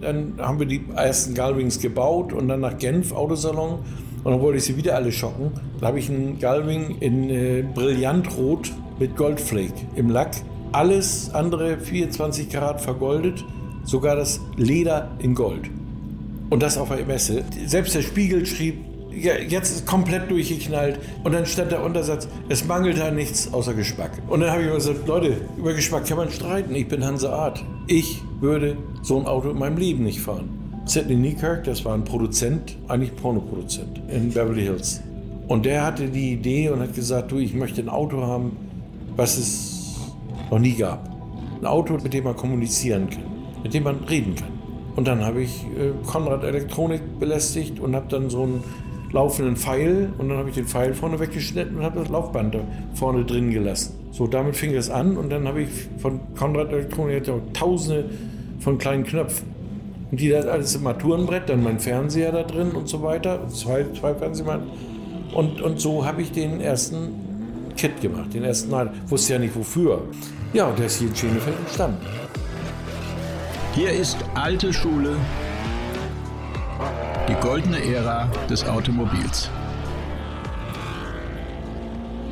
Dann haben wir die ersten Gullwings gebaut und dann nach Genf, Autosalon. Und dann wollte ich sie wieder alle schocken. Da habe ich einen Gullwing in äh, Brillantrot mit Goldflake im Lack. Alles andere 24 Karat vergoldet, sogar das Leder in Gold. Und das auf der Messe. Selbst der Spiegel schrieb, ja, jetzt ist komplett durchgeknallt. Und dann stand der Untersatz, es mangelt da nichts außer Geschmack. Und dann habe ich immer gesagt, Leute, über Geschmack kann man streiten. Ich bin Hanse Art. Ich würde so ein Auto in meinem Leben nicht fahren. Sidney Niekirk, das war ein Produzent, eigentlich Pornoproduzent in Beverly Hills. Und der hatte die Idee und hat gesagt, du, ich möchte ein Auto haben, was es noch nie gab. Ein Auto, mit dem man kommunizieren kann, mit dem man reden kann. Und dann habe ich äh, Konrad Elektronik belästigt und habe dann so einen laufenden Pfeil und dann habe ich den Pfeil vorne weggeschnitten und habe das Laufband da vorne drin gelassen. So, damit fing es an und dann habe ich von Konrad Elektronik tausende von kleinen Knöpfen. Und die hat alles im Armaturenbrett, dann mein Fernseher da drin und so weiter, zwei, zwei Fernsehmann. Und, und so habe ich den ersten Kit gemacht, den ersten Mal. Wusste ja nicht wofür. Ja, der ist hier in Schenefeld entstanden. Hier ist alte Schule, die goldene Ära des Automobils.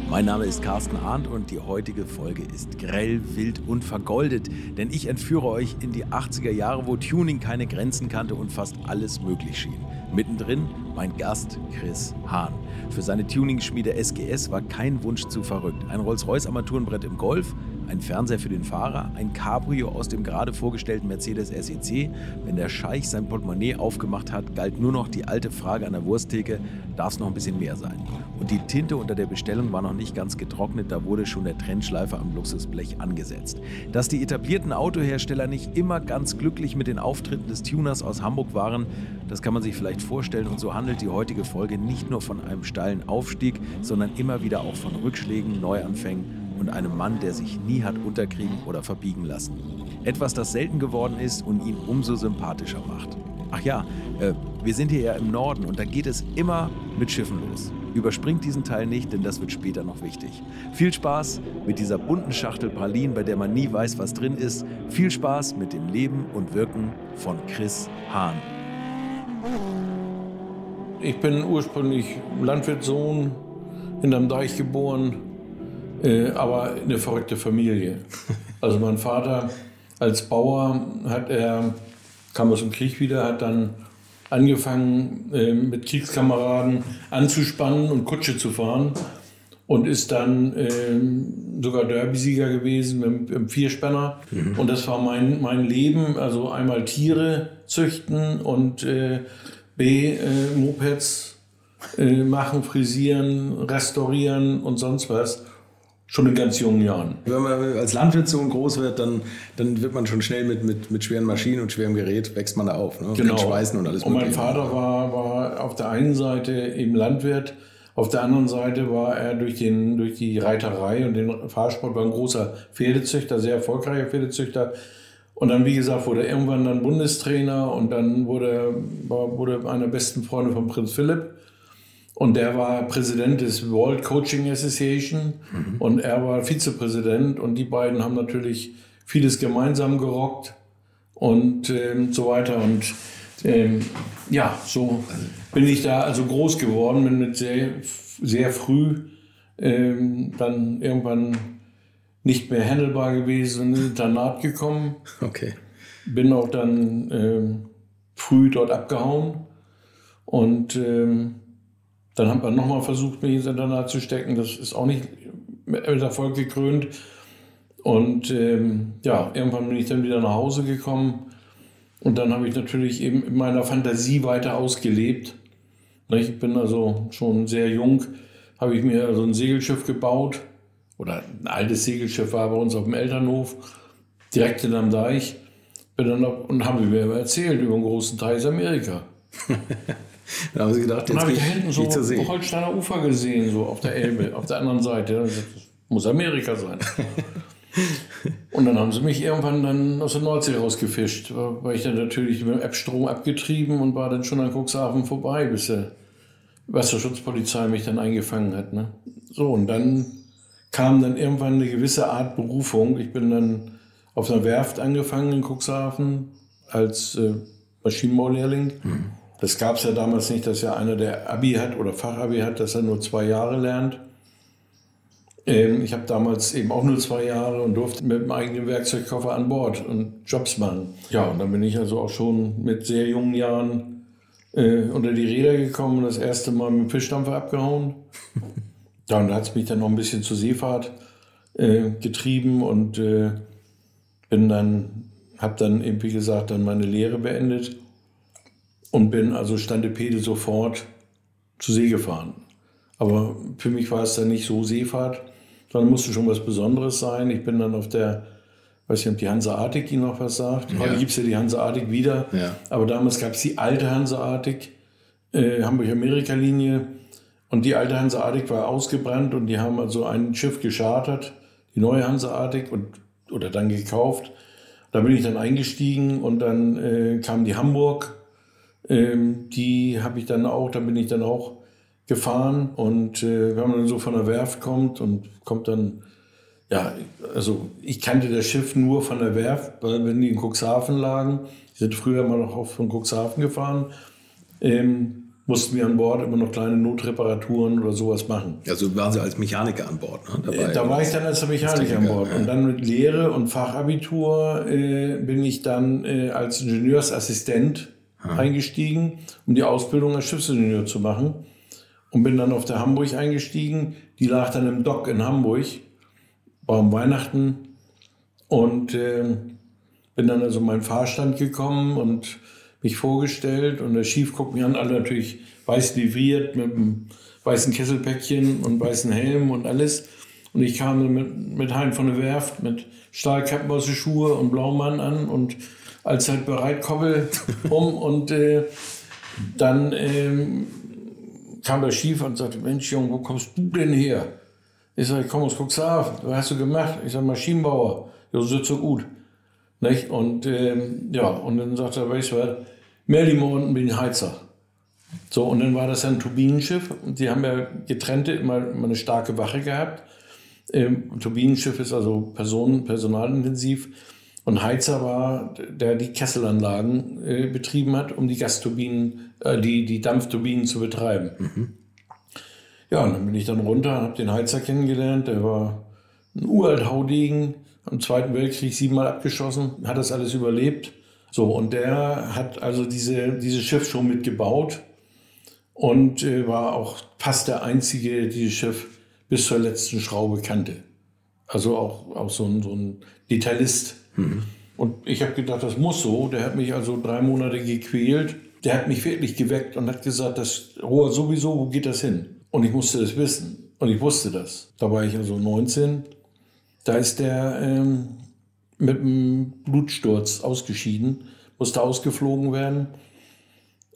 Mein Name ist Carsten Arndt und die heutige Folge ist grell, wild und vergoldet, denn ich entführe euch in die 80er Jahre, wo Tuning keine Grenzen kannte und fast alles möglich schien. Mittendrin mein Gast Chris Hahn. Für seine Tuning-Schmiede SGS war kein Wunsch zu verrückt. Ein Rolls-Royce Armaturenbrett im Golf, ein Fernseher für den Fahrer, ein Cabrio aus dem gerade vorgestellten Mercedes SEC. Wenn der Scheich sein Portemonnaie aufgemacht hat, galt nur noch die alte Frage an der Wursttheke, darf es noch ein bisschen mehr sein? Und die Tinte unter der Bestellung war noch nicht ganz getrocknet, da wurde schon der Trennschleifer am Luxusblech angesetzt. Dass die etablierten Autohersteller nicht immer ganz glücklich mit den Auftritten des Tuners aus Hamburg waren, das kann man sich vielleicht vorstellen und so handelt die heutige Folge nicht nur von einem steilen Aufstieg, sondern immer wieder auch von Rückschlägen, Neuanfängen und einem Mann, der sich nie hat unterkriegen oder verbiegen lassen. Etwas, das selten geworden ist und ihn umso sympathischer macht. Ach ja, äh, wir sind hier ja im Norden und da geht es immer mit Schiffen los. Überspringt diesen Teil nicht, denn das wird später noch wichtig. Viel Spaß mit dieser bunten Schachtel Pralinen, bei der man nie weiß, was drin ist. Viel Spaß mit dem Leben und Wirken von Chris Hahn. Ich bin ursprünglich Landwirtssohn, in einem Deich geboren, äh, aber eine verrückte Familie. Also mein Vater als Bauer hat er, kam aus dem Krieg wieder, hat dann angefangen äh, mit Kriegskameraden anzuspannen und Kutsche zu fahren und ist dann äh, sogar Derby-Sieger gewesen im, im Vierspanner. Mhm. Und das war mein, mein Leben, also einmal Tiere züchten und äh, B, äh, Mopeds äh, machen, frisieren, restaurieren und sonst was. Schon in ganz jungen Jahren. Wenn man als Landwirtssohn groß wird, dann, dann wird man schon schnell mit, mit, mit schweren Maschinen und schwerem Gerät, wächst man da auf. Ne? Genau. Mit Schweißen und alles Und mein Vater war, war auf der einen Seite eben Landwirt, auf der anderen Seite war er durch, den, durch die Reiterei und den Fahrsport war ein großer Pferdezüchter, sehr erfolgreicher Pferdezüchter. Und dann, wie gesagt, wurde er irgendwann dann Bundestrainer und dann wurde, wurde einer der besten Freunde von Prinz Philipp. Und der war Präsident des World Coaching Association mhm. und er war Vizepräsident und die beiden haben natürlich vieles gemeinsam gerockt und ähm, so weiter. Und ähm, ja, so bin ich da also groß geworden, bin mit sehr, sehr früh ähm, dann irgendwann nicht mehr handelbar gewesen, in Internat gekommen. Okay. Bin auch dann ähm, früh dort abgehauen und ähm, dann hat man nochmal versucht, mich ins Internat zu stecken. Das ist auch nicht mit Erfolg gekrönt. Und ähm, ja, irgendwann bin ich dann wieder nach Hause gekommen. Und dann habe ich natürlich eben in meiner Fantasie weiter ausgelebt. Ich bin also schon sehr jung, habe ich mir so ein Segelschiff gebaut. Oder ein altes Segelschiff war bei uns auf dem Elternhof, direkt in einem Deich. Bin dann noch, und haben mir erzählt über einen großen Teil Amerika. Dann haben sie gedacht, jetzt habe ich da hinten so Holsteiner Ufer gesehen, so auf der Elbe, auf der anderen Seite. Das muss Amerika sein. Und dann haben sie mich irgendwann dann aus der Nordsee rausgefischt, weil ich dann natürlich mit dem App-Strom abgetrieben und war dann schon an Cuxhaven vorbei, bis die Wasserschutzpolizei mich dann eingefangen hat. Ne? So, und dann kam dann irgendwann eine gewisse Art Berufung. Ich bin dann auf einer Werft angefangen in Cuxhaven als äh, Maschinenbaulehrling. Das gab es ja damals nicht, dass ja einer, der Abi hat oder Fachabi hat, dass er nur zwei Jahre lernt. Ähm, ich habe damals eben auch nur zwei Jahre und durfte mit dem eigenen Werkzeugkoffer an Bord und Jobs machen. Ja, und dann bin ich also auch schon mit sehr jungen Jahren äh, unter die Räder gekommen und das erste Mal mit dem Fischdampfer abgehauen. ja, und da hat es mich dann noch ein bisschen zur Seefahrt äh, getrieben und äh, bin dann, habe dann eben, wie gesagt, dann meine Lehre beendet und bin also Standepede sofort zur See gefahren. Aber für mich war es dann nicht so Seefahrt, sondern musste schon was Besonderes sein. Ich bin dann auf der, weiß nicht, ob die Hanseatic Ihnen noch was sagt. Ja. Heute gibt es ja die Hanseatic wieder. Ja. Aber damals gab es die alte Hanseatic, äh, Hamburg-Amerika-Linie. Und die alte Hanseatic war ausgebrannt und die haben also ein Schiff geschartert, die neue Hanseatic und, oder dann gekauft. Da bin ich dann eingestiegen und dann äh, kam die Hamburg. Ähm, die habe ich dann auch, da bin ich dann auch gefahren und äh, wenn man dann so von der Werft kommt und kommt dann, ja, also ich kannte das Schiff nur von der Werft, weil wenn die in Cuxhaven lagen, die sind früher immer noch auch von Cuxhaven gefahren, ähm, mussten wir an Bord immer noch kleine Notreparaturen oder sowas machen. Also waren Sie als Mechaniker an Bord? Ne, dabei? Da war ich dann als Mechaniker an Bord. Ja. Und dann mit Lehre und Fachabitur äh, bin ich dann äh, als Ingenieursassistent hm. eingestiegen, um die Ausbildung als Schiffsingenieur zu machen und bin dann auf der Hamburg eingestiegen. Die lag dann im Dock in Hamburg, war um Weihnachten und äh, bin dann also in meinen Fahrstand gekommen und mich vorgestellt und der Schief guckt mich an, alle natürlich weiß livriert mit einem weißen Kesselpäckchen und weißen Helm und alles. Und ich kam mit, mit Hein von der Werft mit Stahlkappen aus den Schuhe und Blaumann an und als halt bereit Koppel um und äh, dann ähm, kam der Schief und sagte, Mensch Junge, wo kommst du denn her? Ich sage, ich komme aus Cuxhaven. Was hast du gemacht? Ich sage, Maschinenbauer. Ja, so so gut. Nicht? Und ähm, ja, und dann sagt er, weißt du was, Merlin unten bin ich Heizer. So, und dann war das ein Turbinenschiff und die haben ja getrennte immer, immer eine starke Wache gehabt. Ähm, Turbinenschiff ist also Personen, personalintensiv. Und Heizer war, der die Kesselanlagen äh, betrieben hat, um die Gasturbinen, äh, die, die Dampfturbinen zu betreiben. Mhm. Ja, und dann bin ich dann runter, habe den Heizer kennengelernt. Der war ein uralt Haudegen, im Zweiten Weltkrieg siebenmal abgeschossen, hat das alles überlebt. So, und der hat also diese, dieses Schiff schon mitgebaut und äh, war auch fast der Einzige, der dieses Schiff bis zur letzten Schraube kannte. Also auch, auch so, ein, so ein Detailist. Und ich habe gedacht, das muss so. Der hat mich also drei Monate gequält. Der hat mich wirklich geweckt und hat gesagt, das Rohr sowieso, wo geht das hin? Und ich musste das wissen. Und ich wusste das. Da war ich also 19. Da ist der ähm, mit einem Blutsturz ausgeschieden, musste ausgeflogen werden.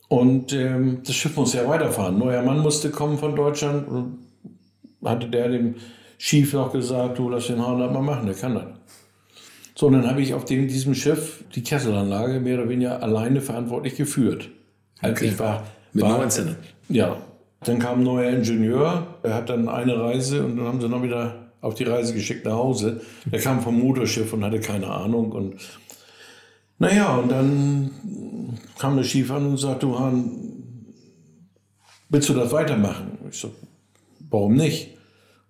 Und ähm, das Schiff musste ja weiterfahren. Neuer Mann musste kommen von Deutschland. Und hatte der dem Schief noch gesagt, du lass den Hahn mal machen, der kann das. So, und dann habe ich auf dem, diesem Schiff die Kesselanlage mehr oder weniger alleine verantwortlich geführt. Als okay. ich war. Mit war, 19. Ja. Dann kam ein neuer Ingenieur, er hat dann eine Reise und dann haben sie noch wieder auf die Reise geschickt nach Hause. Der kam vom Motorschiff und hatte keine Ahnung. Und naja, und dann kam der Schief an und sagte, du Hahn, willst du das weitermachen? Ich so, warum nicht?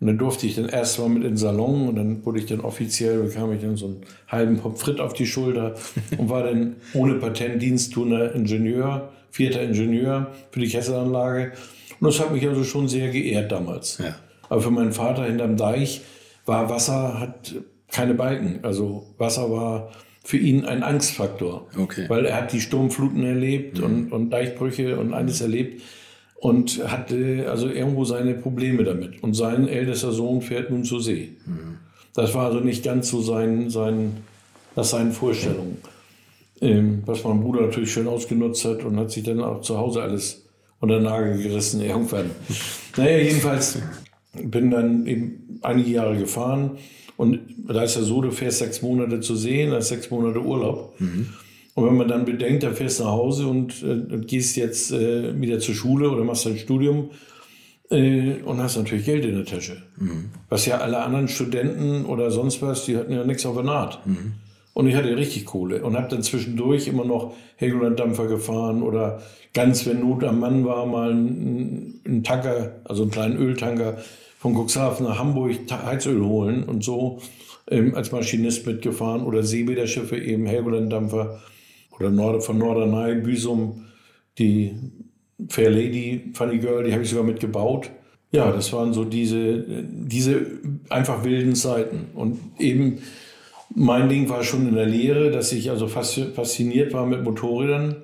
Und dann durfte ich dann erst mal mit in den Salon und dann wurde ich dann offiziell, bekam ich dann so einen halben Pommes frites auf die Schulter und war dann ohne Patent diensttuender Ingenieur, vierter Ingenieur für die Kesselanlage. Und das hat mich also schon sehr geehrt damals. Ja. Aber für meinen Vater hinterm Deich war Wasser, hat keine Balken. Also Wasser war für ihn ein Angstfaktor. Okay. Weil er hat die Sturmfluten erlebt mhm. und, und Deichbrüche und alles erlebt und hatte also irgendwo seine Probleme damit. Und sein ältester Sohn fährt nun zur See. Mhm. Das war also nicht ganz so sein, sein, nach seinen Vorstellungen. Ähm, was mein Bruder natürlich schön ausgenutzt hat und hat sich dann auch zu Hause alles unter den Nagel gerissen irgendwann. naja, jedenfalls bin dann eben einige Jahre gefahren und da ist ja so, du fährst sechs Monate zu sehen, hast sechs Monate Urlaub. Mhm. Und wenn man dann bedenkt, dann fährst du nach Hause und, äh, und gehst jetzt äh, wieder zur Schule oder machst dein Studium äh, und hast natürlich Geld in der Tasche. Mhm. Was ja alle anderen Studenten oder sonst was, die hatten ja nichts auf der Naht. Mhm. Und ich hatte richtig Kohle und habe dann zwischendurch immer noch Helgoland-Dampfer gefahren oder ganz, wenn Not am Mann war, mal einen, einen Tanker, also einen kleinen Öltanker von Cuxhaven nach Hamburg Heizöl holen und so ähm, als Maschinist mitgefahren oder Seebäderschiffe eben Helgoland-Dampfer oder Nord von Norderney, Büsum, die Fair Lady, Funny Girl, die habe ich sogar mitgebaut. Ja, das waren so diese, diese einfach wilden Zeiten. Und eben mein Ding war schon in der Lehre, dass ich also fasziniert war mit Motorrädern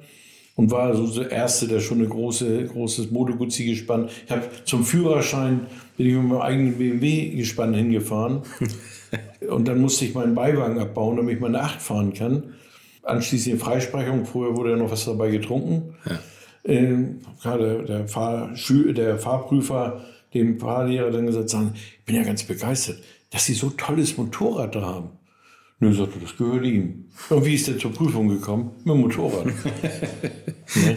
und war so der Erste, der schon ein große, großes Motorguzzi gespannt. Ich habe zum Führerschein bin ich mit meinem eigenen BMW-Gespann hingefahren. und dann musste ich meinen Beiwagen abbauen, damit ich meine Acht fahren kann. Anschließend die Freisprechung, vorher wurde ja noch was dabei getrunken. Ja. Ähm, der, der, Fahr der Fahrprüfer dem Fahrlehrer dann gesagt, sagen, ich bin ja ganz begeistert, dass Sie so tolles Motorrad da haben. Nö, sagte, das gehört ihm. Und wie ist der zur Prüfung gekommen? Mit dem Motorrad. ne?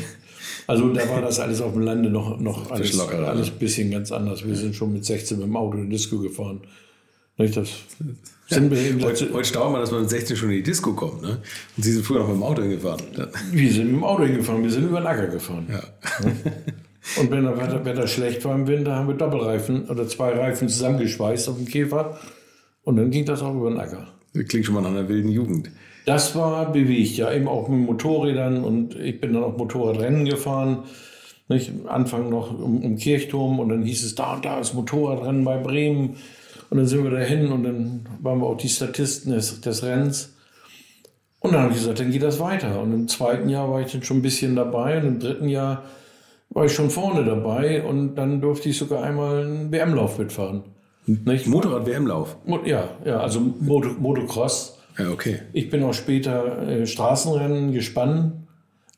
Also da war das alles auf dem Lande noch, noch alles, ein bisschen ganz anders. Wir sind schon mit 16 mit dem Auto in Disco gefahren. Nicht, das sind wir eben heute, heute staunen wir, dass man mit 16 schon in die Disco kommt. Ne? Und Sie sind früher noch mit dem Auto hingefahren. Wir sind mit dem Auto hingefahren, wir sind über den Acker gefahren. Ja. Und wenn das Wetter schlecht war im Winter, haben wir Doppelreifen oder zwei Reifen zusammengeschweißt auf dem Käfer. Und dann ging das auch über den Acker. Das klingt schon mal nach einer wilden Jugend. Das war bewegt, ja, eben auch mit Motorrädern. Und ich bin dann auch Motorradrennen gefahren. Nicht? Anfang noch um, um Kirchturm und dann hieß es, da und da ist Motorradrennen bei Bremen. Und dann sind wir dahin und dann waren wir auch die Statisten des, des Rennens. Und dann habe ich gesagt, dann geht das weiter. Und im zweiten Jahr war ich dann schon ein bisschen dabei und im dritten Jahr war ich schon vorne dabei und dann durfte ich sogar einmal einen WM-Lauf mitfahren. Motorrad-WM-Lauf? Ja, ja, also Moto Motocross. Ja, okay. Ich bin auch später äh, Straßenrennen gespannt.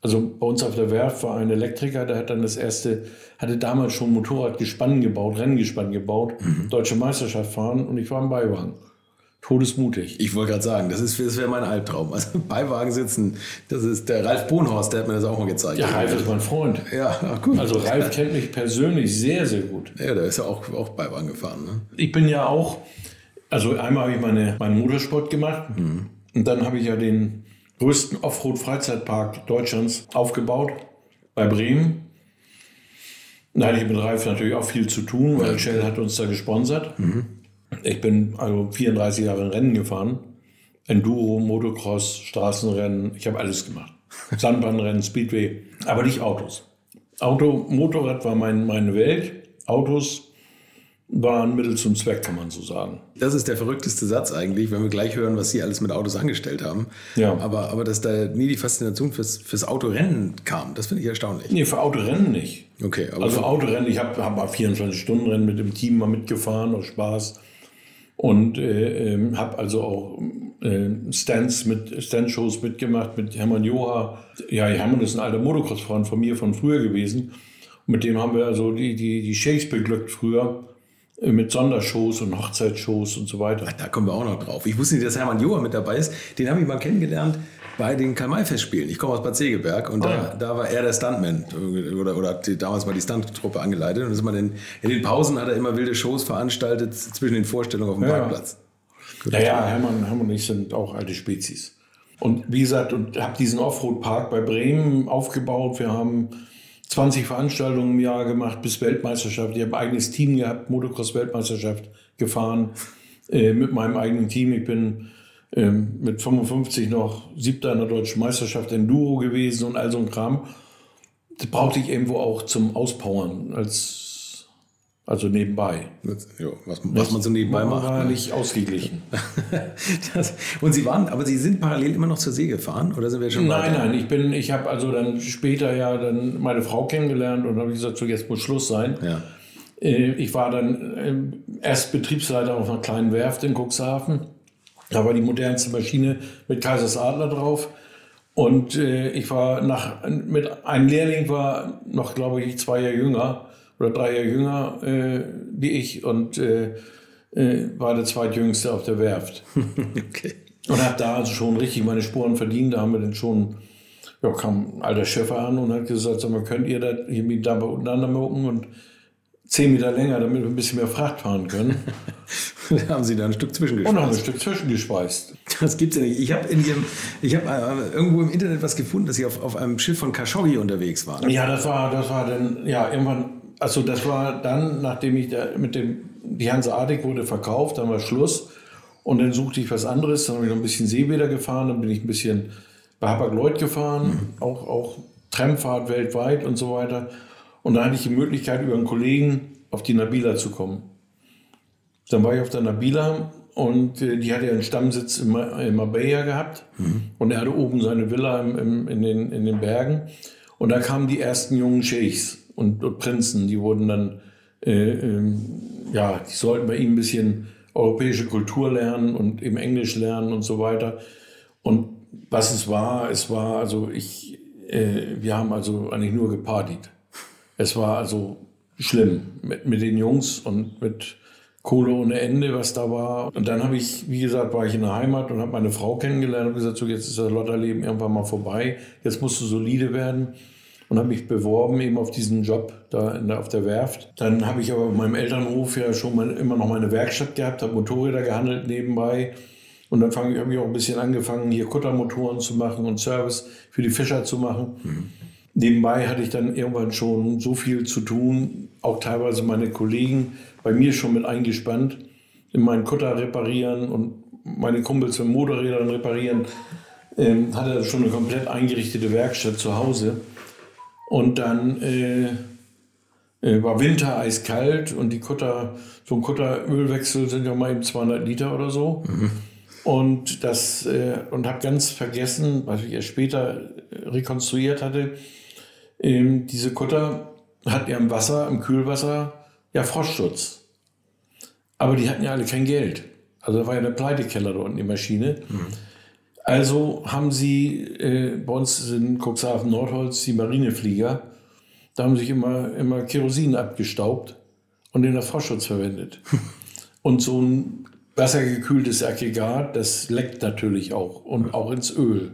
Also bei uns auf der Werft war ein Elektriker, der hat dann das erste, hatte damals schon Motorradgespann gebaut, Renngespann gebaut, mhm. deutsche Meisterschaft fahren und ich war im Beiwagen todesmutig. Ich wollte gerade sagen, das, das wäre mein Albtraum. Also Beiwagen sitzen, das ist der Ralf Bohnhorst, der hat mir das auch mal gezeigt. Ja, Ralf ist mein Freund. Ja, ach gut. Also Ralf kennt mich persönlich sehr, sehr gut. Ja, der ist ja auch, auch Beiwagen gefahren. Ne? Ich bin ja auch, also einmal habe ich meine, meinen Motorsport gemacht mhm. und dann habe ich ja den größten Offroad-Freizeitpark Deutschlands aufgebaut bei Bremen. Da hatte ich mit Ralf natürlich auch viel zu tun, weil Shell hat uns da gesponsert. Mhm. Ich bin also 34 Jahre Rennen gefahren. Enduro, Motocross, Straßenrennen, ich habe alles gemacht. Sandbahnrennen, Speedway, aber nicht Autos. Auto, Motorrad war mein, meine Welt. Autos waren Mittel zum Zweck, kann man so sagen. Das ist der verrückteste Satz eigentlich, wenn wir gleich hören, was Sie alles mit Autos angestellt haben. Ja. Aber, aber dass da nie die Faszination fürs, fürs Autorennen kam, das finde ich erstaunlich. Nee, für Autorennen nicht. Okay. Aber also Autorennen, ich habe hab mal 24-Stunden-Rennen mit dem Team mal mitgefahren, aus Spaß und äh, äh, habe also auch äh, Stands mit Stand-Shows mitgemacht mit Hermann Joha. Ja, Hermann ist ein alter Motocross-Freund von mir von früher gewesen. mit dem haben wir also die, die, die Shakes beglückt früher mit Sondershows und Hochzeitsshows und so weiter. Ach, da kommen wir auch noch drauf. Ich wusste nicht, dass Hermann Joha mit dabei ist. Den habe ich mal kennengelernt bei den Karl-May-Festspielen. Ich komme aus Bad Segeberg und oh, da, ja. da war er der Stuntman oder, oder hat damals mal die Stunt-Truppe angeleitet. Und ist man in, in den Pausen hat er immer wilde Shows veranstaltet zwischen den Vorstellungen auf dem ja, Parkplatz. Ja, ja, Hermann, Hermann und ich sind auch alte Spezies. Und wie gesagt, und habe diesen Offroad-Park bei Bremen aufgebaut. Wir haben 20 Veranstaltungen im Jahr gemacht bis Weltmeisterschaft. Ich habe ein eigenes Team gehabt, Motocross-Weltmeisterschaft gefahren äh, mit meinem eigenen Team. Ich bin ähm, mit 55 noch siebter in der deutschen Meisterschaft Enduro gewesen und all so ein Kram. Das brauchte ich irgendwo auch zum Auspowern, als, also nebenbei. Ja, was, was man so nebenbei macht. War ne? nicht ausgeglichen. das, und Sie waren, aber Sie sind parallel immer noch zur See gefahren oder sind wir schon Nein, weiter? nein, ich bin, ich habe also dann später ja dann meine Frau kennengelernt und habe gesagt, so jetzt muss Schluss sein. Ja. Äh, ich war dann ähm, erst Betriebsleiter auf einer kleinen Werft in Cuxhaven da war die modernste Maschine mit Kaisers Adler drauf. Und äh, ich war nach, mit einem Lehrling war noch, glaube ich, zwei Jahre jünger oder drei Jahre jünger äh, wie ich und äh, äh, war der zweitjüngste auf der Werft. okay. Und habe da also schon richtig meine Spuren verdient. Da haben wir dann schon, ja, kam ein alter Chef an und hat gesagt, sag mal, könnt ihr da hier mit da untereinander mucken und zehn Meter länger, damit wir ein bisschen mehr Fracht fahren können. haben Sie da ein Stück zwischengespeist? Und haben ein Stück zwischengespeist. Das gibt's ja nicht. Ich habe habe äh, irgendwo im Internet was gefunden, dass Sie auf, auf einem Schiff von Khashoggi unterwegs waren. Ja, das war, das war dann, ja, irgendwann, also das war dann, nachdem ich da mit dem, die Hanseatic wurde verkauft, dann war Schluss. Und dann suchte ich was anderes, dann habe ich noch ein bisschen Seebäder gefahren, dann bin ich ein bisschen bei Hapag-Lloyd gefahren, mhm. auch, auch Tramfahrt weltweit und so weiter. Und da hatte ich die Möglichkeit, über einen Kollegen auf die Nabila zu kommen. Dann war ich auf der Nabila und äh, die hatte einen Stammsitz in, in Marbella gehabt. Mhm. Und er hatte oben seine Villa im, im, in, den, in den Bergen. Und da kamen die ersten jungen Sheikhs und, und Prinzen, die wurden dann, äh, äh, ja, die sollten bei ihm ein bisschen europäische Kultur lernen und eben Englisch lernen und so weiter. Und was es war, es war also ich, äh, wir haben also eigentlich nur gepartyt. Es war also schlimm mit, mit den Jungs und mit Kohle ohne Ende, was da war. Und dann habe ich, wie gesagt, war ich in der Heimat und habe meine Frau kennengelernt und gesagt, so jetzt ist das Lotterleben irgendwann mal vorbei. Jetzt musst du solide werden und habe mich beworben eben auf diesen Job da der, auf der Werft. Dann habe ich aber auf meinem Elternhof ja schon mal, immer noch meine Werkstatt gehabt, habe Motorräder gehandelt nebenbei. Und dann habe ich auch ein bisschen angefangen, hier Kuttermotoren zu machen und Service für die Fischer zu machen. Mhm. Nebenbei hatte ich dann irgendwann schon so viel zu tun, auch teilweise meine Kollegen bei mir schon mit eingespannt, in meinen Kutter reparieren und meine Kumpels mit Motorrädern reparieren. Ähm, hatte schon eine komplett eingerichtete Werkstatt zu Hause. Und dann äh, äh, war Winter eiskalt und die Kutter, so ein Kutterölwechsel sind ja mal eben 200 Liter oder so. Mhm. Und das, äh, und habe ganz vergessen, was ich erst später rekonstruiert hatte, ähm, diese Kutter hatten ja im Wasser, im Kühlwasser, ja Frostschutz. Aber die hatten ja alle kein Geld. Also da war ja der Pleitekeller da unten, die Maschine. Mhm. Also haben sie äh, bei uns in Cuxhaven Nordholz die Marineflieger, da haben sich immer, immer Kerosin abgestaubt und den Frostschutz verwendet. und so ein wassergekühltes Aggregat, das leckt natürlich auch und auch ins Öl.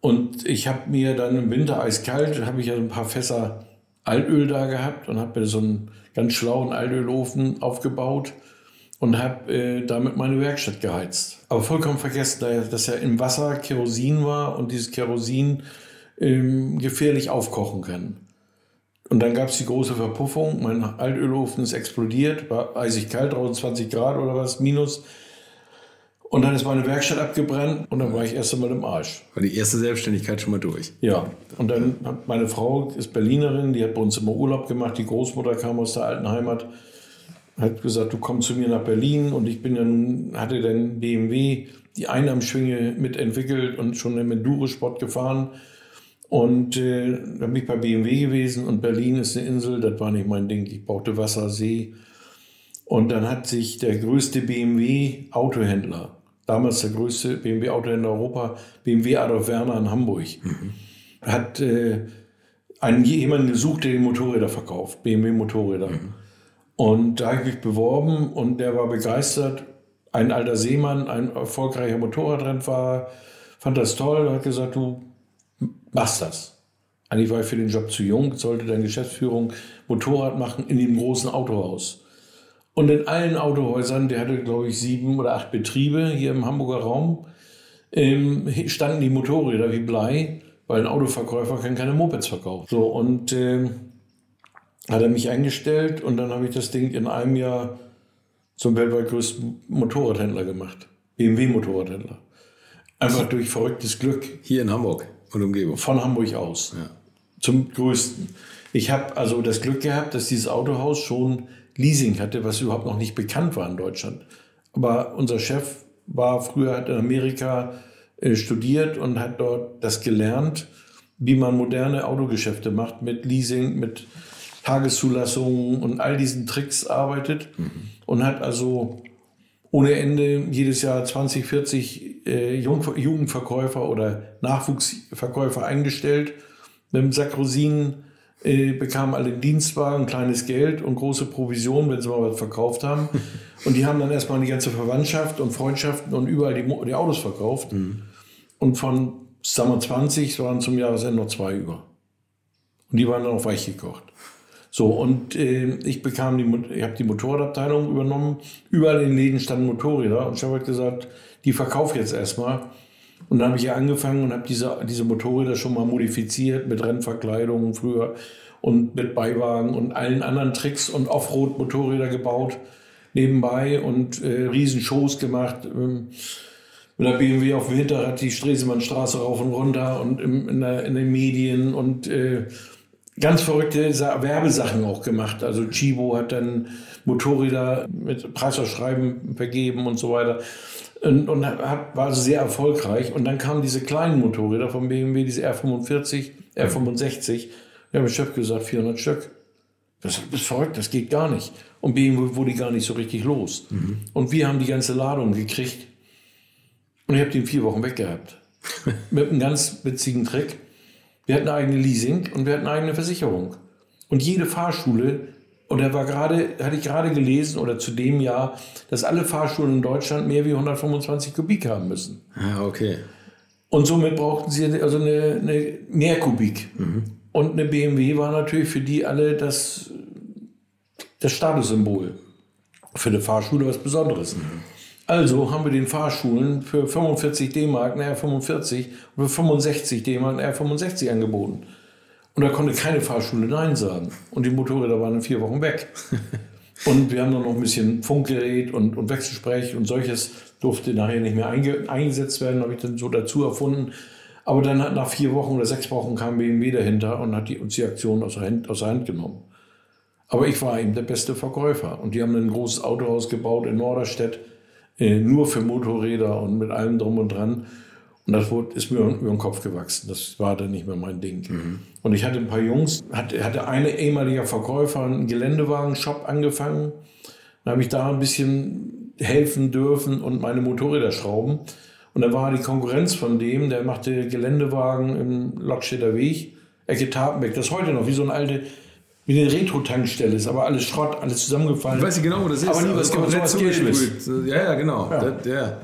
Und ich habe mir dann im Winter eiskalt, habe ich ja ein paar Fässer Altöl da gehabt und habe mir so einen ganz schlauen Altölofen aufgebaut und habe äh, damit meine Werkstatt geheizt. Aber vollkommen vergessen, dass ja im Wasser Kerosin war und dieses Kerosin ähm, gefährlich aufkochen kann. Und dann gab es die große Verpuffung. Mein Altölofen ist explodiert, war eisig kalt, 20 Grad oder was, minus. Und dann ist meine Werkstatt abgebrannt und dann war ich erst einmal im Arsch. War die erste Selbstständigkeit schon mal durch? Ja. Und dann hat meine Frau, ist Berlinerin, die hat bei uns immer Urlaub gemacht. Die Großmutter kam aus der alten Heimat, hat gesagt, du kommst zu mir nach Berlin. Und ich bin dann, hatte dann BMW die Einnahmschwinge mitentwickelt und schon im Enduro-Sport gefahren. Und äh, dann bin ich bei BMW gewesen und Berlin ist eine Insel, das war nicht mein Ding. Ich brauchte Wasser, See. Und dann hat sich der größte BMW-Autohändler, damals der größte BMW-Autohändler Europa, BMW Adolf Werner in Hamburg, mhm. hat äh, einen, jemanden gesucht, der die Motorräder verkauft, BMW-Motorräder. Mhm. Und da habe ich mich beworben und der war begeistert. Ein alter Seemann, ein erfolgreicher Motorradrennfahrer, fand das toll, hat gesagt, du machst das. Eigentlich war ich für den Job zu jung, sollte dann Geschäftsführung Motorrad machen in dem großen Autohaus. Und in allen Autohäusern, der hatte, glaube ich, sieben oder acht Betriebe hier im Hamburger Raum, ähm, standen die Motorräder wie Blei, weil ein Autoverkäufer kann keine Mopeds verkaufen. So, und ähm, hat er mich eingestellt und dann habe ich das Ding in einem Jahr zum weltweit größten Motorradhändler gemacht. BMW-Motorradhändler. Einfach durch verrücktes Glück. Hier in Hamburg und Umgebung. Von Hamburg aus. Ja. Zum größten. Ich habe also das Glück gehabt, dass dieses Autohaus schon Leasing hatte, was überhaupt noch nicht bekannt war in Deutschland. Aber unser Chef war früher hat in Amerika äh, studiert und hat dort das gelernt, wie man moderne Autogeschäfte macht mit Leasing, mit Tageszulassungen und all diesen Tricks arbeitet mhm. und hat also ohne Ende jedes Jahr 20, 40 äh, Jugendverkäufer oder Nachwuchsverkäufer eingestellt mit einem Sack Rosinen äh, bekamen alle Dienstwagen, kleines Geld und große Provision, wenn sie mal was verkauft haben. Und die haben dann erstmal die ganze Verwandtschaft und Freundschaften und überall die, die Autos verkauft. Mhm. Und von, sagen wir 20, waren zum Jahresende noch zwei über. Und die waren dann auch weich gekocht. So, und äh, ich bekam die, ich habe die Motorradabteilung übernommen. Überall in den Läden standen Motorräder und ich habe halt gesagt, die verkaufe jetzt erstmal. Und dann habe ich angefangen und habe diese, diese Motorräder schon mal modifiziert mit Rennverkleidungen früher und mit Beiwagen und allen anderen Tricks und Offroad-Motorräder gebaut nebenbei und äh, Riesenshows gemacht. Ähm, mit der BMW auf dem Hinterrad die Stresemannstraße rauf und runter und im, in, der, in den Medien und äh, ganz verrückte Werbesachen auch gemacht. Also Chibo hat dann Motorräder mit Preisausschreiben vergeben und so weiter. Und, und hat, war also sehr erfolgreich. Und dann kamen diese kleinen Motorräder von BMW, diese R45, R65. Ja, mein Chef gesagt, 400 Stück. Das ist verrückt, das geht gar nicht. Und BMW wurde gar nicht so richtig los. Mhm. Und wir haben die ganze Ladung gekriegt. Und ich habe die in vier Wochen weggehabt. Mit einem ganz witzigen Trick. Wir hatten eigene Leasing und wir hatten eigene Versicherung. Und jede Fahrschule, und da war gerade, hatte ich gerade gelesen, oder zu dem Jahr, dass alle Fahrschulen in Deutschland mehr wie 125 Kubik haben müssen. Ah, okay. Und somit brauchten sie also eine, eine mehr Kubik. Mhm. Und eine BMW war natürlich für die alle das, das Statussymbol. Für eine Fahrschule was Besonderes. Mhm. Also haben wir den Fahrschulen für 45 D-Mark eine R45 und für 65 D-Mark eine R65 angeboten. Und da konnte keine Fahrschule Nein sagen. Und die Motorräder waren in vier Wochen weg. und wir haben dann noch ein bisschen Funkgerät und, und Wechselsprech und solches durfte nachher nicht mehr einge, eingesetzt werden, habe ich dann so dazu erfunden. Aber dann hat nach vier Wochen oder sechs Wochen kam BMW dahinter und hat die, uns die Aktion aus der, Hand, aus der Hand genommen. Aber ich war eben der beste Verkäufer. Und die haben ein großes Autohaus gebaut in Norderstedt nur für Motorräder und mit allem drum und dran. Und das ist mir über den Kopf gewachsen. Das war dann nicht mehr mein Ding. Mhm. Und ich hatte ein paar Jungs, hatte, hatte eine ehemaliger Verkäufer einen Geländewagen-Shop angefangen. Dann habe ich da ein bisschen helfen dürfen und meine Motorräder schrauben. Und dann war die Konkurrenz von dem, der machte Geländewagen im Lockstädter Weg, Ecke Tapenbeck. Das ist heute noch wie so eine alte wie eine Retro-Tankstelle ist, aber alles Schrott, alles zusammengefallen. Ich weiß nicht genau, wo das ist. Aber nie was komplett zugeschmissen. Ja, ja, genau. Ja, das, ja.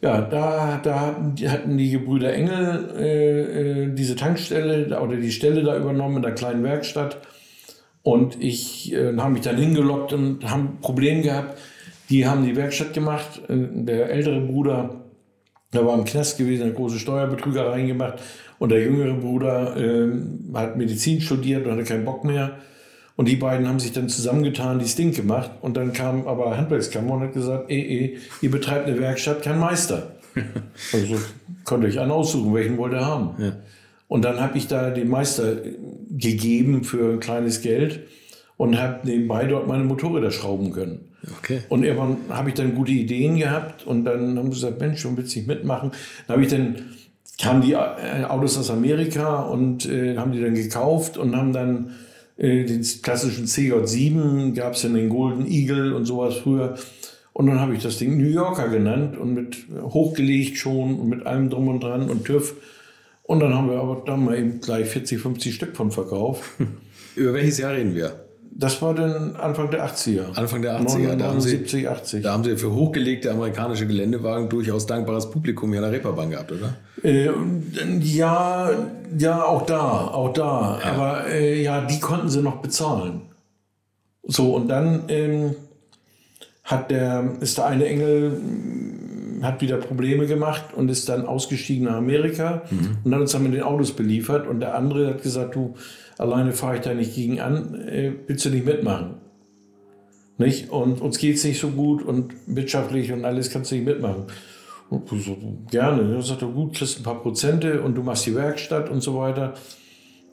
ja da, da hatten die Gebrüder Engel äh, äh, diese Tankstelle oder die Stelle da übernommen in der kleinen Werkstatt. Und ich äh, habe mich dann hingelockt und haben ein Problem gehabt. Die haben die Werkstatt gemacht. Äh, der ältere Bruder, der war im Knast gewesen, hat große Steuerbetrügereien gemacht. Und der jüngere Bruder äh, hat Medizin studiert und hatte keinen Bock mehr und die beiden haben sich dann zusammengetan, die Stink gemacht. Und dann kam aber Handwerkskammer und hat gesagt, eh, eh, ihr betreibt eine Werkstatt, kein Meister. also konnte ich einen aussuchen, welchen wollt ihr haben. Ja. Und dann habe ich da den Meister gegeben für ein kleines Geld und habe nebenbei dort meine Motorräder schrauben können. Okay. Und irgendwann habe ich dann gute Ideen gehabt und dann haben sie gesagt, Mensch, schon willst du nicht mitmachen? Dann habe ich dann kamen die äh, Autos aus Amerika und äh, haben die dann gekauft und haben dann äh, den klassischen CJ7 gab es ja den Golden Eagle und sowas früher. Und dann habe ich das Ding New Yorker genannt und mit hochgelegt schon und mit allem drum und dran und TÜV. Und dann haben wir aber dann mal eben gleich 40, 50 Stück von verkauft. Über welches Jahr reden wir? Das war dann Anfang der 80er. Anfang der 80er. Da haben Sie, 70, 80. Da haben Sie für hochgelegte amerikanische Geländewagen durchaus dankbares Publikum hier an der Reeperbahn gehabt, oder? Äh, ja, ja, auch da, auch da. Ja. Aber äh, ja, die konnten sie noch bezahlen. So, und dann ähm, hat der, ist der eine Engel, hat wieder Probleme gemacht und ist dann ausgestiegen nach Amerika mhm. und hat uns dann mit den Autos beliefert. Und der andere hat gesagt, du, alleine fahre ich da nicht gegen an, äh, willst du nicht mitmachen? Nicht? Und uns geht es nicht so gut und wirtschaftlich und alles kannst du nicht mitmachen. Und so, gerne. Dann sagt er, gut, kriegst ein paar Prozente und du machst die Werkstatt und so weiter.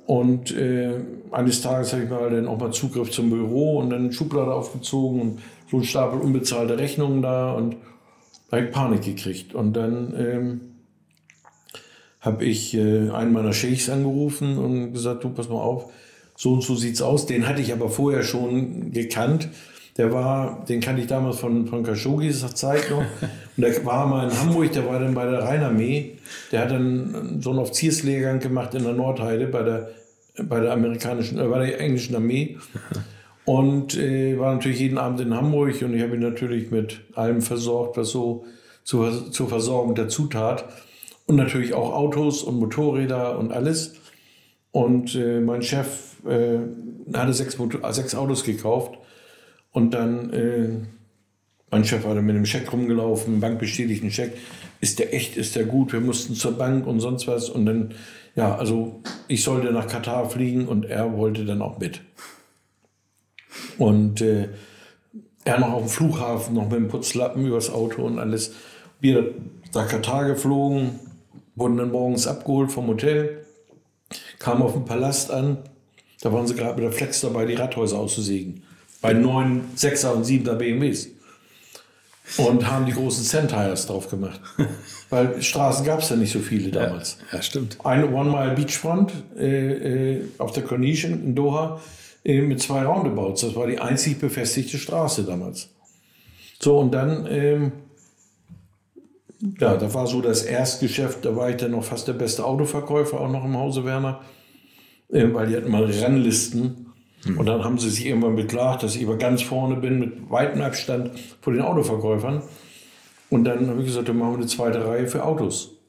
Und äh, eines Tages habe ich mal dann auch mal Zugriff zum Büro und dann Schublade aufgezogen und so ein Stapel unbezahlte Rechnungen da und habe ich Panik gekriegt. Und dann ähm, habe ich äh, einen meiner Sheikhs angerufen und gesagt, du, pass mal auf, so und so sieht's aus. Den hatte ich aber vorher schon gekannt. Der war, den kannte ich damals von, von Khashoggis Zeit noch. Und der war mal in Hamburg, der war dann bei der Rheinarmee. Der hat dann so einen Offizierslehrgang gemacht in der Nordheide bei der, bei der amerikanischen, äh, bei der englischen Armee. Und äh, war natürlich jeden Abend in Hamburg und ich habe ihn natürlich mit allem versorgt, was so zur, zur Versorgung dazu tat und natürlich auch Autos und Motorräder und alles. Und äh, mein Chef äh, hatte sechs, Motor sechs Autos gekauft. Und dann, äh, mein Chef war dann mit einem Scheck rumgelaufen, bankbestätigten Scheck. Ist der echt, ist der gut? Wir mussten zur Bank und sonst was. Und dann, ja, also ich sollte nach Katar fliegen und er wollte dann auch mit. Und äh, er noch auf dem Flughafen, noch mit dem Putzlappen übers Auto und alles. Wir nach Katar geflogen, wurden dann morgens abgeholt vom Hotel, kamen auf den Palast an. Da waren sie gerade mit der Flex dabei, die Radhäuser auszusägen. Bei neun, sechser und siebener BMWs. Und haben die großen Centires drauf gemacht. Weil Straßen gab es ja nicht so viele damals. Ja, ja stimmt. Eine One Mile Beachfront äh, äh, auf der Corniche in Doha äh, mit zwei Roundabouts. Das war die einzig befestigte Straße damals. So, und dann, ähm, ja, da war so das Erstgeschäft, da war ich dann noch fast der beste Autoverkäufer, auch noch im Hause Werner, äh, weil die hatten mal Rennlisten. Hm. Und dann haben sie sich irgendwann beklagt, dass ich immer ganz vorne bin, mit weitem Abstand vor den Autoverkäufern. Und dann habe ich gesagt, dann machen wir eine zweite Reihe für Autos.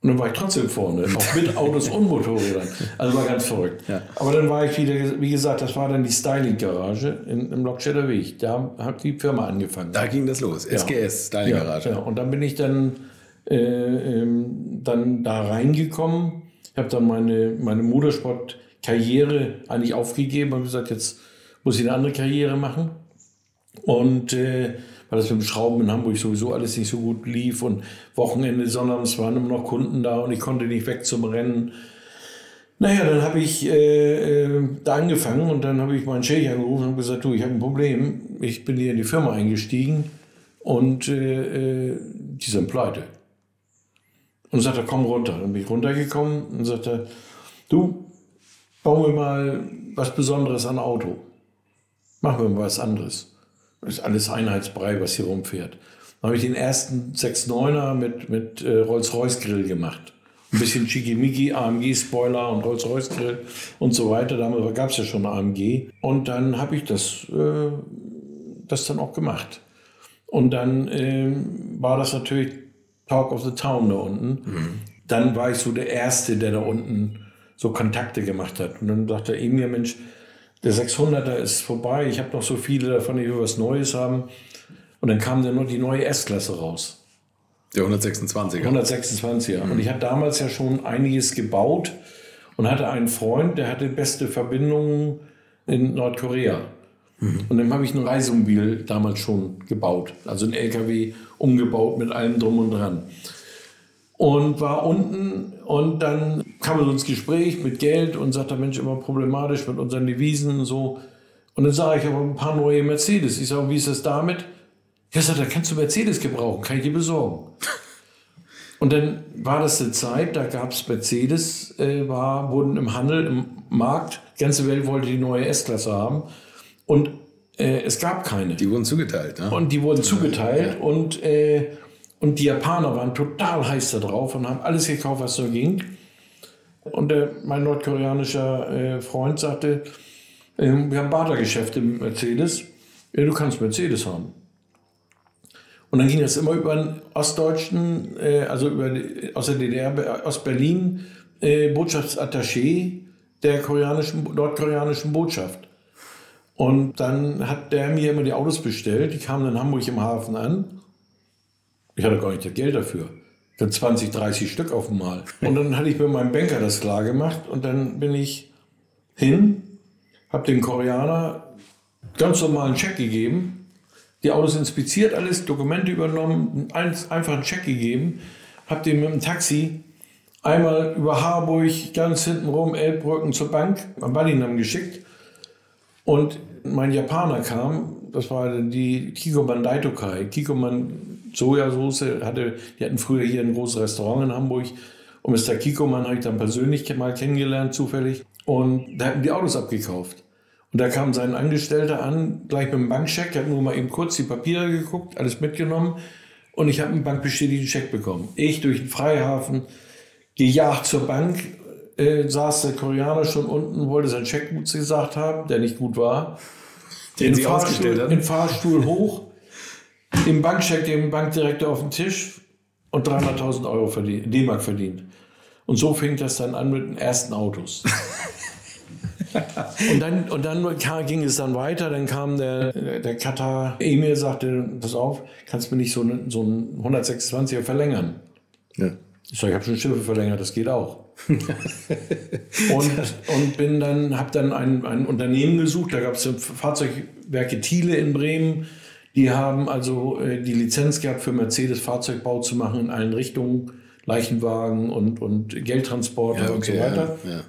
Und dann war ich trotzdem vorne, auch mit Autos und Motorrädern. Also war ganz verrückt. Ja. Aber dann war ich wieder, wie gesagt, das war dann die Styling-Garage im Lockstädter Weg. Da hat die Firma angefangen. Da ging das los, SGS, Styling-Garage. Ja, ja, Und dann bin ich dann, äh, ähm, dann da reingekommen. Ich habe dann meine, meine Motorsport-Karriere eigentlich aufgegeben und gesagt, jetzt muss ich eine andere Karriere machen. Und äh, weil das mit dem Schrauben in Hamburg sowieso alles nicht so gut lief und Wochenende, sonnabends waren immer noch Kunden da und ich konnte nicht weg zum Rennen. Naja, dann habe ich äh, äh, da angefangen und dann habe ich meinen Chef angerufen und gesagt, du, ich habe ein Problem. Ich bin hier in die Firma eingestiegen und äh, äh die sind pleite. Und sagte, komm runter. Dann bin ich runtergekommen und sagte, du, bauen wir mal was Besonderes an Auto. Machen wir mal was anderes. Das ist alles Einheitsbrei, was hier rumfährt. Dann habe ich den ersten 6.9er mit, mit äh, Rolls-Royce-Grill gemacht. Ein bisschen Schickimicki, AMG-Spoiler und Rolls-Royce-Grill und so weiter. Damals gab es ja schon AMG. Und dann habe ich das, äh, das dann auch gemacht. Und dann äh, war das natürlich Talk of the Town da unten. Mhm. Dann war ich so der Erste, der da unten so Kontakte gemacht hat. Und dann sagte er mir, Mensch, der 600er ist vorbei, ich habe noch so viele davon, die was Neues haben. Und dann kam dann noch die neue S-Klasse raus. Der 126er. 126er. Mhm. Und ich hatte damals ja schon einiges gebaut und hatte einen Freund, der hatte beste Verbindungen in Nordkorea. Mhm. Und dann habe ich ein Reisemobil damals schon gebaut. Also ein LKW umgebaut mit allem drum und dran und war unten und dann kam er ins Gespräch mit Geld und sagte, Mensch, immer problematisch mit unseren Devisen und so. Und dann sage ich aber ein paar neue Mercedes. Ich sage, wie ist das damit? Ja, sagt er, kannst du Mercedes gebrauchen, kann ich dir besorgen. Und dann war das eine Zeit, da gab es Mercedes, äh, war, wurden im Handel, im Markt, die ganze Welt wollte die neue S-Klasse haben. Und äh, es gab keine. Die wurden zugeteilt, ne? Und die wurden zugeteilt. Ja. Und äh, und die Japaner waren total heiß da drauf und haben alles gekauft, was so ging. Und der, mein nordkoreanischer äh, Freund sagte, äh, wir haben Badergeschäfte mit Mercedes. Ja, du kannst Mercedes haben. Und dann ging das immer über den Ostdeutschen, äh, also über aus der DDR, aus Berlin, äh, Botschaftsattaché der koreanischen, nordkoreanischen Botschaft. Und dann hat der mir immer die Autos bestellt. Die kamen in Hamburg im Hafen an. Ich hatte gar nicht das Geld dafür. Dann 20, 30 Stück auf einmal. Und dann hatte ich mit meinem Banker das klar gemacht und dann bin ich hin, habe dem Koreaner ganz normalen Check gegeben, die Autos inspiziert, alles, Dokumente übernommen, einfach einen Check gegeben, habe dem mit dem Taxi einmal über Harburg, ganz hinten rum, Elbbrücken zur Bank, am Ballinam geschickt. Und mein Japaner kam, das war die Kikoman Daitokai. Kikoman Sojasauce hatte, die hatten früher hier ein großes Restaurant in Hamburg. Und Mr. Kikoman habe ich dann persönlich mal kennengelernt, zufällig. Und da hatten die Autos abgekauft. Und da kam sein Angestellter an, gleich mit dem Bankscheck, hat nur mal eben kurz die Papiere geguckt, alles mitgenommen. Und ich habe einen bankbestätigten Scheck bekommen. Ich durch den Freihafen, gejagt zur Bank, äh, saß der Koreaner schon unten, wollte seinen Scheck gut gesagt haben, der nicht gut war. Den, den Fahrstuhl, den Fahrstuhl hoch, im Bankcheck dem Bankdirektor auf den Tisch und 300.000 Euro verdient, D-Mark verdient. Und so fing das dann an mit den ersten Autos. und dann, und dann ging es dann weiter. Dann kam der, der Katar Emir, sagte, pass auf, kannst du mir nicht so, so einen 126er verlängern? Ja. Ich sage, ich habe schon Schiffe verlängert, das geht auch. und, und bin dann, habe dann ein, ein Unternehmen gesucht, da gab es Fahrzeugwerke Thiele in Bremen. Die haben also äh, die Lizenz gehabt, für Mercedes Fahrzeugbau zu machen in allen Richtungen, Leichenwagen und, und Geldtransporter ja, okay, und so weiter. Ja, ja.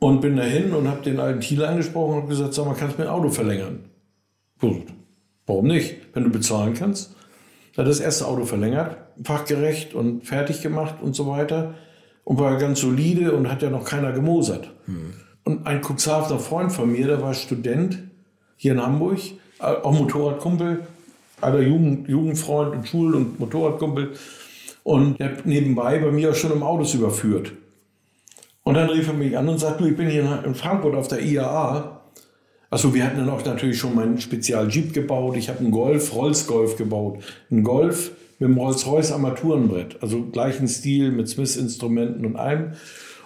Und bin dahin und habe den alten Thiele angesprochen und gesagt, sag mal, kannst du mir ein Auto verlängern? Gut. Warum nicht? Wenn du bezahlen kannst. Da hat das erste Auto verlängert, fachgerecht und fertig gemacht und so weiter. Und war ganz solide und hat ja noch keiner gemosert. Mhm. Und ein Cuxhavener Freund von mir, der war Student hier in Hamburg, auch Motorradkumpel, alter Jugend, Jugendfreund und Schul- und Motorradkumpel. Und der hat nebenbei bei mir auch schon im Autos überführt. Und dann rief er mich an und sagte, ich bin hier in Frankfurt auf der IAA Achso, wir hatten dann auch natürlich schon meinen Spezial-Jeep gebaut. Ich habe einen Golf, Rolls-Golf gebaut. Ein Golf mit einem Rolls-Royce Armaturenbrett. Also gleichen Stil mit Smith-Instrumenten und allem.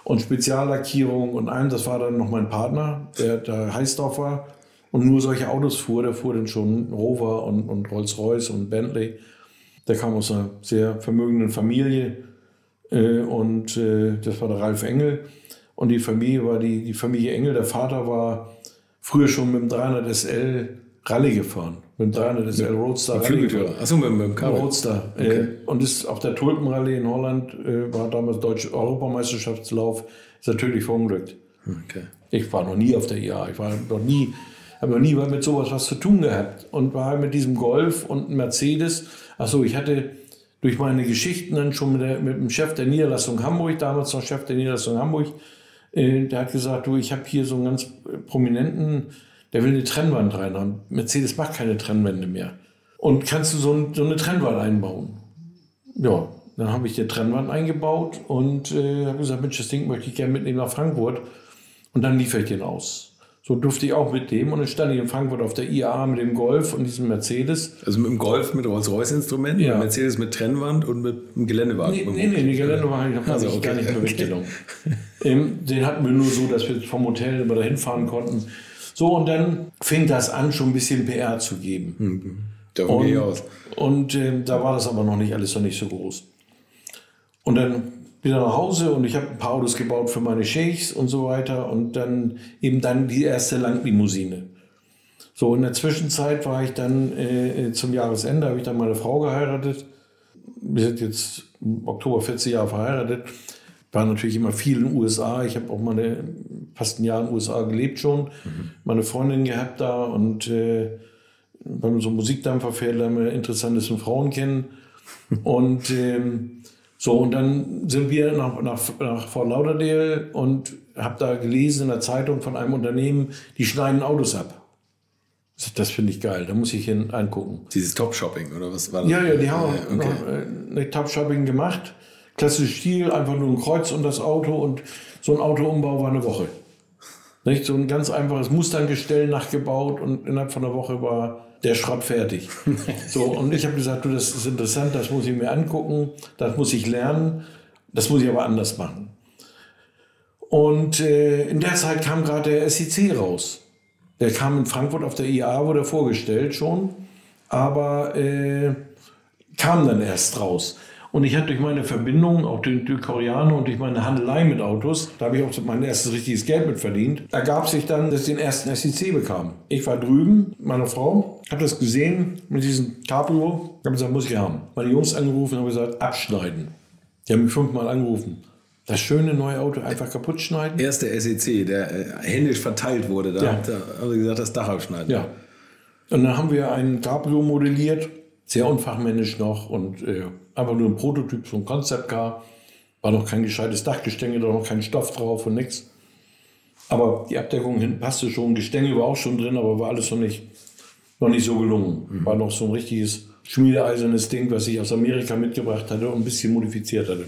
Und Speziallackierung und allem. Das war dann noch mein Partner, der, der Heißdorfer und nur solche Autos fuhr. Der fuhr dann schon Rover und, und Rolls-Royce und Bentley. Der kam aus einer sehr vermögenden Familie. Äh, und äh, das war der Ralf Engel. Und die Familie war die, die Familie Engel. Der Vater war früher schon mit dem 300 SL Rallye gefahren. Mit dem 300 SL Roadster Rallye. Achso, mit, mit dem Kabel. Roadster. Okay. Äh, und ist auch der Tulpenrallye in Holland, äh, war damals deutsche Europameisterschaftslauf, ist natürlich verunglückt. Okay. Ich war noch nie auf der IA. Ich war noch nie, habe noch nie mit sowas was zu tun gehabt. Und war mit diesem Golf und Mercedes. Achso, ich hatte durch meine Geschichten dann schon mit, der, mit dem Chef der Niederlassung Hamburg, damals noch Chef der Niederlassung Hamburg, äh, der hat gesagt, du, ich habe hier so einen ganz prominenten, der will eine Trennwand rein haben. Mercedes macht keine Trennwände mehr. Und kannst du so, ein, so eine Trennwand einbauen? Ja, dann habe ich die Trennwand eingebaut und äh, habe gesagt, Mensch, das Ding möchte ich gerne mitnehmen nach Frankfurt. Und dann liefere ich den aus. So durfte ich auch mit dem und dann stand ich in Frankfurt auf der IAA mit dem Golf und diesem Mercedes. Also mit dem Golf mit Rolls-Royce-Instrumenten, ja. Mercedes mit Trennwand und mit einem Geländewagen. Nee, nee, nee, den Geländewagen habe also, ich okay. gar nicht mehr mitgenommen. ähm, den hatten wir nur so, dass wir vom Hotel immer dahin fahren konnten. So, und dann fing das an, schon ein bisschen PR zu geben. Mhm. Davon gehe ich aus. Und äh, da war das aber noch nicht alles noch nicht so groß. Und dann wieder nach Hause und ich habe ein paar Autos gebaut für meine Sheikhs und so weiter und dann eben dann die erste Langlimousine. So, in der Zwischenzeit war ich dann äh, zum Jahresende, habe ich dann meine Frau geheiratet. Wir sind jetzt im Oktober 40 Jahre verheiratet. War natürlich immer viel in den USA. Ich habe auch meine fast ein Jahr in den USA gelebt schon. Mhm. Meine Freundin gehabt da und äh, beim so Musikdampfer fährt, lernen wir interessantesten Frauen kennen. Und ähm, so, und dann sind wir nach, nach, nach Fort Lauderdale und habe da gelesen in der Zeitung von einem Unternehmen, die schneiden Autos ab. Das finde ich geil, da muss ich hin angucken. Dieses Top-Shopping oder was war das? Ja, ja, die haben ja, okay. Äh, eine Top-Shopping gemacht. Klassischer Stil, einfach nur ein Kreuz und das Auto und so ein Autoumbau war eine Woche. Nicht? So ein ganz einfaches Musterngestell nachgebaut und innerhalb von einer Woche war der Schrott fertig. so, und ich habe gesagt, du, das ist interessant, das muss ich mir angucken, das muss ich lernen, das muss ich aber anders machen. Und äh, in der Zeit kam gerade der SEC raus. Der kam in Frankfurt auf der IA, wurde vorgestellt schon, aber äh, kam dann erst raus. Und ich hatte durch meine Verbindung, auch durch, durch Koreaner und durch meine Handelei mit Autos, da habe ich auch mein erstes richtiges Geld mit verdient, ergab sich dann, dass ich den ersten SEC bekam. Ich war drüben, meine Frau, habe das gesehen mit diesem Cabrio, habe gesagt, muss ich haben. Meine Jungs angerufen und habe gesagt, abschneiden. Die haben mich fünfmal angerufen. Das schöne neue Auto einfach kaputt schneiden. SEC, der äh, händisch verteilt wurde, da, ja. haben sie gesagt, das Dach abschneiden. Ja. Und dann haben wir ein Cabrio modelliert, sehr unfachmännisch noch und äh, einfach nur ein Prototyp, so ein Concept Car. War noch kein gescheites Dachgestänge, da noch kein Stoff drauf und nichts. Aber die Abdeckung hinten passte schon, Gestänge war auch schon drin, aber war alles noch nicht, noch nicht so gelungen. Mhm. War noch so ein richtiges schmiedeeisernes Ding, was ich aus Amerika mitgebracht hatte und ein bisschen modifiziert hatte.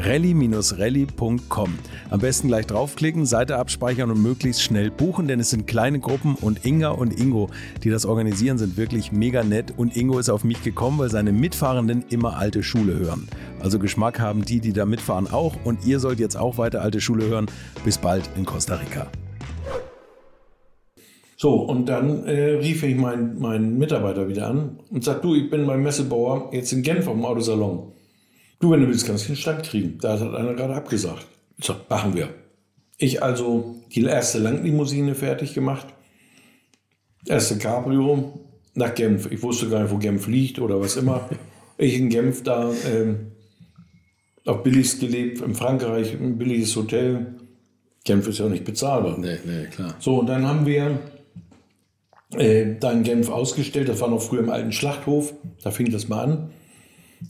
rally-rally.com. Am besten gleich draufklicken, Seite abspeichern und möglichst schnell buchen, denn es sind kleine Gruppen und Inga und Ingo, die das organisieren, sind wirklich mega nett und Ingo ist auf mich gekommen, weil seine Mitfahrenden immer alte Schule hören. Also Geschmack haben die, die da mitfahren auch und ihr sollt jetzt auch weiter alte Schule hören. Bis bald in Costa Rica. So, und dann äh, rief ich meinen, meinen Mitarbeiter wieder an und sagte, du, ich bin beim Messebauer jetzt in Genf am Autosalon. Du, wenn du willst, kannst du den Stand kriegen. Da hat einer gerade abgesagt. So, machen wir. Ich also die erste Langlimousine fertig gemacht. Erste Cabrio nach Genf. Ich wusste gar nicht, wo Genf liegt oder was immer. Ich in Genf da ähm, auf billigst gelebt, in Frankreich, ein billiges Hotel. Genf ist ja auch nicht bezahlbar. Nee, nee, klar. So, und dann haben wir äh, da in Genf ausgestellt. Das war noch früher im alten Schlachthof. Da fing das mal an.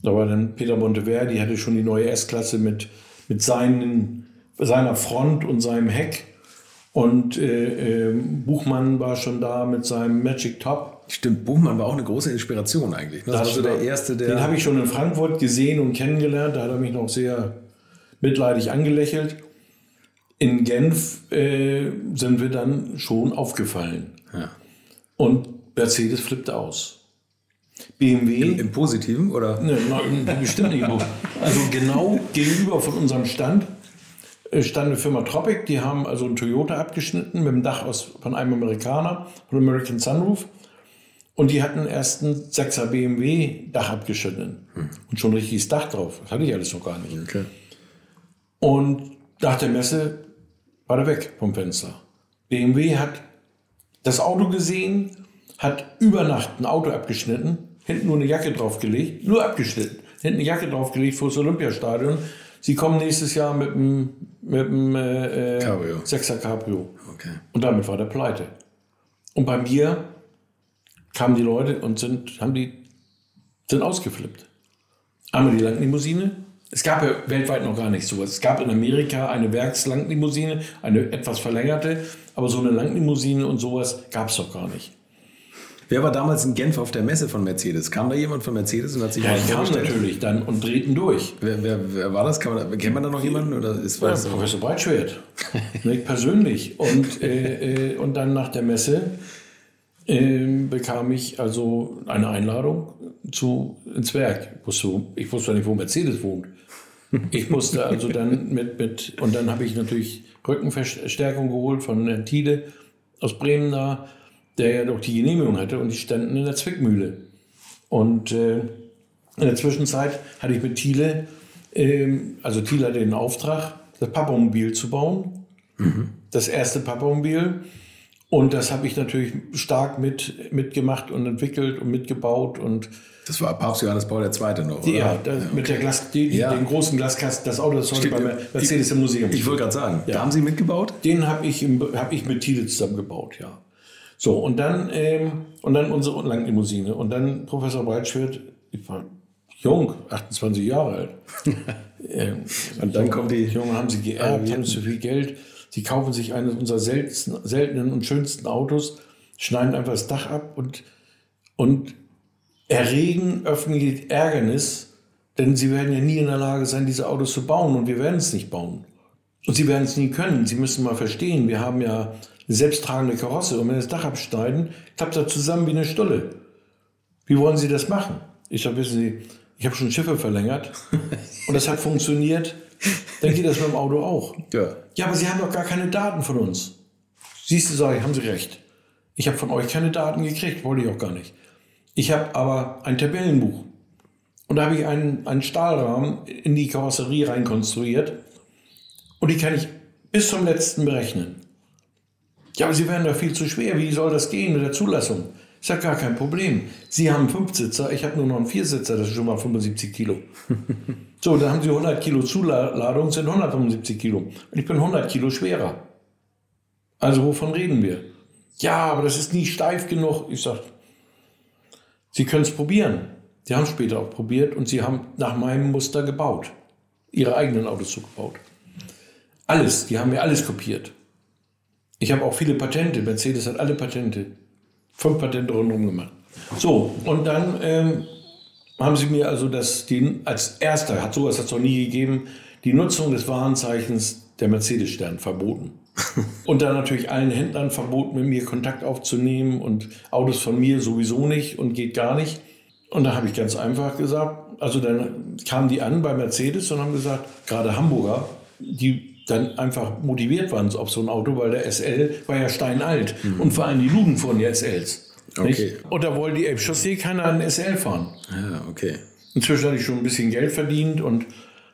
Da war dann Peter Monteverdi, hatte schon die neue S-Klasse mit, mit seinen, seiner Front und seinem Heck. Und äh, äh, Buchmann war schon da mit seinem Magic Top. Stimmt, Buchmann war auch eine große Inspiration eigentlich. Ne? Das, das war so der erste, der. Den habe ich schon in Frankfurt gesehen und kennengelernt. Da hat er mich noch sehr mitleidig angelächelt. In Genf äh, sind wir dann schon aufgefallen. Ja. Und Mercedes flippte aus. BMW. Im, Im, Positiven oder? Ne, bestimmt nicht. Also genau gegenüber von unserem Stand äh, stand eine Firma Tropic, die haben also ein Toyota abgeschnitten mit dem Dach aus, von einem Amerikaner, von American Sunroof. Und die hatten erst ein 6er BMW Dach abgeschnitten. Hm. Und schon richtiges Dach drauf. Das hatte ich alles noch gar nicht. Okay. Und nach der Messe war der weg vom Fenster. BMW hat das Auto gesehen, hat über Nacht ein Auto abgeschnitten hinten nur eine Jacke draufgelegt, nur abgeschnitten, hinten eine Jacke draufgelegt vor das Olympiastadion. Sie kommen nächstes Jahr mit dem, mit dem äh, äh Cabrio. 6er Cabrio. Okay. Und damit war der pleite. Und bei mir kamen die Leute und sind, haben die, sind ausgeflippt. Einmal die Langlimousine. Es gab ja weltweit noch gar nicht sowas. Es gab in Amerika eine Werkslanglimousine, eine etwas verlängerte, aber so eine Langlimousine und sowas gab es doch gar nicht. Wer war damals in Genf auf der Messe von Mercedes? Kam da jemand von Mercedes und hat sich ja, mal vorgestellt? natürlich dann und drehten durch. Wer, wer, wer war das? Man, kennt man da noch jemanden? Oder ist, ja, so? Professor Breitschwert, persönlich. Und, äh, äh, und dann nach der Messe äh, bekam ich also eine Einladung zu, ins Werk. Ich wusste, ich wusste nicht, wo Mercedes wohnt. Ich musste also dann mit, mit und dann habe ich natürlich Rückenverstärkung geholt von Herrn Thiele aus Bremen da der ja doch die Genehmigung hatte und die standen in der Zwickmühle. Und äh, in der Zwischenzeit hatte ich mit Thiele, äh, also Thiele hatte den Auftrag, das Papamobil zu bauen. Mhm. Das erste Papamobil. Und das habe ich natürlich stark mit, mitgemacht und entwickelt und mitgebaut und das war Papst Johannes Paul II. noch, oder? Ja, das, ja mit der Glas, die, ja. den großen Glaskasten, das Auto, das heute bei Mercedes im Museum Ich wollte gerade sagen, ja. da haben Sie mitgebaut? Den habe ich, hab ich mit Thiele zusammengebaut, ja. So, und dann, ähm, und dann unsere Langlimousine. Und dann Professor Breitschwert, ich war jung, 28 Jahre alt. ähm, und dann kommt die Jungen, haben sie geerbt, haben zu viel Geld. Sie kaufen sich eines unserer seltensten, seltenen und schönsten Autos, schneiden einfach das Dach ab und, und erregen öffentlich Ärgernis, denn sie werden ja nie in der Lage sein, diese Autos zu bauen und wir werden es nicht bauen. Und sie werden es nie können. Sie müssen mal verstehen, wir haben ja selbsttragende Karosse und wenn wir das Dach abschneiden, klappt das zusammen wie eine Stulle. Wie wollen Sie das machen? Ich sage, wissen Sie, ich habe schon Schiffe verlängert und das hat funktioniert. Dann geht das mit dem Auto auch. Ja. Ja, aber Sie haben doch gar keine Daten von uns. Siehst du, sage ich, haben Sie recht. Ich habe von euch keine Daten gekriegt, wollte ich auch gar nicht. Ich habe aber ein Tabellenbuch. Und da habe ich einen, einen Stahlrahmen in die Karosserie reinkonstruiert. Und die kann ich bis zum letzten berechnen. Ja, aber Sie werden da viel zu schwer. Wie soll das gehen mit der Zulassung? Ich sage, gar kein Problem. Sie haben einen Fünfsitzer, ich habe nur noch einen Viersitzer, das ist schon mal 75 Kilo. so, dann haben Sie 100 Kilo Zuladung, sind 175 Kilo. Und ich bin 100 Kilo schwerer. Also wovon reden wir? Ja, aber das ist nie steif genug. Ich sage, Sie können es probieren. Sie haben es später auch probiert und Sie haben nach meinem Muster gebaut. Ihre eigenen Autos zugebaut. Alles, die haben mir alles kopiert. Ich habe auch viele Patente. Mercedes hat alle Patente. Fünf Patente rundherum gemacht. So, und dann ähm, haben sie mir also das, die, als erster, hat sowas hat es noch nie gegeben, die Nutzung des Warenzeichens der Mercedes-Stern verboten. und dann natürlich allen Händlern verboten, mit mir Kontakt aufzunehmen und Autos von mir sowieso nicht und geht gar nicht. Und da habe ich ganz einfach gesagt, also dann kamen die an bei Mercedes und haben gesagt, gerade Hamburger, die dann einfach motiviert waren auf so ein Auto, weil der SL war ja steinalt mhm. und vor allem die Lugen fuhren ja SLs. Okay. Und da wollte die Elbchaussee keiner einen SL fahren. Ja, okay. Inzwischen hatte ich schon ein bisschen Geld verdient und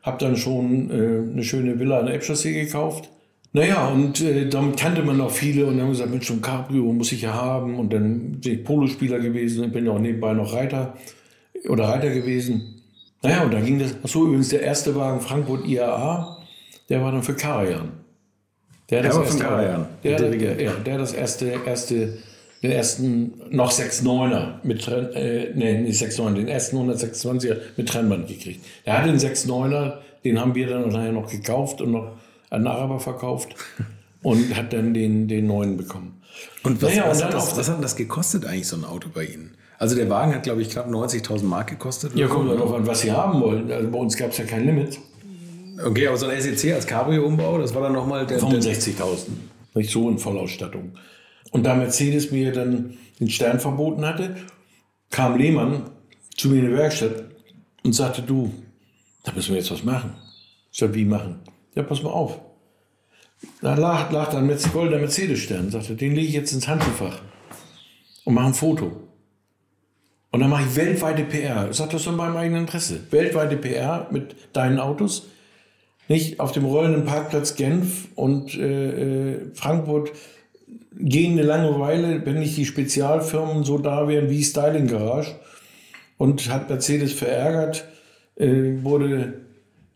habe dann schon äh, eine schöne Villa an der Elbchaussee gekauft. Naja, und äh, damit kannte man auch viele und dann haben gesagt, Mensch, so ein Cabrio muss ich ja haben. Und dann bin ich Polospieler gewesen und bin ja auch nebenbei noch Reiter oder Reiter gewesen. Naja, und da ging das, achso, übrigens der erste Wagen Frankfurt IAA, der war dann für Karajan. Der, der war von Karajan. Der, der, der, ja, der das erste, erste, den ersten noch 6,9er mit, äh, nee, nicht 6,9, den ersten 126er mit Trennband gekriegt. Der hat den 6,9er, den haben wir dann nachher noch gekauft und noch an Araber verkauft und hat dann den, den neuen bekommen. Und was, naja, was, und hat das, was hat das gekostet eigentlich, so ein Auto bei Ihnen? Also der Wagen hat, glaube ich, knapp 90.000 Mark gekostet. Ja, kommt darauf an, was Sie haben wollen. Also bei uns gab es ja kein Limit. Okay, aber so ein SEC als Cabrio-Umbau, das war dann nochmal der... 65.000. Nicht so in Vollausstattung. Und da Mercedes mir dann den Stern verboten hatte, kam Lehmann zu mir in die Werkstatt und sagte, du, da müssen wir jetzt was machen. Ich sag, wie machen? Ja, pass mal auf. Da lag, lag dann mit goldener Mercedes-Stern. Sagte, den lege ich jetzt ins Handschuhfach und mache ein Foto. Und dann mache ich weltweite PR. Ich sage das in meinem eigenen Interesse. Weltweite PR mit deinen Autos. Nicht auf dem rollenden Parkplatz Genf und äh, äh Frankfurt gehende Langeweile, wenn nicht die Spezialfirmen so da wären wie Styling Garage. Und hat Mercedes verärgert, äh, wurde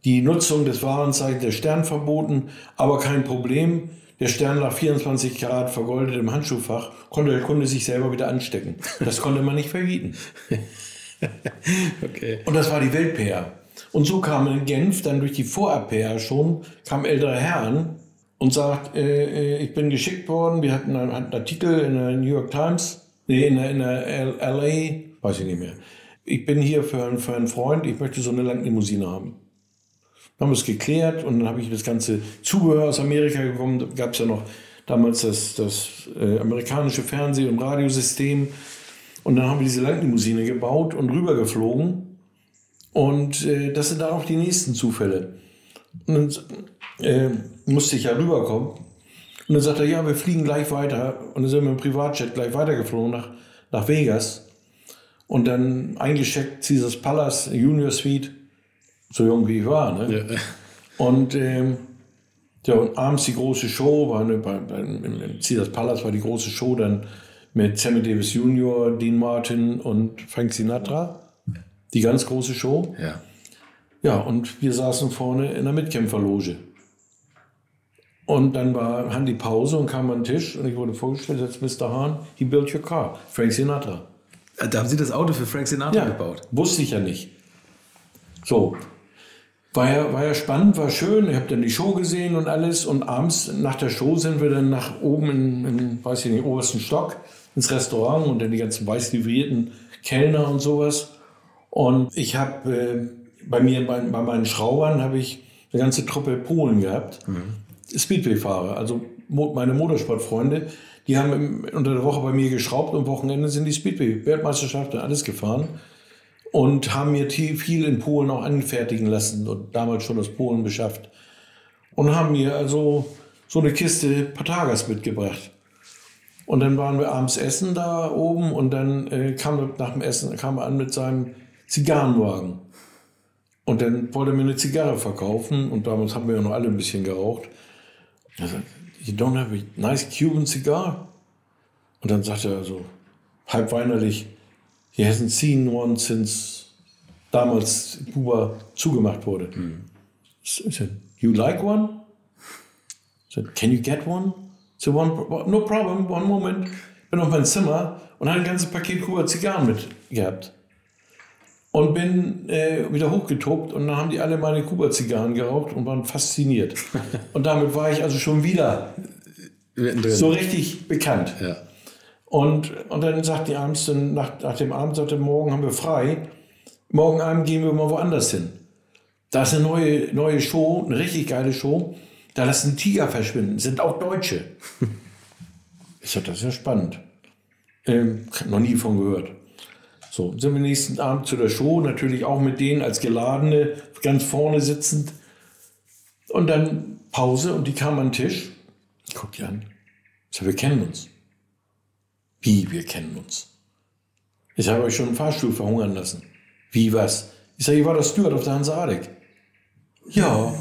die Nutzung des Warenzeichens der Stern verboten, aber kein Problem. Der Stern lag 24 Karat vergoldet im Handschuhfach, konnte der Kunde sich selber wieder anstecken. Das konnte man nicht verbieten. okay. Und das war die Welt-PR. Und so kam in Genf dann durch die Vorab-PR schon, kam älterer Herr an und sagt, äh, äh ich bin geschickt worden, wir hatten einen, einen, Artikel in der New York Times, nee, in der, in der LA, weiß ich nicht mehr. Ich bin hier für, für einen Freund, ich möchte so eine Langlimousine haben. Dann haben wir es geklärt und dann habe ich das ganze Zubehör aus Amerika gekommen. Da gab es ja noch damals das, das äh, amerikanische Fernseh- und Radiosystem. Und dann haben wir diese Langlimousine gebaut und rübergeflogen. Und äh, das sind dann auch die nächsten Zufälle. Und dann äh, musste ich ja rüberkommen. Und dann sagt er, ja, wir fliegen gleich weiter. Und dann sind wir im Privatjet gleich weitergeflogen nach, nach Vegas. Und dann eingecheckt Caesars Palace, Junior Suite so jung wie ich war. Ne? Ja. Und, ähm, ja, und abends die große Show, war eine, bei, bei, im Caesars Palace war die große Show dann mit Sammy Davis Jr., Dean Martin und Frank Sinatra. Die ganz große Show. Ja. Ja, und wir saßen vorne in der Mitkämpferloge. Und dann war, hatten die Pause und kam an den Tisch und ich wurde vorgestellt als Mr. Hahn, he built your car, Frank Sinatra. Da haben Sie das Auto für Frank Sinatra Ja, gebaut. wusste ich ja nicht. So, war ja, war ja spannend, war schön. Ich habe dann die Show gesehen und alles. Und abends nach der Show sind wir dann nach oben in, in weiß ich nicht, obersten Stock ins Restaurant und dann die ganzen weiß livrierten Kellner und sowas. Und ich habe äh, bei mir, bei, bei meinen Schraubern, habe ich eine ganze Truppe Polen gehabt. Speedway-Fahrer, also mo meine Motorsportfreunde, die haben im, unter der Woche bei mir geschraubt und am Wochenende sind die Speedway-Weltmeisterschaft und alles gefahren und haben mir viel in Polen auch anfertigen lassen und damals schon aus Polen beschafft. Und haben mir also so eine Kiste Patagas mitgebracht. Und dann waren wir abends essen da oben und dann äh, kam er nach dem Essen kam er an mit seinem Zigarrenwagen. Und dann wollte er mir eine Zigarre verkaufen und damals haben wir ja noch alle ein bisschen geraucht. Er sagt, you don't have a nice Cuban cigar? Und dann sagt er so halb weinerlich, he hasn't seen one since damals Kuba zugemacht wurde. So, I said, you like one? I said, can you get one? So one, no problem, one moment. Bin auf mein Zimmer und habe ein ganzes Paket Kuba Zigarren mit gehabt. Und bin äh, wieder hochgetobt und dann haben die alle meine Kuba-Zigarren geraucht und waren fasziniert. und damit war ich also schon wieder so richtig bekannt. Ja. Und, und dann sagt die abends, dann nach, nach dem Abend, sagte morgen haben wir frei. Morgen Abend gehen wir mal woanders hin. Da ist eine neue, neue Show, eine richtig geile Show. Da lassen Tiger verschwinden, sind auch Deutsche. Ich sag, das ist ja spannend. Ähm, noch nie von gehört. So, sind wir nächsten Abend zu der Show, natürlich auch mit denen als Geladene, ganz vorne sitzend. Und dann Pause und die kamen an den Tisch. Ich guck die an. Ich sag, wir kennen uns. Wie, wir kennen uns? Ich habe euch schon im Fahrstuhl verhungern lassen. Wie, was? Ich sage, ich war der Steward auf der Hanseatic. Ja.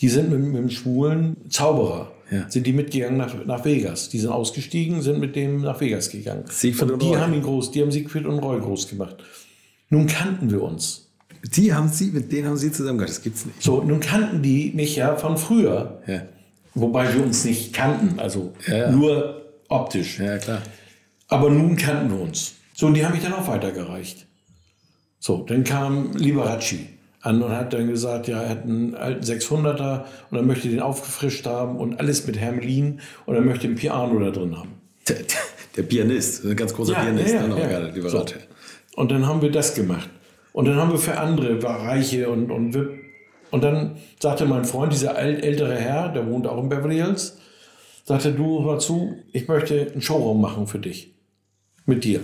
Die sind mit, mit dem schwulen Zauberer, Ja. sind die mitgegangen nach, nach Vegas. Die sind ausgestiegen, sind mit dem nach Vegas gegangen. Siegfried und die Roy. haben ihn groß, die haben Siegfried und Roy groß gemacht. Nun kannten wir uns. Die haben Sie, mit denen haben Sie zusammen Das gibt's nicht. So, nun kannten die mich ja von früher. Ja. Wobei wir uns nicht kannten, also ja. nur optisch. Ja, klar. Aber nun kannten wir uns. So, und die haben mich dann auch weitergereicht. So, dann kam Liberace an und hat dann gesagt, ja, er hat einen alten 600er und er möchte den aufgefrischt haben und alles mit Hermelin und er möchte ein Piano da drin haben. Der, der Pianist, ein ganz großer Pianist, ne? noch gerade, lieber So. Und dann haben wir das gemacht. Und dann haben wir für andere Bereiche und, und, wir- und dann sagte mein Freund, dieser alt, ältere Herr, der wohnt auch in Beverly Hills, sagte, du hör zu, ich möchte einen Showroom machen für dich. Mit dir.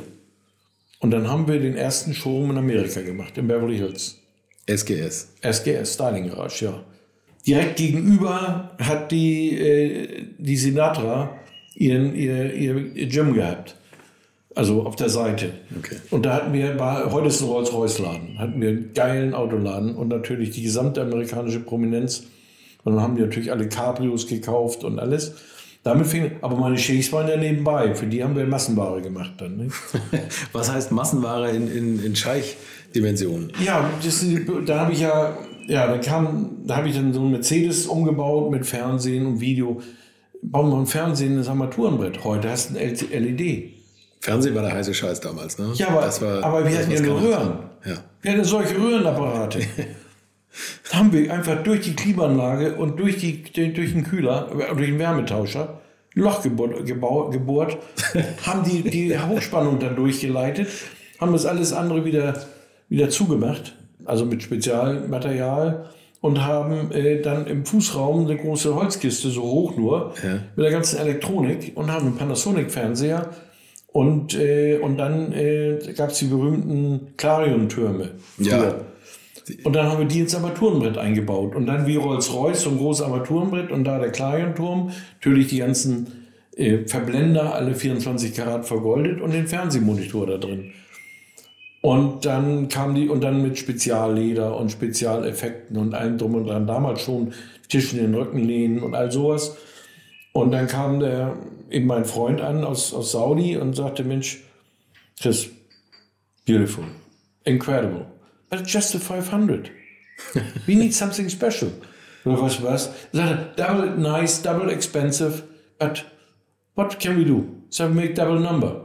Und dann haben wir den ersten Showroom in Amerika gemacht, in Beverly Hills. SGS. SGS, Styling Garage, ja. Direkt gegenüber hat die, äh, die Sinatra ihren, ihr, ihr, Gym gehabt. Also auf der Seite. Okay. Und da hatten wir, war, heute ist ein Rolls-Royce-Laden, hatten wir einen geilen Autoladen und natürlich die gesamte amerikanische Prominenz. Und dann haben die natürlich alle Cabrios gekauft und alles. Damit fing, aber meine Sheiks waren ja nebenbei, für die haben wir Massenware gemacht dann. Ne? Was heißt Massenware in, in, in Scheich-Dimensionen? Ja, das, da habe ich ja, ja, da kam, da habe ich dann so einen Mercedes umgebaut mit Fernsehen und Video. Bauen wir ein Fernsehen, das Armaturenbrett. Heute hast du ein LED. Fernsehen war der heiße Scheiß damals, ne? Ja, aber, Das war- aber wir das, hatten ja nur Röhren. Ja. Wir hatten solche Röhrenapparate. da haben wir einfach durch die Klimaanlage und durch, die, den- durch den Kühler, äh, durch den Wärmetauscher, ein Loch gebohrt, gebohrt haben die, die Hochspannung dann durchgeleitet, haben das alles andere wieder, wieder zugemacht, also mit Spezialmaterial und haben äh, dann im Fußraum eine große Holzkiste, so hoch nur, Ja. mit der ganzen Elektronik und haben einen Panasonic-Fernseher und, äh, und dann äh, gab es die berühmten Clarion-Türme. Ja. Und dann haben wir die ins Armaturenbrett eingebaut. Und dann wie Rolls-Royce, so ein großes Armaturenbrett und da der Clarion-Turm. Natürlich die ganzen äh, Verblender, alle 24 Karat vergoldet und den Fernsehmonitor da drin. Und dann kam die, und dann mit Spezialleder und Spezialeffekten und allem drum und dran. Damals schon Tisch in den Rücken lehnen und all sowas. Und dann kam der, eben mein Freund an aus, aus Saudi und sagte, Mensch, Chris, beautiful, incredible, but just a 500. We need something special. Oder was was? Sagt er, double nice, double expensive, but what can we do? So make double number.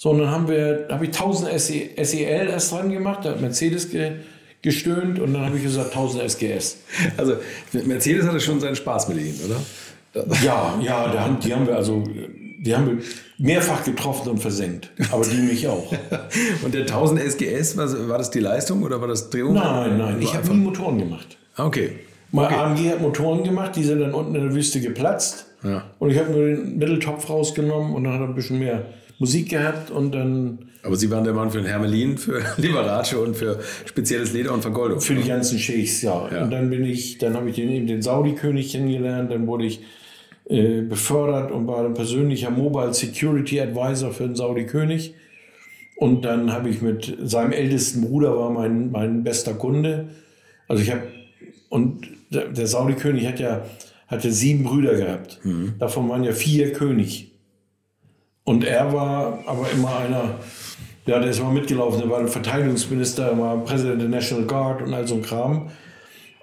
So, und dann haben wir, habe ich 1000 SE, SEL erst dran gemacht, da hat Mercedes ge, gestöhnt und dann habe ich gesagt 1000 SGS. Also Mercedes hatte schon seinen Spaß mit Ihnen, oder? Ja, ja, die haben, die haben wir also, die haben wir mehrfach getroffen und versenkt. Aber die mich auch. und der 1000 SGS, was, war das die Leistung oder war das Drehung? Nein, nein, ich habe nie Motoren gemacht. Okay. Mal okay. AMG hat Motoren gemacht, die sind dann unten in der Wüste geplatzt. Ja. Und ich habe nur den Mitteltopf rausgenommen und dann hat er ein bisschen mehr Musik gehabt und dann Aber Sie waren der Mann für den Hermelin, für Liberace und für spezielles Leder und Vergoldung. für die ganzen Sheikhs, ja. Ja. Und dann bin ich, dann habe ich den, eben den Saudi-König kennengelernt, dann wurde ich äh, befördert und war dann persönlicher Mobile Security Advisor für den Saudi-König. Und dann habe ich mit seinem ältesten Bruder war mein, mein bester Kunde. Also ich habe, und der, Saudi-König hat ja, hatte sieben Brüder gehabt. Davon waren ja vier König. Und er war aber immer einer, ja, der ist immer mitgelaufen, der war Verteidigungsminister, er war Präsident der National Guard und all so ein Kram.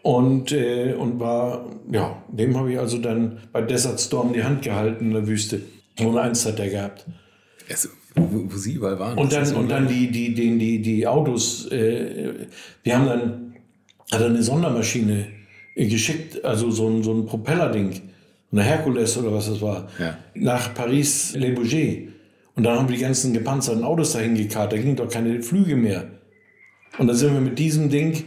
Und, äh, und war, ja, dem habe ich also dann bei Desert Storm die Hand gehalten in der Wüste. Und eins hat er gehabt. Also, wo, wo Sie überall waren. Und dann, und dann die, die, die, die, die Autos, äh, wir haben dann, hat er eine Sondermaschine geschickt, also so ein, so ein Propellerding, eine Herkules oder was das war, Ja. nach Paris-Le Bourget. Und dann haben wir die ganzen gepanzerten Autos dahin gekarrt, da gingen doch keine Flüge mehr. Und dann sind wir mit diesem Ding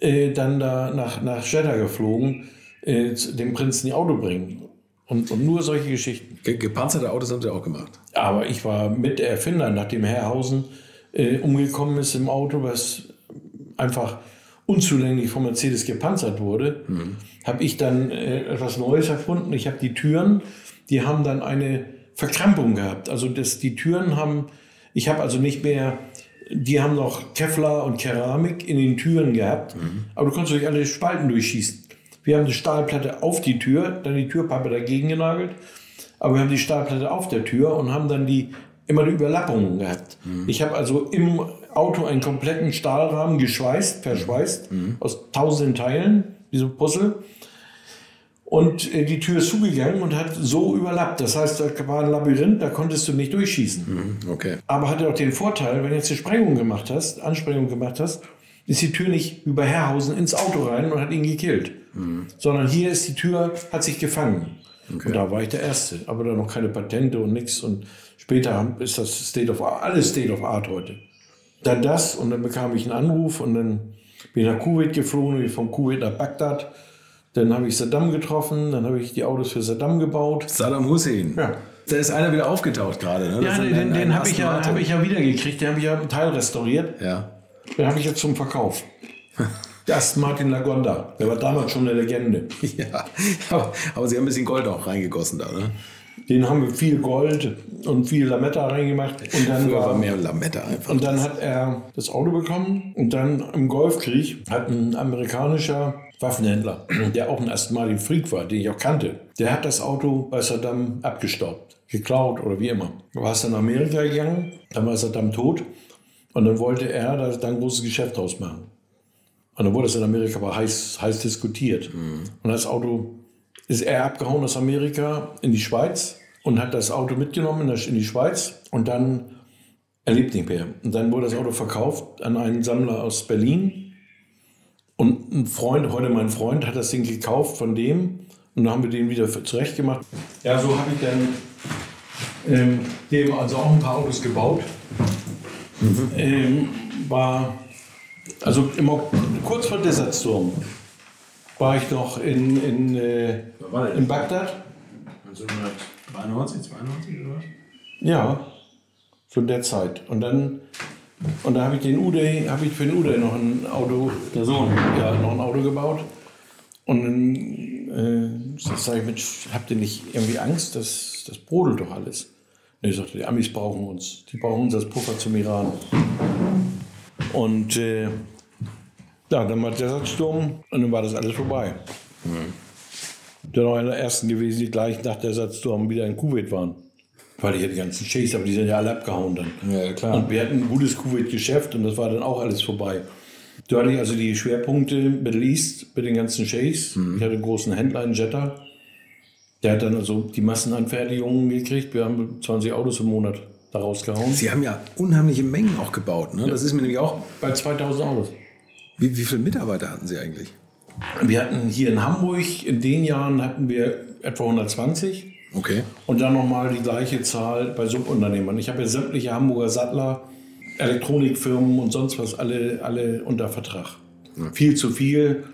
äh, dann da nach, nach Jeddah geflogen, äh, dem Prinzen die Auto bringen. Und, und nur solche Geschichten. Ge gepanzerte Autos haben Sie auch gemacht. Aber ich war mit der Erfinder, nachdem Herrhausen äh, umgekommen ist im Auto, was einfach unzulänglich von Mercedes gepanzert wurde, habe ich dann äh, etwas Neues erfunden. Ich habe die Türen, die haben dann eine Verkrampung gehabt. Also das, die Türen haben, ich habe also nicht mehr, die haben noch Kevlar und Keramik in den Türen gehabt, aber du konntest durch alle Spalten durchschießen. Wir haben die Stahlplatte auf die Tür, dann die Türpappe dagegen genagelt, aber wir haben die Stahlplatte auf der Tür und haben dann die immer die Überlappungen gehabt. Ich habe also im Auto einen kompletten Stahlrahmen geschweißt, verschweißt, aus tausenden Teilen, wie so Puzzle. Und äh, die Tür ist zugegangen und hat so überlappt. Das heißt, da war ein Labyrinth, da konntest du nicht durchschießen. Okay. Aber hatte auch den Vorteil, wenn du jetzt eine Sprengung gemacht hast, Ansprengung gemacht hast, ist die Tür nicht über Herrhausen ins Auto rein und hat ihn gekillt. Sondern hier ist die Tür, hat sich gefangen. Und da war ich der Erste. Aber da noch keine Patente und nichts. Und später ist das State of Art, alles State of Art heute. Dann das und dann bekam ich einen Anruf und dann bin ich nach Kuwait geflogen, bin von Kuwait nach Bagdad. Dann habe ich Saddam getroffen, dann habe ich die Autos für Saddam gebaut. Saddam Hussein. Ja. Da ist einer wieder aufgetaucht gerade. Ne? Ja, den, den, ein habe ich, ja, hab ich ja wiedergekriegt, den habe ich ja einen Teil restauriert. Ja. Den habe ich jetzt zum Verkauf. Das ist Martin Lagonda. Der war damals schon eine Legende. ja. Aber, aber Sie haben ein bisschen Gold auch reingegossen da, ne? Den haben wir viel Gold und viel Lametta reingemacht. Und dann, Früher war war, mehr Lametta einfach. und dann hat er das Auto bekommen. Und dann im Golfkrieg hat ein amerikanischer Waffenhändler, der auch ein Aston Martin Freak war, den ich auch kannte, der hat das Auto bei Saddam abgestaubt, geklaut oder wie immer. War es dann nach Amerika gegangen, dann war Saddam tot. Und dann wollte er da ein großes Geschäft draus machen. Und dann wurde es in Amerika aber heiß, heiß diskutiert. Und das Auto ist er abgehauen aus Amerika in die Schweiz und hat das Auto mitgenommen in, die Schweiz und dann, er lebt nicht mehr. Und dann wurde das Auto verkauft an einen Sammler aus Berlin. Und ein Freund, heute mein Freund, hat das Ding gekauft von dem und dann haben wir den wieder zurecht gemacht. Ja, so habe ich dann ähm, dem also auch ein paar Autos gebaut. Ähm, war also immer kurz vor Desert Storm war ich noch in, in, äh, in Bagdad. 1993, 92 oder was? Ja, zu der Zeit. Und dann, und da habe ich den Uday, habe ich für den Uday noch ein Auto, der Sohn, ja, noch ein Auto gebaut. Und dann äh, sage ich, Mensch, habt ihr nicht irgendwie Angst? Das, das brodelt doch alles. Und ich sagte, die Amis brauchen uns. Die brauchen uns als Puffer zum Iran. Und äh, ja, dann war der Satzsturm und dann war das alles vorbei. Der war einer der ersten gewesen, die gleich nach der Satzsturm wieder in Kuwait waren. Weil ich ja die ganzen Sheikhs, aber die sind ja alle abgehauen dann. Ja, klar. Und wir hatten ein gutes Kuwait-Geschäft und das war dann auch alles vorbei. Da hatte ich also die Schwerpunkte Middle East mit den ganzen Sheikhs. Ich hatte einen großen Händler in Jeddah. Der hat dann also die Massenanfertigungen gekriegt. Wir haben 20 Autos im Monat daraus gehauen. Sie haben ja unheimliche Mengen auch gebaut. Ne? Das ist mir nämlich auch. Bei 2000 Autos. Wie, wie viele Mitarbeiter hatten Sie eigentlich? Wir hatten hier in Hamburg, in den Jahren hatten wir etwa 120. Okay. Und dann nochmal die gleiche Zahl bei Subunternehmern. Ich habe ja sämtliche Hamburger Sattler, Elektronikfirmen und sonst was alle, alle unter Vertrag. Viel zu viel.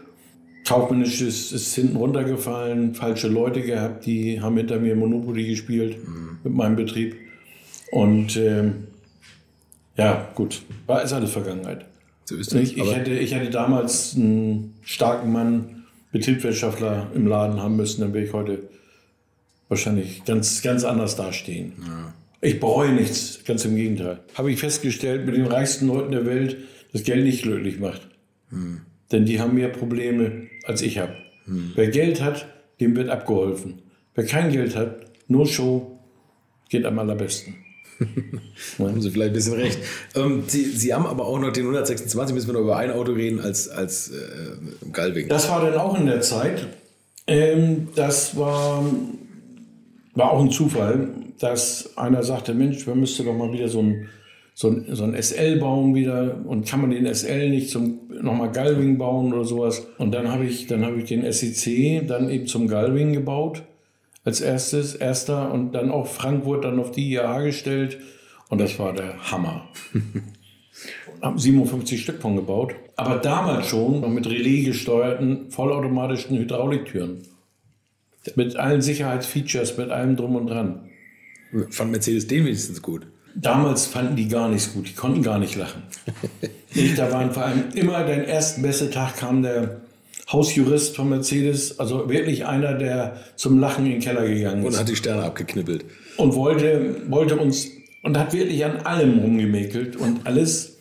Kaufmännisch ist, ist hinten runtergefallen, falsche Leute gehabt, die haben hinter mir Monopoly gespielt mit meinem Betrieb. Und ähm, ja, gut, war ist alles Vergangenheit. So ist Ich, ich, hätte, ich hätte damals einen starken Mann, Betriebswirtschaftler im Laden haben müssen, dann wäre ich heute wahrscheinlich ganz, ganz anders dastehen. Ich bereue nichts, ganz im Gegenteil. Habe ich festgestellt, mit den reichsten Leuten der Welt, dass Geld nicht glücklich macht. Denn die haben mehr Probleme, als ich habe. Wer Geld hat, dem wird abgeholfen. Wer kein Geld hat, nur Show, geht am allerbesten. haben Sie vielleicht ein bisschen recht. Ähm, Sie, Sie haben aber auch noch den 126, müssen wir noch über ein Auto reden, als, als äh, Galving. Das war dann auch in der Zeit. Ähm, das war, war auch ein Zufall, dass einer sagte, Mensch, wir müssten doch mal wieder so ein, so ein, so ein SL bauen wieder und kann man den SL nicht zum nochmal Galving bauen oder sowas. Und dann habe ich, dann habe ich den SEC dann eben zum Galving gebaut als erstes, erster und dann auch Frankfurt dann auf die IAA gestellt und das war der Hammer. haben 57 Stück von gebaut. Aber damals schon noch mit Relais gesteuerten vollautomatischen Hydrauliktüren. Mit allen Sicherheitsfeatures, mit allem drum und dran. Fand Mercedes den wenigstens gut. Damals fanden die gar nichts gut, die konnten gar nicht lachen. Nicht, da waren vor allem immer, den ersten beste Tag kam der Hausjurist von Mercedes, also wirklich einer, der zum Lachen in den Keller gegangen Und ist hat die Sterne abgeknippelt. und wollte, wollte uns und hat wirklich an allem rumgemäkelt und alles.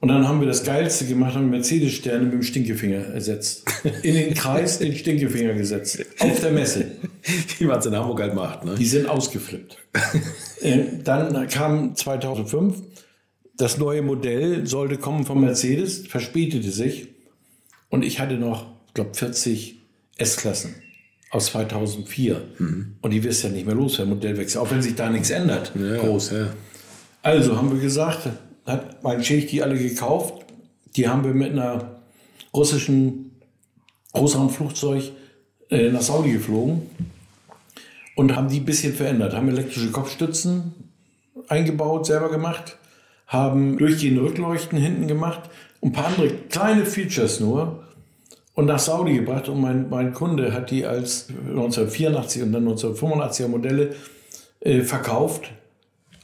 Und dann haben wir das Geilste gemacht, haben Mercedes-Sterne mit dem Stinkefinger ersetzt. In den Kreis den Stinkefinger gesetzt. Auf der Messe. Wie man es in Hamburg halt macht. Ne? Die sind ausgeflippt. Äh, Dann kam 2005, das neue Modell sollte kommen von Mercedes, verspätete sich. Und ich hatte noch, glaube, 40 S-Klassen aus 2004. Und die wirst ja nicht mehr los, der Modellwechsel, auch wenn sich da nichts ändert. groß. Ja. Also haben wir gesagt, hat mein Sheikh die alle gekauft. Die haben wir mit einer russischen Großraumflugzeug äh, nach Saudi geflogen und haben die ein bisschen verändert. Haben elektrische Kopfstützen eingebaut, selber gemacht, haben durchgehende Rückleuchten hinten gemacht und ein paar andere kleine Features nur und nach Saudi gebracht. Und mein, mein Kunde hat die als 1984 und dann 1985er Modelle äh, verkauft.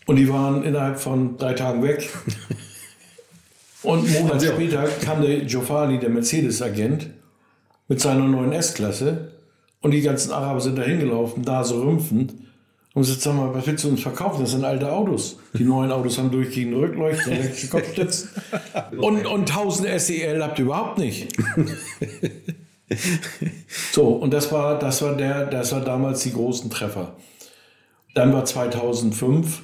Und die waren innerhalb von drei Tagen weg. Und einen Monat später kam der Jofali, der Mercedes-Agent, mit seiner neuen S-Klasse. Und die ganzen Araber sind da hingelaufen, da so rümpfend. Und gesagt, sag mal, was willst du uns verkaufen? Das sind alte Autos. Die neuen Autos haben durchgehende Rückleuchten, elektrische Kopfstützen. Und, und 1000 SEL habt ihr überhaupt nicht. So, und das war, das war der, das war damals die großen Treffer. Dann war 2005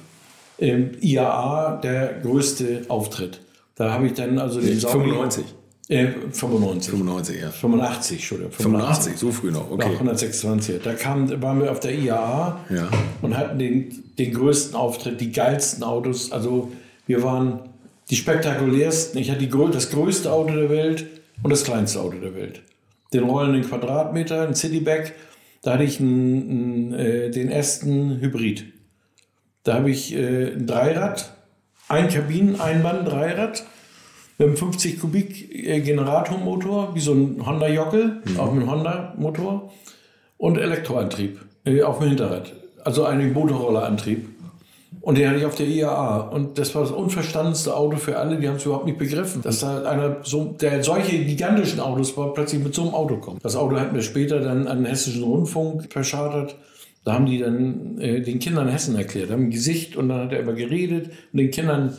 im IAA der größte Auftritt. Da habe ich dann also den Saudi- 95. Äh, 95. 95, ja. 85, Entschuldigung. 85, so früh noch, Nach okay. 126. Da kam, waren wir auf der IAA Ja. und hatten den, den größten Auftritt, die geilsten Autos. Also wir waren die spektakulärsten. Ich hatte die, das größte Auto der Welt und das kleinste Auto der Welt. Den rollenden Quadratmeter, ein Cityback. Da hatte ich einen, einen, äh, den ersten Hybrid. Da habe ich äh, ein Dreirad, ein Kabinen, ein Mann, Dreirad mit einem 50 Kubik äh, Generatormotor, wie so ein Honda Jockel, auch mit einem Honda Motor und Elektroantrieb, äh, auf dem Hinterrad. Also ein Motorrollerantrieb. Und den hatte ich auf der IAA. Und das war das unverstandenste Auto für alle, die haben es überhaupt nicht begriffen, dass da einer, so, der solche gigantischen Autos war, plötzlich mit so einem Auto kommt. Das Auto hat mir später dann an den Hessischen Rundfunk verschartert. Da haben die dann äh, den Kindern Hessen erklärt, haben ein Gesicht und dann hat er immer geredet und den Kindern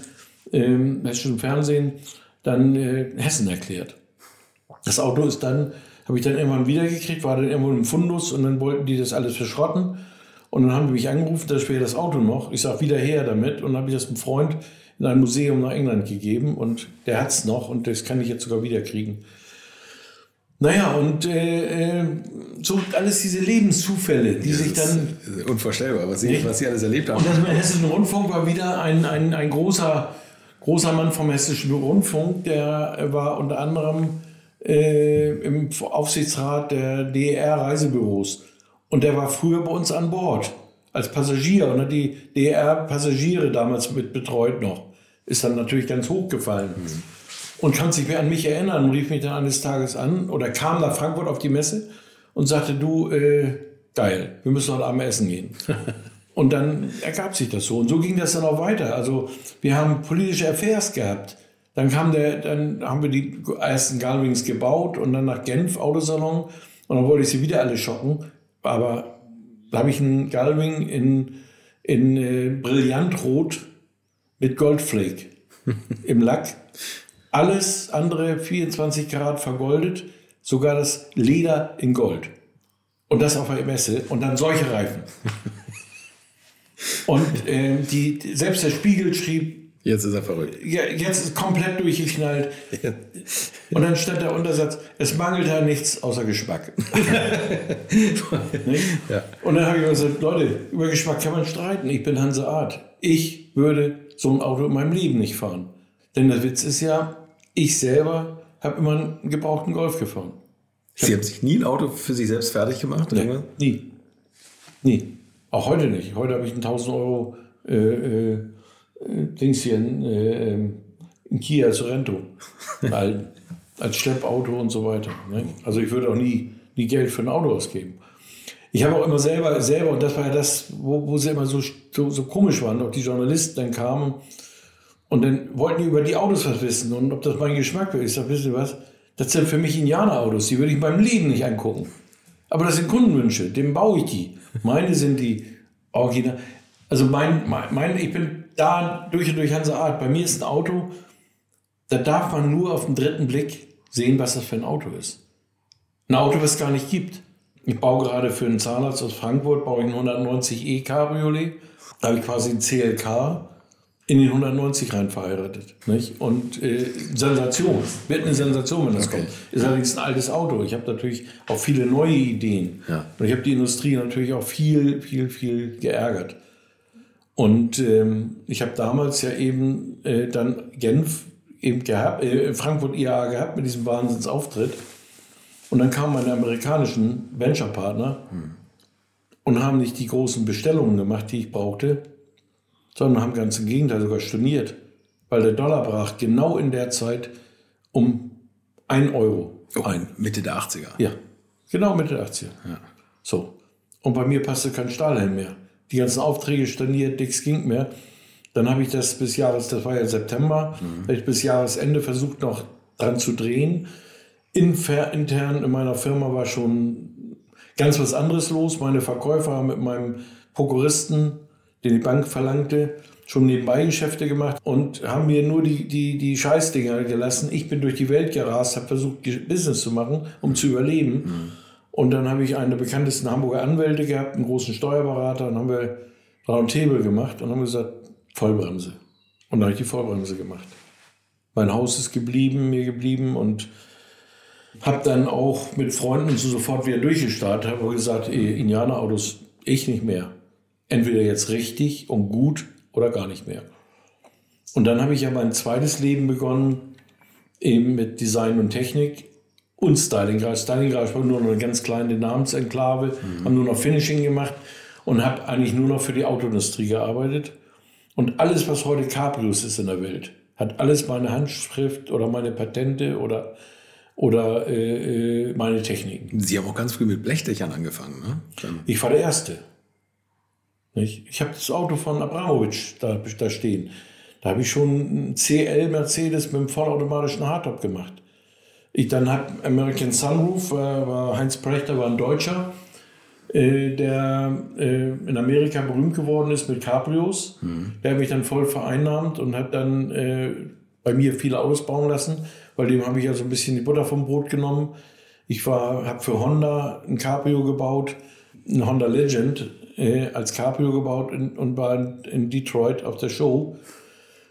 im hessischen Fernsehen dann äh, Hessen erklärt. Das Auto ist dann, habe ich dann irgendwann wiedergekriegt, war dann irgendwo im Fundus und dann wollten die das alles verschrotten. Und dann haben die mich angerufen, da wäre das Auto noch. Ich sage, wieder her damit. Und dann habe ich das einem Freund in ein Museum nach England gegeben und der hat es noch und das kann ich jetzt sogar wieder kriegen. Naja, und äh, äh, so alles diese Lebenszufälle, die sich dann. Unvorstellbar, was Sie, was Sie alles erlebt haben. Und das mit dem Hessischen Rundfunk war wieder ein, ein, ein großer, großer Mann vom Hessischen Rundfunk, der war unter anderem äh, im Aufsichtsrat der DER-Reisebüros. Und der war früher bei uns an Bord als Passagier und hat die DER-Passagiere damals mit betreut noch. Ist dann natürlich ganz hochgefallen. Mhm und kann sich an mich erinnern und rief mich dann eines Tages an oder kam nach Frankfurt auf die Messe und sagte, du, äh, geil, wir müssen heute Abend essen gehen. und dann ergab sich das so. Und so ging das dann auch weiter. Also wir haben politische Affairs gehabt. Dann kam der, dann haben wir die ersten Galwings gebaut und dann nach Genf Autosalon und dann wollte ich sie wieder alle schocken. Aber da habe ich einen Galwing in, in äh, Brillantrot mit Goldflake im Lack. Alles andere 24 Karat vergoldet, sogar das Leder in Gold. Und das auf der Messe. Und dann solche Reifen. Und äh, die, selbst der Spiegel schrieb. Jetzt ist er verrückt. Ja, jetzt ist komplett durchgeknallt. Ja. Und dann stand der Untersatz, es mangelt da nichts außer Geschmack. ja. Und dann habe ich gesagt, Leute, über Geschmack kann man streiten. Ich bin Hanse Art. Ich würde so ein Auto in meinem Leben nicht fahren. Denn der Witz ist ja, ich selber habe immer einen gebrauchten Golf gefahren. Sie haben sich nie ein Auto für sich selbst fertig gemacht? Nee, nie. Nie. Auch heute nicht. Heute habe ich einen 1000 Euro äh, äh, Dings hier, ein, äh, ein Kia Sorento. als, als Schleppauto und so weiter. Ne? Also ich würde auch nie, nie Geld für ein Auto ausgeben. Ich habe auch immer selber, selber, und das war ja das, wo, wo sie immer so, so, so komisch waren, auch die Journalisten dann kamen und dann wollten die über die Autos was wissen und ob das mein Geschmack wäre. Ich sage, wisst ihr was? Das sind für mich Indianerautos, die würde ich beim Leben nicht angucken. Aber das sind Kundenwünsche, dem baue ich die. Meine sind die Original. Also mein, mein, ich bin da durch und durch Hanse Art. Bei mir ist ein Auto, da darf man nur auf den dritten Blick sehen, was das für ein Auto ist. Ein Auto, was es gar nicht gibt. Ich baue gerade für einen Zahnarzt aus Frankfurt, baue ich ein 190e Cabriolet. Da habe ich quasi ein CLK in den 190 rein verheiratet. Nicht? Und äh, Sensation, wird eine Sensation, wenn das okay. kommt. Ist allerdings ein altes Auto. Ich habe natürlich auch viele neue Ideen. Ja. Und ich habe die Industrie natürlich auch viel, viel, viel geärgert. Und ähm, ich habe damals ja eben äh, dann Genf eben gehabt, äh, Frankfurt IAA gehabt mit diesem Wahnsinnsauftritt. Und dann kamen meine amerikanischen Venture-Partner hm. und haben nicht die großen Bestellungen gemacht, die ich brauchte, sondern haben ganz im Gegenteil sogar storniert, weil der Dollar brach genau in der Zeit um 1 Euro oh, ein. Mitte der 80er. Ja, genau Mitte der 80er. Ja. So. Und bei mir passte kein Stahlhelm mehr. Die ganzen Aufträge storniert, nichts ging mehr. Dann habe ich das bis Jahres, das war ja September, mhm. ich bis Jahresende versucht noch dran zu drehen. intern in meiner Firma war schon ganz was anderes los. Meine Verkäufer haben mit meinem Prokuristen den die Bank verlangte, schon nebenbei Geschäfte gemacht und haben mir nur die, die, die Scheißdinger gelassen. Ich bin durch die Welt gerast, habe versucht, Business zu machen, um zu überleben. Mhm. Und dann habe ich einen der bekanntesten Hamburger Anwälte gehabt, einen großen Steuerberater, und haben wir Roundtable gemacht und haben gesagt, Vollbremse. Und dann habe ich die Vollbremse gemacht. Mein Haus ist geblieben, mir geblieben und habe dann auch mit Freunden so sofort wieder durchgestartet, habe gesagt, Indianerautos, ich nicht mehr. Entweder jetzt richtig und gut oder gar nicht mehr. Und dann habe ich ja mein zweites Leben begonnen, eben mit Design und Technik und Styling. Styling war nur noch eine ganz kleine Namensenklave, mhm. haben nur noch Finishing gemacht und habe eigentlich nur noch für die Autoindustrie gearbeitet. Und alles, was heute Cabrios ist in der Welt, hat alles meine Handschrift oder meine Patente oder, oder äh, äh meine Techniken. Sie haben auch ganz früh mit Blechdächern angefangen, ne? Ich war der Erste. Nicht? Ich habe das Auto von Abramowitsch da, da stehen. Da habe ich schon einen CL Mercedes mit einem vollautomatischen Hardtop gemacht. Ich dann habe American Sunroof, war, war Heinz Prechter, war ein Deutscher, äh, der äh, in Amerika berühmt geworden ist mit Cabrios. Mhm. Der hat mich dann voll vereinnahmt und hat dann äh, bei mir viele Autos bauen lassen, weil dem habe ich ja so ein bisschen die Butter vom Brot genommen. Ich habe für Honda ein Cabrio gebaut, ein Honda Legend, äh, als Cabrio gebaut in, und war in Detroit auf der Show.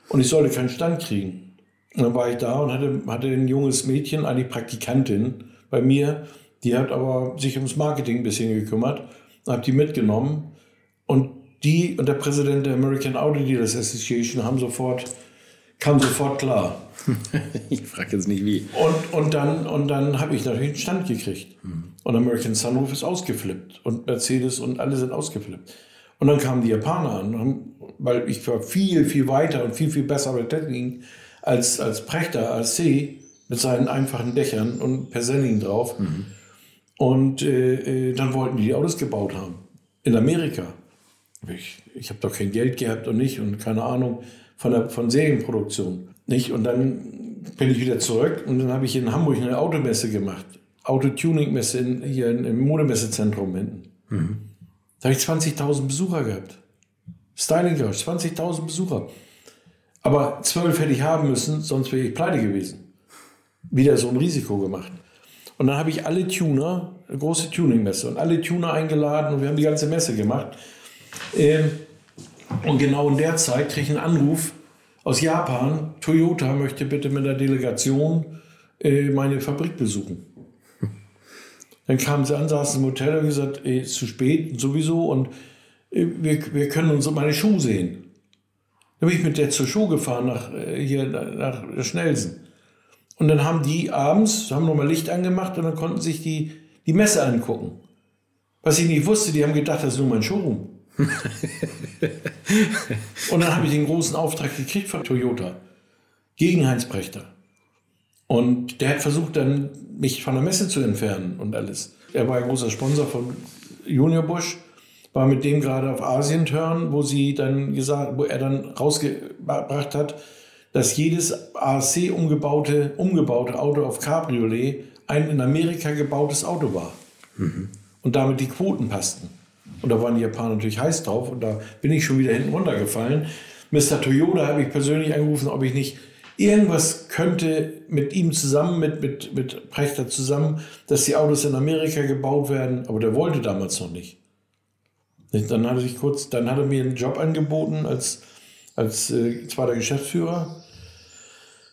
Und ich sollte keinen Stand kriegen. Und dann war ich da und hatte, hatte ein junges Mädchen, eigentlich Praktikantin bei mir, die hat aber sich ums Marketing ein bisschen gekümmert, habe die mitgenommen und die und der Präsident der American Auto Dealers Association haben sofort, kam sofort klar. ich frage jetzt nicht wie. Und, und dann, und dann habe ich natürlich einen Stand gekriegt. Mhm. Und American Sunroof ist ausgeflippt. Und Mercedes und alle sind ausgeflippt. Und dann kamen die Japaner an, weil ich war viel, viel weiter und viel, viel besser bei Technik als, als Prechter, als C mit seinen einfachen Dächern und Persenning drauf. Mhm. Und äh, äh, dann wollten die die Autos gebaut haben. In Amerika. Ich, ich habe doch kein Geld gehabt und nicht und keine Ahnung von, der, von Serienproduktion. Nicht? Und dann bin ich wieder zurück und dann habe ich in Hamburg eine Automesse gemacht. Autotuning-Messe in, hier im Modemessezentrum hinten. Mhm. Da habe ich 20.000 Besucher gehabt. Styling Garage, 20.000 Besucher. Aber zwölf hätte ich haben müssen, sonst wäre ich pleite gewesen. Wieder so ein Risiko gemacht. Und dann habe ich alle Tuner, eine große Tuning-Messe, und alle Tuner eingeladen und wir haben die ganze Messe gemacht. Ähm, und genau in der Zeit kriege ich einen Anruf aus Japan. Toyota möchte bitte mit der Delegation äh, meine Fabrik besuchen. Dann kamen sie an, saßen im Hotel und gesagt, ey, ist zu spät sowieso und äh, wir, wir können uns meine Schuhe sehen. Dann bin ich mit der zur Show gefahren nach, äh, hier nach Schnellsen. Und dann haben die abends, haben nochmal Licht angemacht und dann konnten sich die, die Messe angucken. Was ich nicht wusste, die haben gedacht, das ist nur mein Showroom. und dann habe ich den großen Auftrag gekriegt von Toyota gegen Heinz Brechter. Und der hat versucht dann, mich von der Messe zu entfernen und alles. Er war ein großer Sponsor von Junior Bush, war mit dem gerade auf Asien-Turn, wo sie dann gesagt, wo er dann rausgebracht hat, dass jedes ASC umgebaute, umgebaute Auto auf Cabriolet ein in Amerika gebautes Auto war. Mhm. Und damit die Quoten passten. Und da waren die Japaner natürlich heiß drauf und da bin ich schon wieder hinten runtergefallen. Mr. Toyota habe ich persönlich angerufen, ob ich nicht irgendwas könnte mit ihm zusammen, mit, mit, mit Prechter zusammen, dass die Autos in Amerika gebaut werden. Aber der wollte damals noch nicht. Dann hat er sich kurz, dann hat er mir einen Job angeboten als, als äh, zweiter Geschäftsführer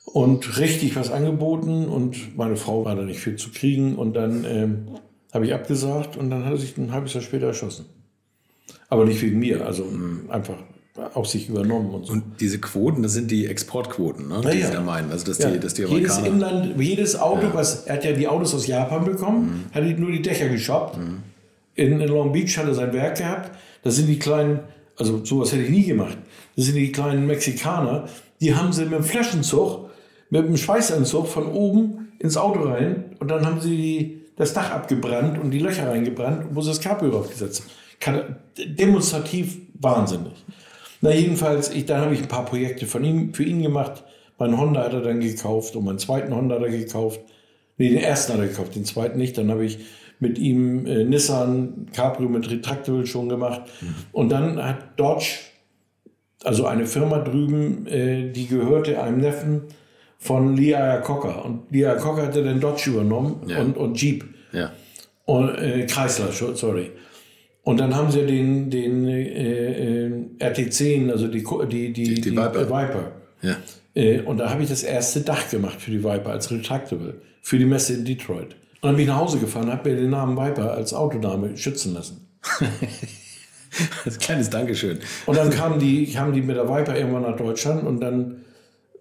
und richtig was angeboten und meine Frau war da nicht viel zu kriegen und dann ähm, habe ich abgesagt und dann hat er sich ein halbes Jahr später erschossen. Aber nicht wegen mir, also einfach auf sich übernommen und so. Und diese Quoten, das sind die Exportquoten, ne, die ja. Sie da meinen. Also, dass ja. die, dass die jedes Inland, jedes Auto, ja. was, er hat ja die Autos aus Japan bekommen, mhm. hat nur die Dächer geshoppt. Mhm. In, in Long Beach hat er sein Werk gehabt. Das sind die kleinen, also sowas hätte ich nie gemacht. Das sind die kleinen Mexikaner, die haben sie mit dem Flaschenzug, mit dem Schweißanzug von oben ins Auto rein und dann haben sie die, das Dach abgebrannt und die Löcher reingebrannt, wo sie das Cabrio draufgesetzt haben. Demonstrativ wahnsinnig. Na jedenfalls, ich, dann habe ich ein paar Projekte von ihm, für ihn gemacht. Mein Honda hat er dann gekauft und meinen zweiten Honda hat er gekauft. Nee, den ersten hat er gekauft, den zweiten nicht. Dann habe ich mit ihm äh, Nissan Cabrio mit Retractable schon gemacht. Mhm. Und dann hat Dodge, also eine Firma drüben, äh, die gehörte einem Neffen von Lee Iacocca. Und Lee Iacocca hatte den Dodge übernommen ja. und, und Jeep. Ja. Und, äh, Chrysler, sorry. Und dann haben sie den, den äh, äh, RT10, also die, die, die, die, die Viper. Viper. Ja. Äh, und da habe ich das erste Dach gemacht für die Viper als Retractable, für die Messe in Detroit. Und dann bin ich nach Hause gefahren, habe mir den Namen Viper als Autoname schützen lassen. das kleines Dankeschön. Und dann kamen die, kamen die mit der Viper irgendwann nach Deutschland und dann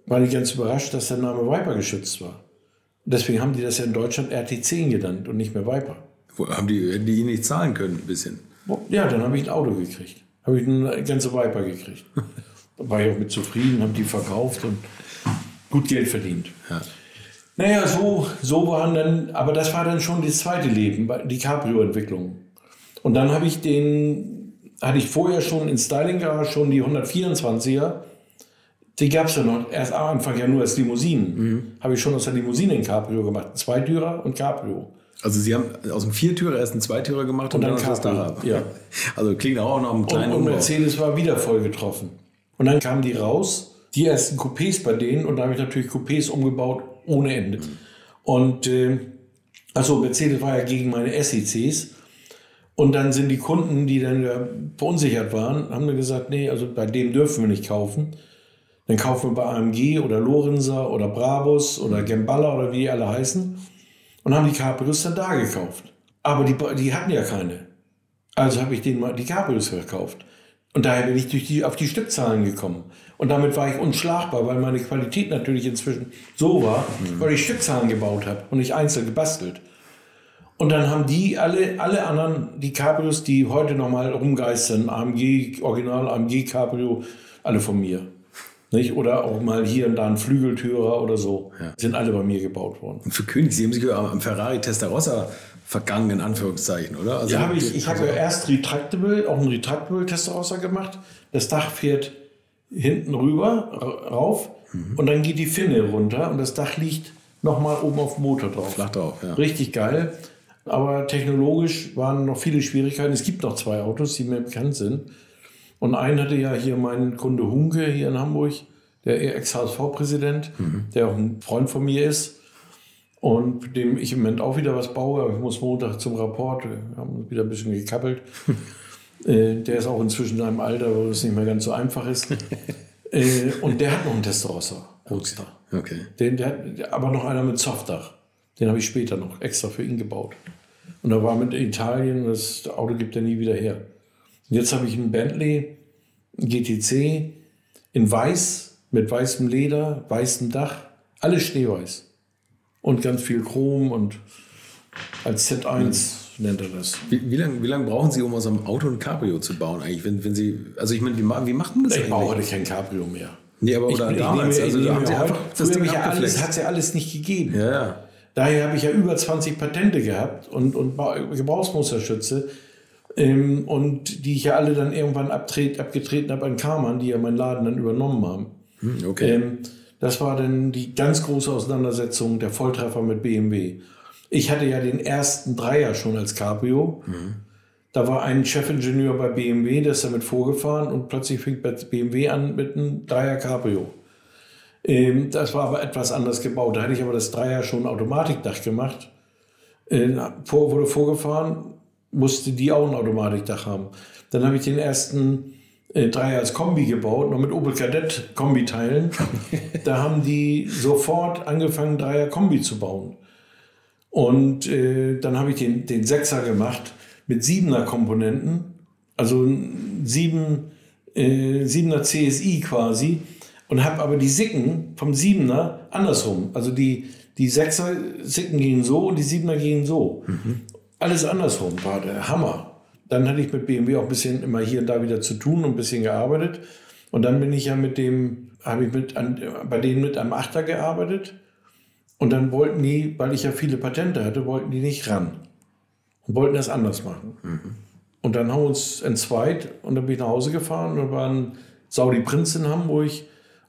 war ich ganz überrascht, dass der Name Viper geschützt war. Und deswegen haben die das ja in Deutschland RT10 genannt und nicht mehr Viper. Wo haben die, hätten die nicht zahlen können, ein bisschen? Ja, dann habe ich ein Auto gekriegt. Habe ich eine ganze Viper gekriegt. da war ich auch mit zufrieden, habe die verkauft und gut Geld verdient. Ja. Naja, so, so waren dann, aber das war dann schon das zweite Leben, die Cabrio-Entwicklung. Und dann habe ich den, hatte ich vorher schon in Styling Garage schon die 124er. Die gab es ja noch erst am Anfang ja nur als Limousinen. Mhm. Habe ich schon aus der Limousine ein Cabrio gemacht. Zweitürer und Cabrio. Also Sie haben aus dem Viertürer erst einen Zweitürer gemacht und, und dann, dann das da Ja. Also klingt auch noch einem kleinen Und, und Mercedes war wieder voll getroffen. Und dann kamen die raus, die ersten Coupés bei denen und da habe ich natürlich Coupés umgebaut ohne Ende. Mhm. Und äh, also Mercedes war ja gegen meine SECs. Und dann sind die Kunden, die dann ja verunsichert waren, haben mir gesagt, nee, also bei dem dürfen wir nicht kaufen. Dann kaufen wir bei AMG oder Lorenzer oder Brabus oder Gemballa oder wie die alle heißen und haben die Cabrios dann da gekauft. Aber die, die hatten ja keine. Also habe ich denen mal die Cabrios verkauft. Und daher bin ich durch die, auf die Stückzahlen gekommen. Und damit war ich unschlagbar, weil meine Qualität natürlich inzwischen so war, mhm. weil ich Stückzahlen gebaut habe und nicht einzeln gebastelt. Und dann haben die alle, alle anderen, die Cabrios, die heute nochmal rumgeistern, AMG, Original AMG Cabrio, alle von mir. Nicht? Oder auch mal hier und da ein Flügeltürer oder so. Ja. Sind alle bei mir gebaut worden. Und für König, Sie haben sich am Ferrari Testarossa vergangen, in Anführungszeichen, oder? Also ja, habe ich. Ich habe erst Retractable, auch ein Retractable Testarossa gemacht. Das Dach fährt hinten rüber, rauf, mhm. und dann geht die Finne runter und das Dach liegt nochmal oben auf dem Motor drauf. Flach drauf, ja. Richtig geil. Aber technologisch waren noch viele Schwierigkeiten. Es gibt noch zwei Autos, die mir bekannt sind. Und einen hatte ja hier mein Kunde Hunke hier in Hamburg, der Ex-HSV-Präsident, mhm. der auch ein Freund von mir ist. Und dem ich im Moment auch wieder was baue. Aber ich muss Montag zum Rapport. Wir haben wieder ein bisschen gekappelt. äh, der ist auch inzwischen in einem Alter, wo es nicht mehr ganz so einfach ist. äh, und der hat noch einen Testarossa, Roadster. Okay. Den, der hat aber noch einer mit Softdach. Den habe ich später noch extra für ihn gebaut. Und da war mit Italien, das Auto gibt er nie wieder her. Jetzt habe ich einen Bentley GTC in weiß, mit weißem Leder, weißem Dach, alles schneeweiß. Und ganz viel Chrom und als Z1 nennt er das. Wie, wie lange wie lang brauchen Sie, um aus einem Auto ein Cabrio zu bauen eigentlich? Wenn, wenn Sie, also ich meine, wie, wie macht man das ich eigentlich? Ich brauche heute kein Cabrio mehr. Nee, aber oder ich, damals, ich nehme, also ich haben Sie einfach das Ding ja alles, hat es ja alles nicht gegeben. Ja, ja. Daher habe ich ja über 20 Patente gehabt und, und Gebrauchsmusterschütze. Ähm, und die ich ja alle dann irgendwann abtret, abgetreten habe an Karmann, die ja meinen Laden dann übernommen haben. Hm, okay. Ähm, das war dann die ganz große Auseinandersetzung, der Volltreffer mit BMW. Ich hatte ja den ersten Dreier schon als Cabrio. Mhm. Da war ein Chefingenieur bei BMW, der ist damit vorgefahren und plötzlich fing BMW an mit einem Dreier Cabrio. Ähm, das war aber etwas anders gebaut. Da hatte ich aber das Dreier schon Automatikdach gemacht. Äh, vor, wurde vorgefahren, musste die auch ein Automatikdach haben. Dann habe ich den ersten äh, Dreier als Kombi gebaut, noch mit Opel Kadett Kombiteilen. da haben die sofort angefangen, Dreier Kombi zu bauen. Und äh, dann habe ich den, den Sechser gemacht mit Siebener Komponenten, also sieben, äh, Siebener CSI quasi und habe aber die Sicken vom Siebener andersrum. Also die, die Sechser Sicken gehen so und die Siebener gehen so. Mhm. Alles andersrum war der Hammer. Dann hatte ich mit BMW auch ein bisschen immer hier und da wieder zu tun und ein bisschen gearbeitet. Und dann bin ich ja mit dem, habe ich mit an, bei denen mit am Achter gearbeitet. Und dann wollten die, weil ich ja viele Patente hatte, wollten die nicht ran. Und wollten das anders machen. Mhm. Und dann haben wir uns entzweit und dann bin ich nach Hause gefahren und war ein Saudi Prinz in Hamburg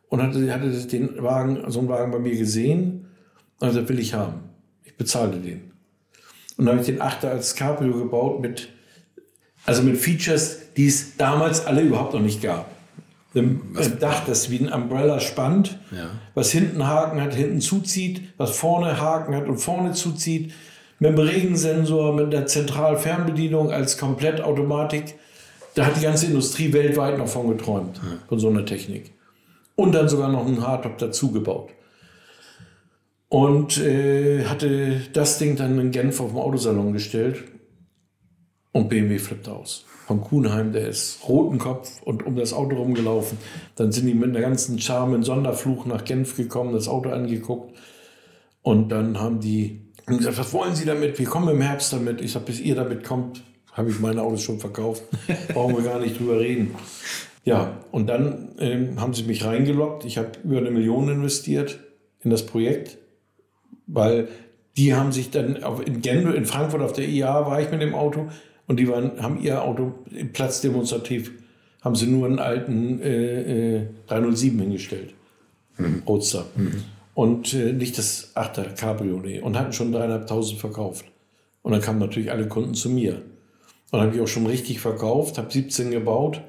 und hatte, hatte den Wagen, so einen Wagen bei mir gesehen und also will ich haben. Ich bezahle den. Und dann habe ich den Achter als Cabrio gebaut mit, also mit Features, die es damals alle überhaupt noch nicht gab. Ein Dach, das wie ein Umbrella spannt, ja. was hinten Haken hat, hinten zuzieht, was vorne Haken hat und vorne zuzieht, mit einem Regensensor, mit einer Zentralfernbedienung als Komplettautomatik. Da hat die ganze Industrie weltweit noch von geträumt, ja. von so einer Technik und dann sogar noch einen Hardtop dazu gebaut. Und äh, hatte das Ding dann in Genf auf dem Autosalon gestellt und BMW flippt aus. Von Kuhnheim, der ist roten Kopf und um das Auto rumgelaufen. Dann sind die mit einer ganzen Charme in Sonderfluch nach Genf gekommen, das Auto angeguckt. Und dann haben die gesagt, was wollen Sie damit? Wir kommen im Herbst damit. Ich sage, bis ihr damit kommt, habe ich meine Autos schon verkauft. Brauchen wir gar nicht drüber reden. Ja, und dann ähm, haben sie mich reingeloggt. Ich habe über eine Million investiert in das Projekt, weil die haben sich dann auf, in Genf, in Frankfurt auf der IA war ich mit dem Auto und die waren, haben ihr Auto im Platz demonstrativ, haben sie nur einen alten äh, äh, 307 hingestellt. Mhm. Roadster. Mhm. Und äh, nicht das 8er Cabriolet und hatten schon dreieinhalbtausend verkauft. Und dann kamen natürlich alle Kunden zu mir. Und dann habe ich auch schon richtig verkauft, habe 17 gebaut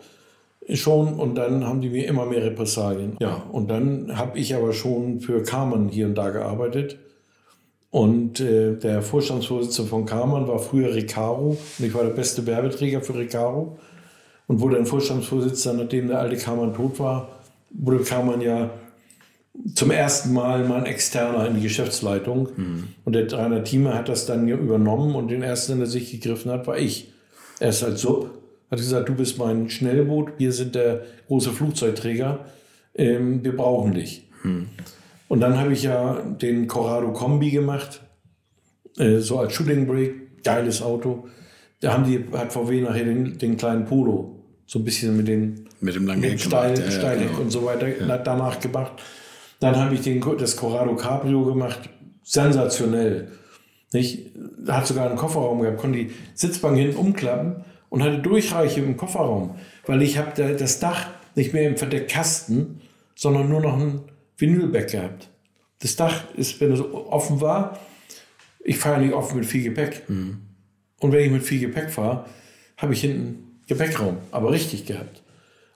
schon und dann haben die mir immer mehr Repressalien. Ja, und dann habe ich aber schon für Karmann hier und da gearbeitet. Und äh, der Vorstandsvorsitzende von Karmann war früher Recaro und ich war der beste Werbeträger für Recaro und wurde dann Vorstandsvorsitzender, nachdem der alte Karmann tot war, wurde Karmann ja zum ersten Mal mal ein Externer in die Geschäftsleitung. Und der Rainer Thieme hat das dann übernommen und den ersten, der sich gegriffen hat, war ich. Erst als Sub. Hat gesagt, du bist mein Schnellboot, wir sind der große Flugzeugträger, ähm, wir brauchen dich. Und dann habe ich ja den Corrado Kombi gemacht, äh, so als Shooting Break, geiles Auto. Da haben die, hat VW nachher den, den kleinen Polo, so ein bisschen mit den Mit dem langen mit Steil. Ja, ja, Steilheck genau. und so weiter na- danach gemacht. Dann habe ich den, das Corrado Cabrio gemacht. Sensationell. Nicht? Hat sogar einen Kofferraum gehabt, konnte die Sitzbank hinten umklappen und hatte Durchreiche im Kofferraum, weil ich habe da das Dach nicht mehr im der Kasten, sondern nur noch ein Vinylback gehabt. Das Dach ist, wenn es offen war, ich fahre nicht oft mit viel Gepäck. Und wenn ich mit viel Gepäck fahre, habe ich hinten Gepäckraum, aber richtig gehabt.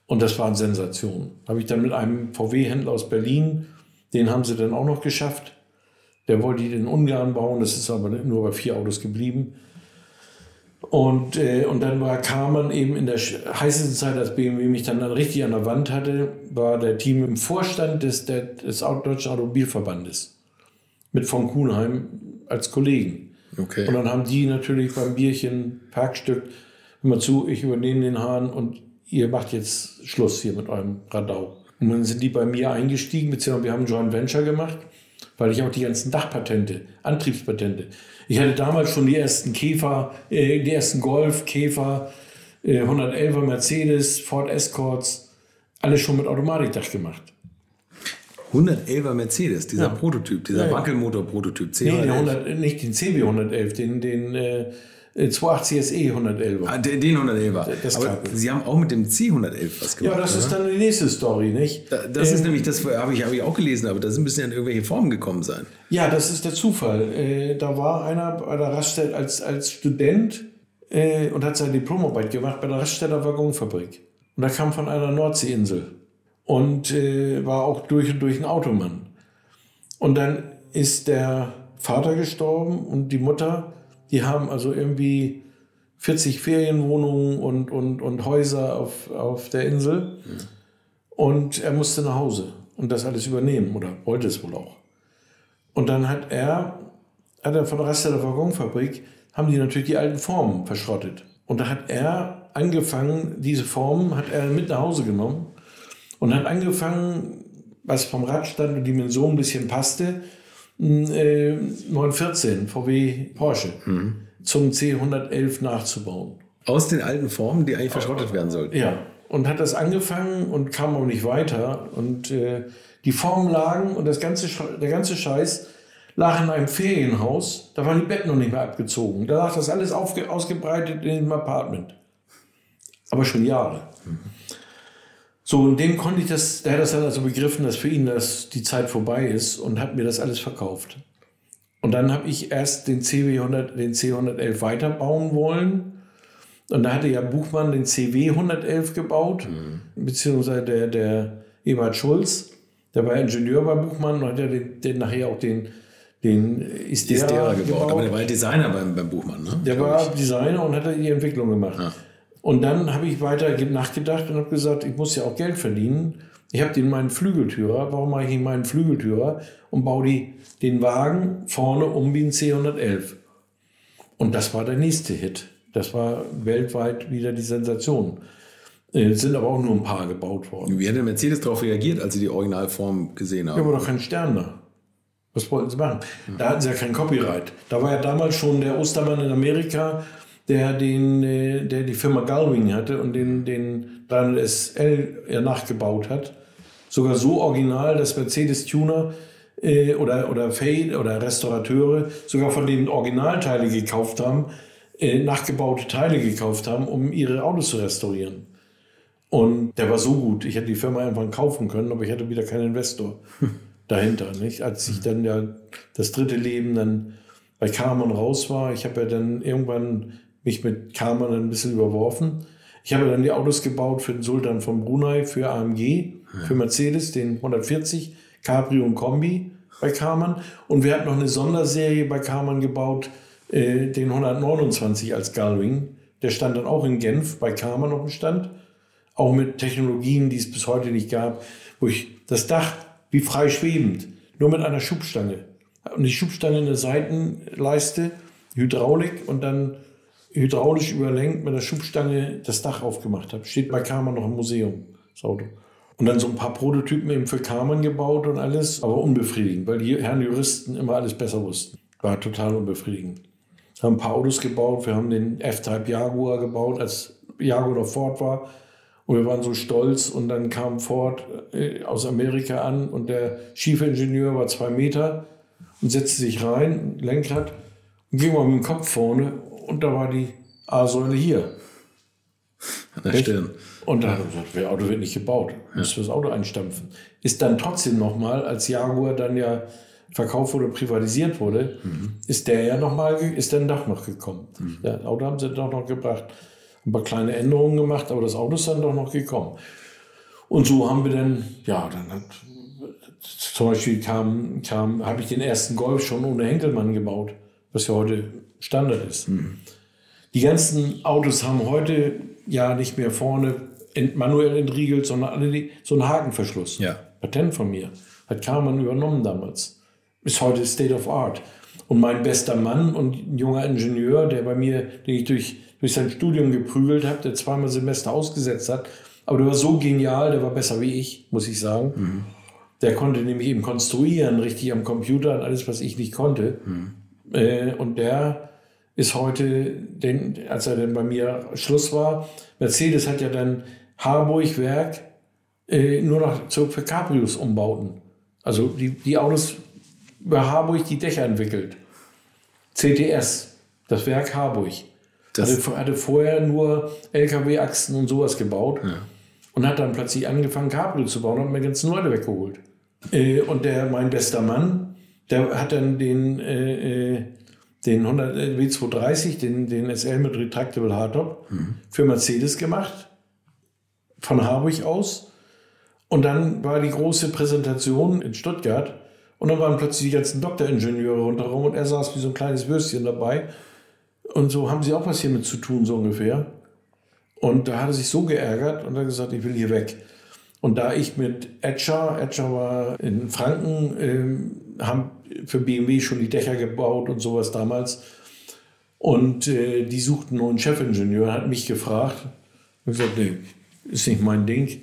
Und das war eine Sensation. Habe ich dann mit einem VW-Händler aus Berlin, den haben sie dann auch noch geschafft. Der wollte die in Ungarn bauen, das ist aber nur bei vier Autos geblieben. Und, äh, und dann war Karmann eben in der heißesten Zeit, als BMW mich dann, dann richtig an der Wand hatte, war der Team im Vorstand des, der, des Deutschen Automobilverbandes. Mit von Kuhnheim als Kollegen. Okay. Und dann haben die natürlich beim Bierchen, Parkstück, immer zu, ich übernehme den Hahn und ihr macht jetzt Schluss hier mit eurem Radau. Und dann sind die bei mir eingestiegen, beziehungsweise wir haben ein Joint Venture gemacht, weil ich auch die ganzen Dachpatente, Antriebspatente. Ich hatte damals schon die ersten Käfer, äh, die ersten Golf, Käfer, äh, 111er Mercedes, Ford Escorts, alles schon mit Automatikdach gemacht. 111er Mercedes, dieser Ja. Prototyp, dieser Ja, ja. Wackelmotor-Prototyp. Nee, C111. den 100, nicht den CB 111, den, den äh, 280 SE 111er. Ah, den den 111er. Das Aber. Sie haben auch mit dem C111 was gemacht. Ja, das ist oder? dann die nächste Story, nicht? Da- Das ist Ähm, nämlich, das habe ich, habe ich auch gelesen, aber da müssen ja in irgendwelche Formen gekommen sein. Ja, das ist der Zufall. Äh, da war einer bei der Raststätte als, als Student äh, und hat seine Diplomarbeit gemacht bei der Raststätter Waggonfabrik. Und da kam von einer Nordseeinsel und äh, war auch durch und durch ein Automann. Und dann ist der Vater gestorben und die Mutter, die haben also irgendwie 40 Ferienwohnungen und, und, und Häuser auf, auf der Insel. Und er musste nach Hause und das alles übernehmen oder wollte es wohl auch. Und dann hat er, hat er von der Rest der Waggonfabrik, haben die natürlich die alten Formen verschrottet. Und da hat er angefangen, diese Formen hat er mit nach Hause genommen und hat angefangen, was vom Radstand und Dimension ein bisschen passte, äh, 914 VW Porsche zum C111 nachzubauen. Aus den alten Formen, die eigentlich verschrottet werden sollten. Ja, und hat das angefangen und kam auch nicht weiter. Und äh, die Formen lagen und das ganze, der ganze Scheiß lag in einem Ferienhaus. Da waren die Betten noch nicht mehr abgezogen. Da lag das alles aufge ausgebreitet in dem Apartment. Aber schon Jahre. So, und dem konnte ich das, der hat das dann also begriffen, dass für ihn das die Zeit vorbei ist und hat mir das alles verkauft. Und dann habe ich erst den CW 100, den C111 weiterbauen wollen. Und da hatte ja Buchmann den CW 111 gebaut, beziehungsweise der, der Ebert Schulz, der war Ingenieur bei Buchmann und hat ja den, den nachher auch den, den Istera, Istera gebaut. gebaut. Aber der war ja Designer beim, beim Buchmann, ne? Der war Designer und hat die Entwicklung gemacht. Und dann habe ich weiter ge- nachgedacht und habe gesagt, ich muss ja auch Geld verdienen. Ich habe den meinen Flügeltürer. Warum mache ich nicht meinen Flügeltürer und baue die, den Wagen vorne um wie ein C111? Und das war der nächste Hit. Das war weltweit wieder die Sensation. Äh, Es sind aber auch nur ein paar gebaut worden. Wie hat der Mercedes darauf reagiert, als Sie die Originalform gesehen Ja, haben? aber doch kein Stern da. Was wollten sie machen? Da hatten sie ja kein Copyright. Da war ja damals schon der Ostermann in Amerika, der, den, äh, der die Firma Galwing hatte und den, den 300 SL ja nachgebaut hat. Sogar so original, dass Mercedes-Tuner äh, oder, oder Fade oder Restaurateure sogar von denen Originalteile gekauft haben, äh, nachgebaute Teile gekauft haben, um ihre Autos zu restaurieren. Und der war so gut, ich hätte die Firma irgendwann kaufen können, aber ich hatte wieder keinen Investor dahinter. Nicht? Als ich dann ja das dritte Leben dann bei Karmann raus war, ich habe ja dann irgendwann mich mit Karmann ein bisschen überworfen. Ich habe dann die Autos gebaut für den Sultan von Brunei, für AMG, für Mercedes, den 140, Cabrio und Kombi bei Karmann. Und wir hatten noch eine Sonderserie bei Karmann gebaut, äh, den 129 als Gullwing. Der stand dann auch in Genf bei Karmann auf dem Stand auch mit Technologien, die es bis heute nicht gab, wo ich das Dach wie frei schwebend, nur mit einer Schubstange. Und die Schubstange in der Seitenleiste, Hydraulik und dann hydraulisch überlenkt mit der Schubstange das Dach aufgemacht habe. Steht bei Karmann noch im Museum, das Auto. Und dann so ein paar Prototypen eben für Karmann gebaut und alles, aber unbefriedigend, weil die Herren Juristen immer alles besser wussten. War total unbefriedigend. Wir haben ein paar Autos gebaut, wir haben den F-Type Jaguar gebaut, als Jaguar noch Ford war. Und wir waren so stolz und dann kam Ford äh, aus Amerika an und der Schiefingenieur war zwei Meter und setzte sich rein, Lenkrad, und ging mal mit dem Kopf vorne und da war die A-Säule hier. An der Stirn. Und da hat er gesagt, das Auto wird nicht gebaut, ja. muss das Auto einstampfen. Ist dann trotzdem nochmal, als Jaguar dann ja verkauft wurde, privatisiert wurde, mhm. ist der ja nochmal, ist dann doch noch gekommen. Mhm. Das Auto haben sie doch noch gebracht ein paar kleine Änderungen gemacht, aber das Auto ist dann doch noch gekommen. Und so haben wir dann, ja, dann hat, zum Beispiel kam, kam, habe ich den ersten Golf schon ohne Henkelmann gebaut, was ja heute Standard ist. Mhm. Die ganzen Autos haben heute ja nicht mehr vorne manuell entriegelt, sondern alle so einen Hakenverschluss. Ja. Patent von mir. Hat Karmann übernommen damals. Ist heute State of Art. Und mein bester Mann und ein junger Ingenieur, der bei mir, den ich durch durch sein Studium geprügelt habe, der zweimal Semester ausgesetzt hat. Aber der war so genial, der war besser wie ich, muss ich sagen. Mhm. Der konnte nämlich eben konstruieren, richtig am Computer und alles, was ich nicht konnte. Mhm. Äh, und der ist heute, den, als er dann bei mir Schluss war, Mercedes hat ja dann Harburg-Werk äh, nur noch zu, für Cabrios umbauten. Also die, die Autos über Harburg die Dächer entwickelt. CTS, das Werk Harburg. Das hatte, hatte vorher nur LKW-Achsen und sowas gebaut ja. und hat dann plötzlich angefangen, Cabrio zu bauen und hat mir ganz Leute weggeholt. Äh, und der, mein bester Mann, der hat dann den, äh, äh den 100 äh, W230, den, den SL mit Retractable Hardtop, mhm. für Mercedes gemacht, von Harburg aus. Und dann war die große Präsentation in Stuttgart und dann waren plötzlich die ganzen Doktoringenieure rundherum und er saß wie so ein kleines Würstchen dabei und so haben sie auch was hiermit zu tun, so ungefähr. Und da hat er sich so geärgert und hat gesagt, ich will hier weg. Und da ich mit Etcher, Etcher war in Franken, äh, haben für BMW schon die Dächer gebaut und sowas damals. Und äh, die suchten einen neuen Chefingenieur, hat mich gefragt. Und gesagt, nee, ist nicht mein Ding.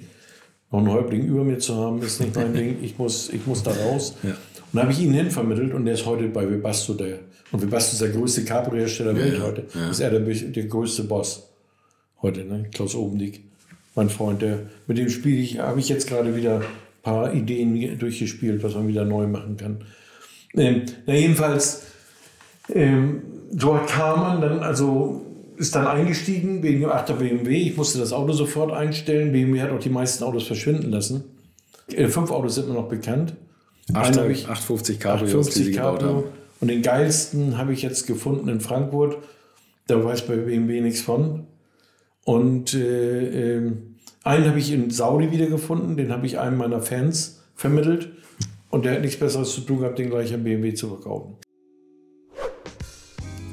Noch einen Häuptling über mir zu haben, ist nicht mein Ding. Ich muss, ich muss da raus. Ja. Und habe ich ihn hinvermittelt und der ist heute bei Webasto der. Und Webasto ist der größte Cabrio-Hersteller der Welt heute. Ja. Ist er der, der größte Boss heute, ne? Klaus Obendick, mein Freund, der, mit dem spiele ich, habe ich jetzt gerade wieder paar Ideen durchgespielt, was man wieder neu machen kann. Ähm, na jedenfalls, ähm, dort kam man dann, also ist dann eingestiegen wegen dem 8er BMW. Ich musste das Auto sofort einstellen. BMW hat auch die meisten Autos verschwinden lassen. Äh, fünf Autos sind mir noch bekannt. 8, 850 Cabrios, 850 Cabrio. Und den geilsten habe ich jetzt gefunden in Frankfurt. Da weiß bei BMW nichts von. Und äh, äh, einen habe ich in Saudi wiedergefunden. Den habe ich einem meiner Fans vermittelt. Und der hat nichts Besseres zu tun gehabt, den gleich an BMW zu verkaufen.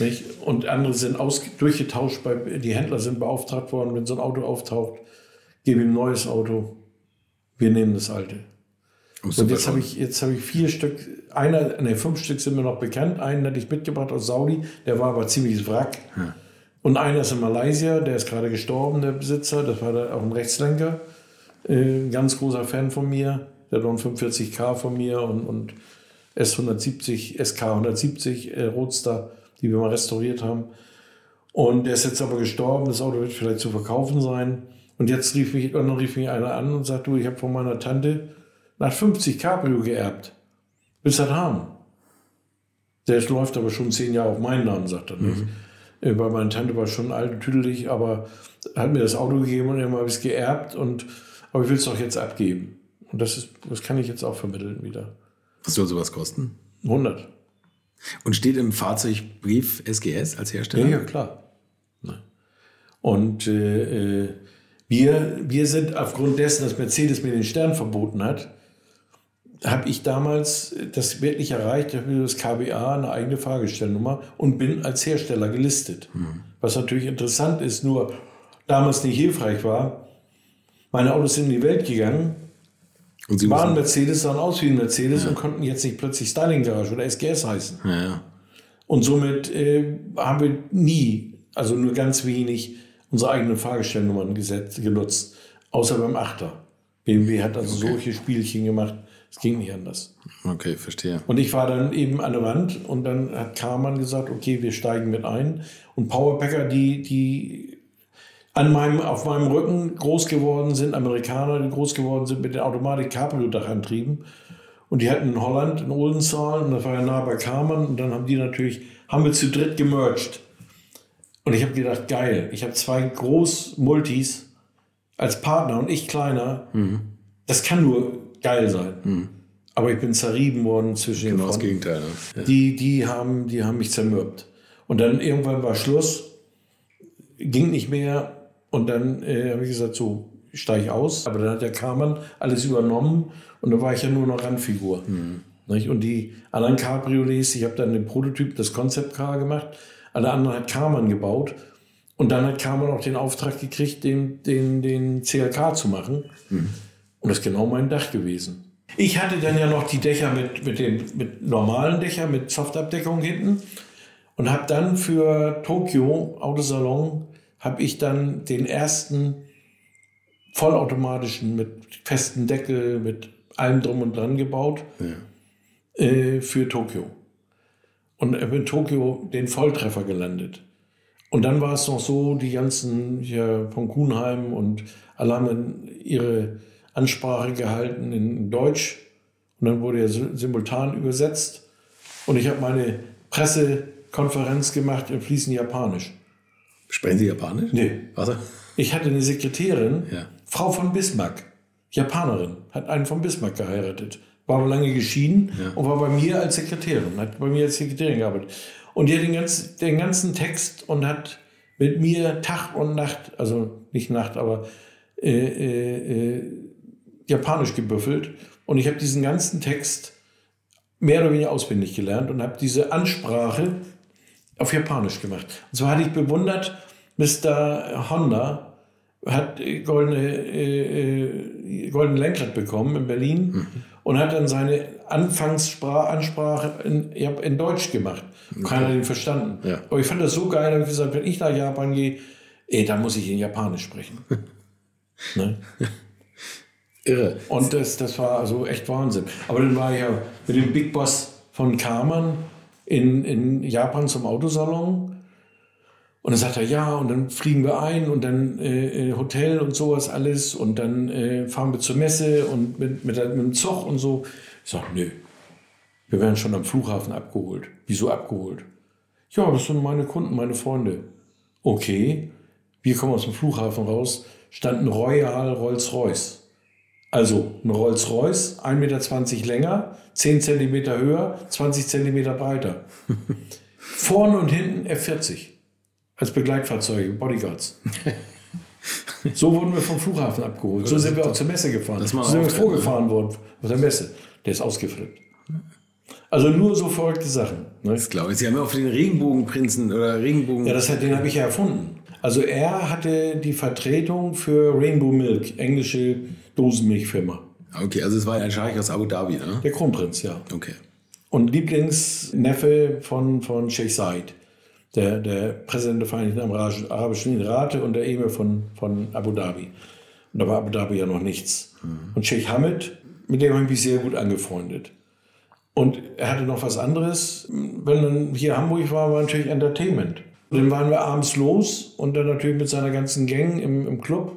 Nicht? Und andere sind aus, durchgetauscht, bei, die Händler sind beauftragt worden, wenn so ein Auto auftaucht, gebe ihm ein neues Auto, wir nehmen das alte. Und jetzt habe ich, jetzt hab ich vier Stück, einer, ne, fünf Stück sind mir noch bekannt, einen hatte ich mitgebracht aus Saudi, der war aber ziemlich Wrack. Hm. Und einer ist in Malaysia, der ist gerade gestorben, der Besitzer, das war auch ein Rechtslenker, äh, ein ganz großer Fan von mir, der hat noch einen 45K von mir und, und S170, SK 170 äh, Roadster die wir mal restauriert haben. Und der ist jetzt aber gestorben, das Auto wird vielleicht zu verkaufen sein. Und jetzt rief mich, dann rief mich einer an und sagt, du, ich habe von meiner Tante nach 50 Cabrio geerbt. Willst du das haben? Der läuft aber schon zehn Jahre auf meinen Namen, sagt er nicht. Mhm. Äh, weil meine Tante war schon alt und tüdelig, aber hat mir das Auto gegeben und irgendwann habe ich es geerbt. Und, aber ich will es doch jetzt abgeben. Und das, ist, das kann ich jetzt auch vermitteln wieder. Was soll sowas kosten? 100. Und steht im Fahrzeugbrief SGS als Hersteller? Ja, ja klar. Und äh, äh, wir, wir sind aufgrund dessen, dass Mercedes mir den Stern verboten hat, habe ich damals das wirklich erreicht, ich habe das KBA eine eigene Fahrgestellnummer und bin als Hersteller gelistet. Mhm. Was natürlich interessant ist, nur damals nicht hilfreich war. Meine Autos sind in die Welt gegangen und Sie waren Mercedes, sahen aus wie ein Mercedes ja. und konnten jetzt nicht plötzlich Styling Garage oder SGS heißen. Ja, Und somit äh, haben wir nie, also nur ganz wenig, unsere eigenen Fahrgestellnummern gesetzt, genutzt. Außer beim Achter. BMW hat also okay. solche Spielchen gemacht, es ging nicht anders. Okay, verstehe. Und ich war dann eben an der Wand und dann hat Karmann gesagt, okay, wir steigen mit ein. Und Powerpacker, die, die an meinem, auf meinem Rücken groß geworden sind, Amerikaner, die groß geworden sind mit den Automatik Cabrio-Dachantrieben. Und die hatten in Holland, in Oldenzaal, und das war ja nah bei Karmann. Und dann haben die natürlich, haben wir zu dritt gemerged. Und ich habe gedacht, geil, ich habe zwei Groß-Multis als Partner und ich kleiner. Mhm. Das kann nur geil sein. Mhm. Aber ich bin zerrieben worden zwischen genau den Genau das Gegenteil. Ne? Ja. Die, die, haben, die haben mich zermürbt. Und dann irgendwann war Schluss, ging nicht mehr. Und dann äh, habe ich gesagt, so steige ich aus. Aber dann hat der Karmann alles übernommen und da war ich ja nur noch Randfigur. Mhm. Und die anderen Cabriolets, ich habe dann den Prototyp, das Concept Car gemacht. Alle anderen hat Karmann gebaut. Und dann hat Karmann auch den Auftrag gekriegt, den, den, den CLK zu machen. Mhm. Und das ist genau mein Dach gewesen. Ich hatte dann ja noch die Dächer mit, mit, den, mit normalen Dächern, mit Softabdeckung hinten. Und habe dann für Tokio Autosalon habe ich dann den ersten vollautomatischen mit festem Deckel, mit allem drum und dran gebaut ja. äh, für Tokio. Und in Tokio den Volltreffer gelandet. Und dann war es noch so, die ganzen hier von Kuhnheim und alle haben ihre Ansprache gehalten in Deutsch. Und dann wurde er simultan übersetzt. Und ich habe meine Pressekonferenz gemacht in fließend Japanisch. Sprechen Sie Japanisch? Nee. Warte. Ich hatte eine Sekretärin, ja. Frau von Bismarck, Japanerin, hat einen von Bismarck geheiratet, war aber lange geschieden ja. und war bei mir als Sekretärin, hat bei mir als Sekretärin gearbeitet. Und die hat den ganzen, den ganzen Text und hat mit mir Tag und Nacht, also nicht Nacht, aber äh, äh, äh, Japanisch gebüffelt. Und ich habe diesen ganzen Text mehr oder weniger auswendig gelernt und habe diese Ansprache auf Japanisch gemacht. Und zwar hatte ich bewundert, Mr. Honda hat goldene, äh, äh, goldene Lenkrad bekommen in Berlin mhm. und hat dann seine Anfangsansprache in, in Deutsch gemacht. Okay. Keiner hat ihn verstanden. Ja. Aber ich fand das so geil, habe ich gesagt, wenn ich nach Japan gehe, ey, dann muss ich in Japanisch sprechen. ne? Irre. Und das, das war also echt Wahnsinn. Aber dann war ich ja mit dem Big Boss von Karmann in, in Japan zum Autosalon. Und dann sagt er, ja, und dann fliegen wir ein und dann äh, äh Hotel und sowas alles und dann äh, fahren wir zur Messe und mit, mit, mit dem Zug und so. Ich sage, nö, wir werden schon am Flughafen abgeholt. Wieso abgeholt? Ja, das sind meine Kunden, meine Freunde. Okay, wir kommen aus dem Flughafen raus, stand ein Royal Rolls-Royce. Also ein Rolls-Royce, 1,20 Meter länger, 10 Zentimeter höher, 20 Zentimeter breiter. Vorne und hinten F40 als Begleitfahrzeuge, Bodyguards. so wurden wir vom Flughafen abgeholt. So sind wir auch zur Messe gefahren. So sind wir vorgefahren worden auf der Messe. Der ist ausgeflippt. Also nur so verrückte Sachen. Ne? Das glaube ich. Sie haben ja auch den Regenbogenprinzen oder Regenbogen. Ja, das hat, den habe ich ja erfunden. Also er hatte die Vertretung für Rainbow Milk, englische Dosenmilchfirma. Okay, also es war ein Scheich aus Abu Dhabi, ne? Der Kronprinz, ja. Okay. Und Lieblingsneffe von, von Sheikh Said, der, der Präsident der Vereinigten Arabischen Emirate und der Emir von, von Abu Dhabi. Und da war Abu Dhabi ja noch nichts. Mhm. Und Sheikh Hamid, mit dem habe ich mich sehr gut angefreundet. Und er hatte noch was anderes. Wenn dann hier Hamburg war, war natürlich Entertainment. Und dann waren wir abends los und dann natürlich mit seiner ganzen Gang im, im Club.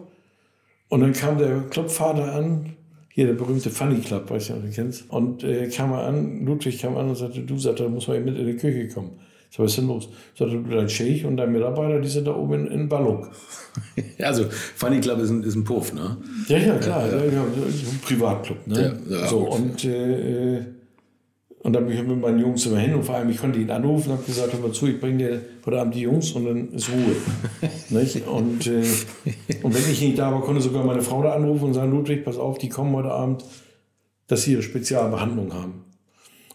Und dann kam der Clubvater an, hier der berühmte Funny Club, weiß ich nicht, ob du kennst. Und äh, kam er an, Ludwig kam an und sagte, du, sagte, da muss man mit in die Küche kommen. Sag, was ist denn los? Sagte, du, dein Scheich und dein Mitarbeiter, die sind da oben in, in Ballung. also, Funny Club ist ein, ist ein Puff, ne? Ja, ja, klar. Ja, ja. ja ein Privatclub, ne? Ja, so, und äh, und dann bin ich mit meinen Jungs immer hin und vor allem, ich konnte ihn anrufen und habe gesagt, hör mal zu, ich bringe dir heute Abend die Jungs und dann ist Ruhe. und, äh, und wenn ich nicht da war, konnte sogar meine Frau da anrufen und sagen, Ludwig, pass auf, die kommen heute Abend, dass sie ihre Spezialbehandlung haben.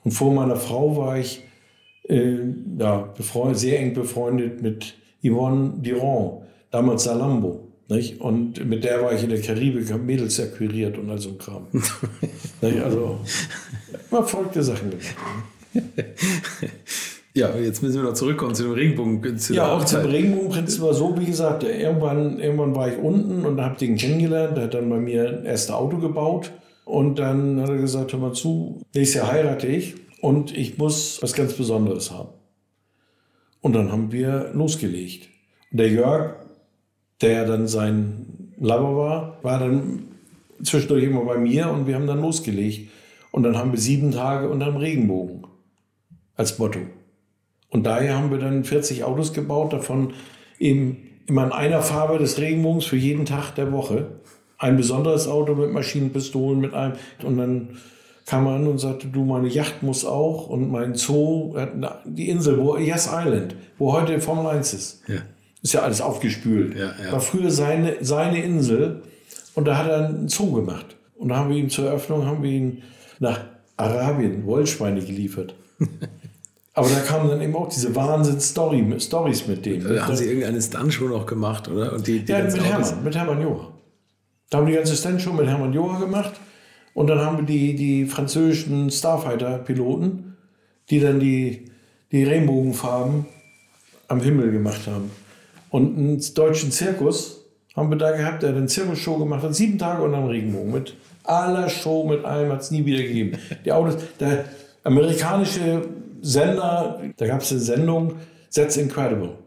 Und vor meiner Frau war ich äh, ja, sehr eng befreundet mit Yvonne Durand, damals Salambo. Nicht? Und mit der war ich in der Karibik, habe Mädels akquiriert und all so ein Kram. also, mal verrückte Sachen gemacht. Ja, jetzt müssen wir noch zurückkommen zu dem Regenbogen. Zu ja, auch zum Regenbogenprinzip war so, wie gesagt, irgendwann, irgendwann war ich unten und habe den kennengelernt. Der hat dann bei mir ein erstes Auto gebaut. Und dann hat er gesagt, hör mal zu, nächstes Jahr heirate ich und ich muss was ganz Besonderes haben. Und dann haben wir losgelegt. Und der Jörg der dann sein Lover war, war dann zwischendurch immer bei mir und wir haben dann losgelegt. Und dann haben wir sieben Tage unterm Regenbogen als Motto. Und daher haben wir dann 40 Autos gebaut, davon eben immer in einer Farbe des Regenbogens für jeden Tag der Woche. Ein besonderes Auto mit Maschinenpistolen, mit einem. Und dann kam er an und sagte, du, meine Yacht muss auch und mein Zoo, die Insel, wo, Yes Island, wo heute Formel 1 ist. Ja. Ist ja alles aufgespült. Ja, ja. War früher seine, seine Insel und da hat er einen Zoo gemacht. Und da haben wir ihm zur Eröffnung haben wir ihn nach Arabien Wollschweine geliefert. Aber da kamen dann eben auch diese Wahnsinn-Stories mit dem. Da haben Sie irgendeine Stunt-Show noch gemacht, oder? Und die, die ja, mit Hermann, mit Hermann Joha. Da haben die ganze Stunt-Show mit Hermann Joha gemacht. Und dann haben wir die, die französischen Starfighter-Piloten, die dann die, die Regenbogenfarben am Himmel gemacht haben. Und einen deutschen Zirkus haben wir da gehabt, der hat eine Zirkusshow gemacht hat, sieben Tage unter dem Regenbogen mit aller Show, mit allem hat es nie wieder gegeben. Die Autos, der amerikanische Sender, da gab es eine Sendung, That's Incredible.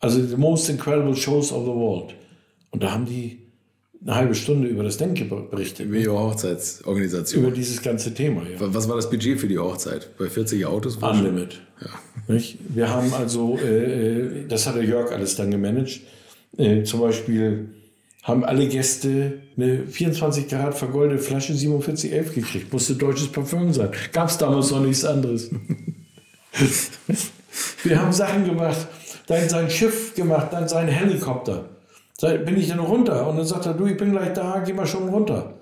Also the most incredible shows of the world. Und da haben die eine halbe Stunde über das Denke berichtet. Über Ihre Hochzeitsorganisation. Über dieses ganze Thema, ja. Was war das Budget für die Hochzeit? Bei 40 Autos? Unlimit. Ja. Nicht? Wir haben also, äh, äh, das hat der Jörg alles dann gemanagt. Äh, zum Beispiel haben alle Gäste eine 24 Karat vergoldete Flasche 4711 gekriegt. Musste deutsches Parfüm sein. Gab es damals noch nichts anderes. Wir haben Sachen gemacht. Dann sein Schiff gemacht, dann sein Helikopter. Bin ich denn runter? Und dann sagt er, du, ich bin gleich da, geh mal schon runter.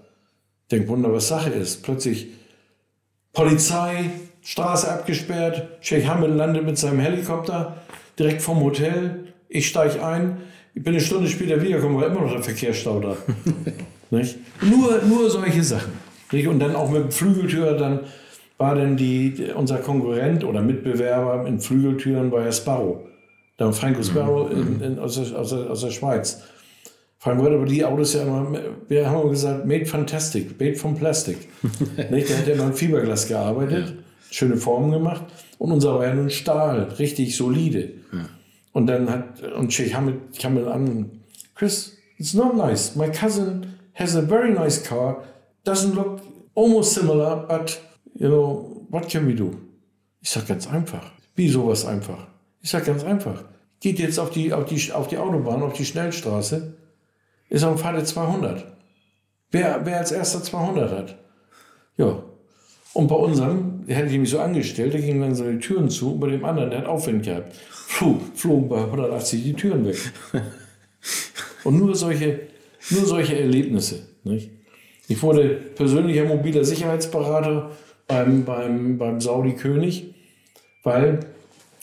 Denk, Wunder, was Sache ist. Plötzlich Polizei, Straße abgesperrt, Sheikh Hamid landet mit seinem Helikopter direkt vom Hotel. Ich steige ein. Ich bin eine Stunde später wiedergekommen, war immer noch der Verkehrsstau da. nicht? Nur, nur solche Sachen. Nicht? Und dann auch mit Flügeltür, dann war dann die, unser Konkurrent oder Mitbewerber in Flügeltüren war ja Sparrow. Der Franco Sparrow mhm. in, in, aus, der, aus, der, aus der Schweiz. Frank Wolter, aber die Autos ja immer, wir haben immer gesagt, made fantastic, made from plastic. nicht? Der hat ja immer in Fiberglas gearbeitet, schöne Formen gemacht. Und unser war ja nun Stahl, richtig solide. Und dann hat, und ich kam mit an, Chris, it's not nice. My cousin has a very nice car, doesn't look almost similar, but, you know, what can we do? Ich sag ganz einfach. Wie sowas einfach? Ich sag ganz einfach. Geht jetzt auf die, auf die, auf die Autobahn, auf die Schnellstraße, ist dem Pfade 200. Wer, wer als erster 200 hat? Ja. Und bei unserem, der hätte ich mich so angestellt, da gingen dann seine Türen zu, und bei dem anderen, der hat Aufwind gehabt. Puh, flogen bei 180 die Türen weg. Und nur solche, nur solche Erlebnisse. Nicht? Ich wurde persönlicher mobiler Sicherheitsberater beim, beim, beim Saudi König, weil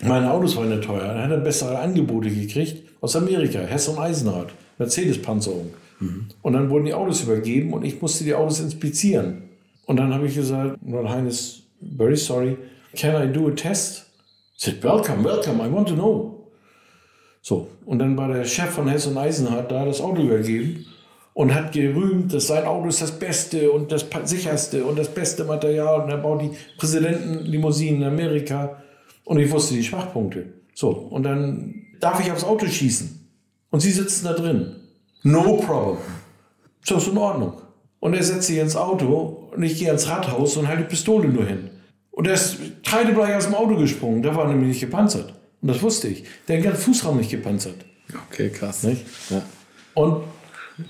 meine Autos waren nicht teuer. Er hat bessere Angebote gekriegt aus Amerika, Hess und Eisenrad, Mercedes-Panzerung. Und dann wurden die Autos übergeben und ich musste die Autos inspizieren. Und dann habe ich gesagt, well, Highness, very sorry, can I do a test? He said, welcome, welcome, I want to know. So, und dann war der Chef von Hess und Eisenhardt da, das Auto übergeben und hat gerühmt, dass sein Auto ist das Beste und das sicherste und das beste Material und er baut die Präsidentenlimousinen in Amerika und ich wusste die Schwachpunkte. So, und dann darf ich aufs Auto schießen und sie sitzen da drin. No problem. So ist in Ordnung. Und er setzt sich ins Auto und ich gehe ans Rathaus und halte die Pistole nur hin. Und er ist kreidebleich aus dem Auto gesprungen. Der war nämlich nicht gepanzert. Und das wusste ich. Der hat den ganzen Fußraum nicht gepanzert. Okay, krass. Nicht? Ja. Und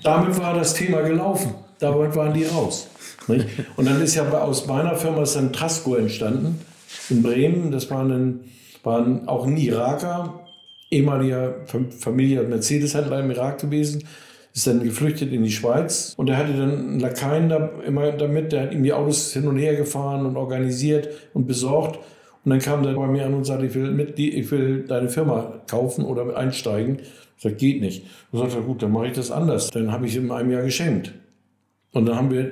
damit war das Thema gelaufen. Damit waren die raus. Nicht? Und dann ist ja aus meiner Firma ist dann Trasco entstanden in Bremen. Das war ein, waren auch ein Iraker, ehemaliger Fam- Familie Mercedes-Händler im Irak gewesen, ist dann geflüchtet in die Schweiz und er hatte dann einen Lakaien da, immer damit, der hat ihm die Autos hin und her gefahren und organisiert und besorgt. Und dann kam der bei mir an und sagte, ich will, mit, ich will deine Firma kaufen oder einsteigen. Ich sagte, geht nicht. Dann sagte gut, dann mache ich das anders. Dann habe ich ihm in einem Jahr geschenkt. Und dann haben wir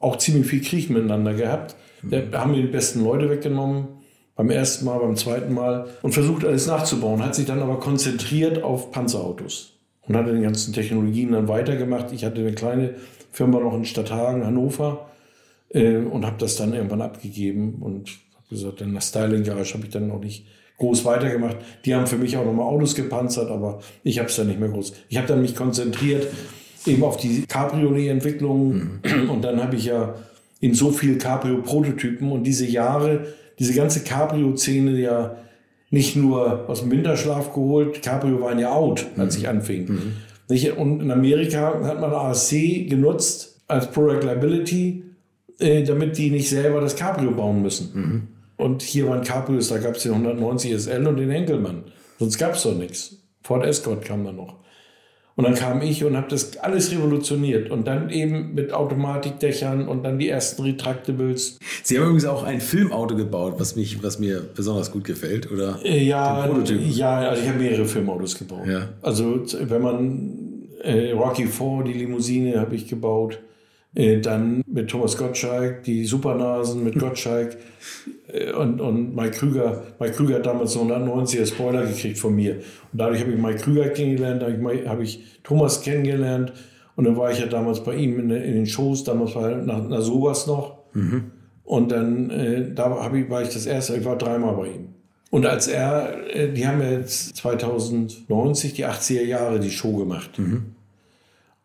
auch ziemlich viel Krieg miteinander gehabt. Da haben wir die besten Leute weggenommen. Beim ersten Mal, beim zweiten Mal. Und versucht alles nachzubauen. Hat sich dann aber konzentriert auf Panzerautos. Und hat den ganzen Technologien dann weitergemacht. Ich hatte eine kleine Firma noch in Stadthagen, Hannover. Äh, und habe das dann irgendwann abgegeben. Und habe gesagt, dann nach Styling Garage habe ich dann noch nicht groß weitergemacht. Die haben für mich auch nochmal Autos gepanzert, aber ich habe es dann nicht mehr groß. Ich habe dann mich konzentriert eben auf die Cabriolet-Entwicklung und dann habe ich ja in so viel Cabrio-Prototypen und diese Jahre, diese ganze Cabrio-Szene ja nicht nur aus dem Winterschlaf geholt, Cabrio waren ja out, als ich anfing. Nicht? Und in Amerika hat man ASC genutzt als Product Liability, äh, damit die nicht selber das Cabrio bauen müssen. Und hier waren Cabrios, da gab es den 190 SL und den Henkelmann. Sonst gab es doch nichts. Ford Escort kam dann noch. Und dann kam ich und habe das alles revolutioniert. Und dann eben mit Automatikdächern und dann die ersten Retractables. Sie haben übrigens auch ein Filmauto gebaut, was, mich, was mir besonders gut gefällt, oder? Äh, Ja, ja, also ich habe mehrere Filmautos gebaut. Ja. Also wenn man äh, Rocky 4, die Limousine, habe ich gebaut. Äh, dann mit Thomas Gottschalk, die Supernasen mit Gottschalk äh, und, und Mike Krüger. Mike Krüger hat damals so 190er Spoiler gekriegt von mir. Und dadurch habe ich Mike Krüger kennengelernt, habe ich, Mike- habe ich Thomas kennengelernt. Und dann war ich ja damals bei ihm in, den- in den Shows, damals war er nach, nach sowas noch. Und dann äh, da ich, war ich das erste, ich war dreimal bei ihm. Und als er, äh, die haben jetzt 2090, die 80er Jahre, die Show gemacht.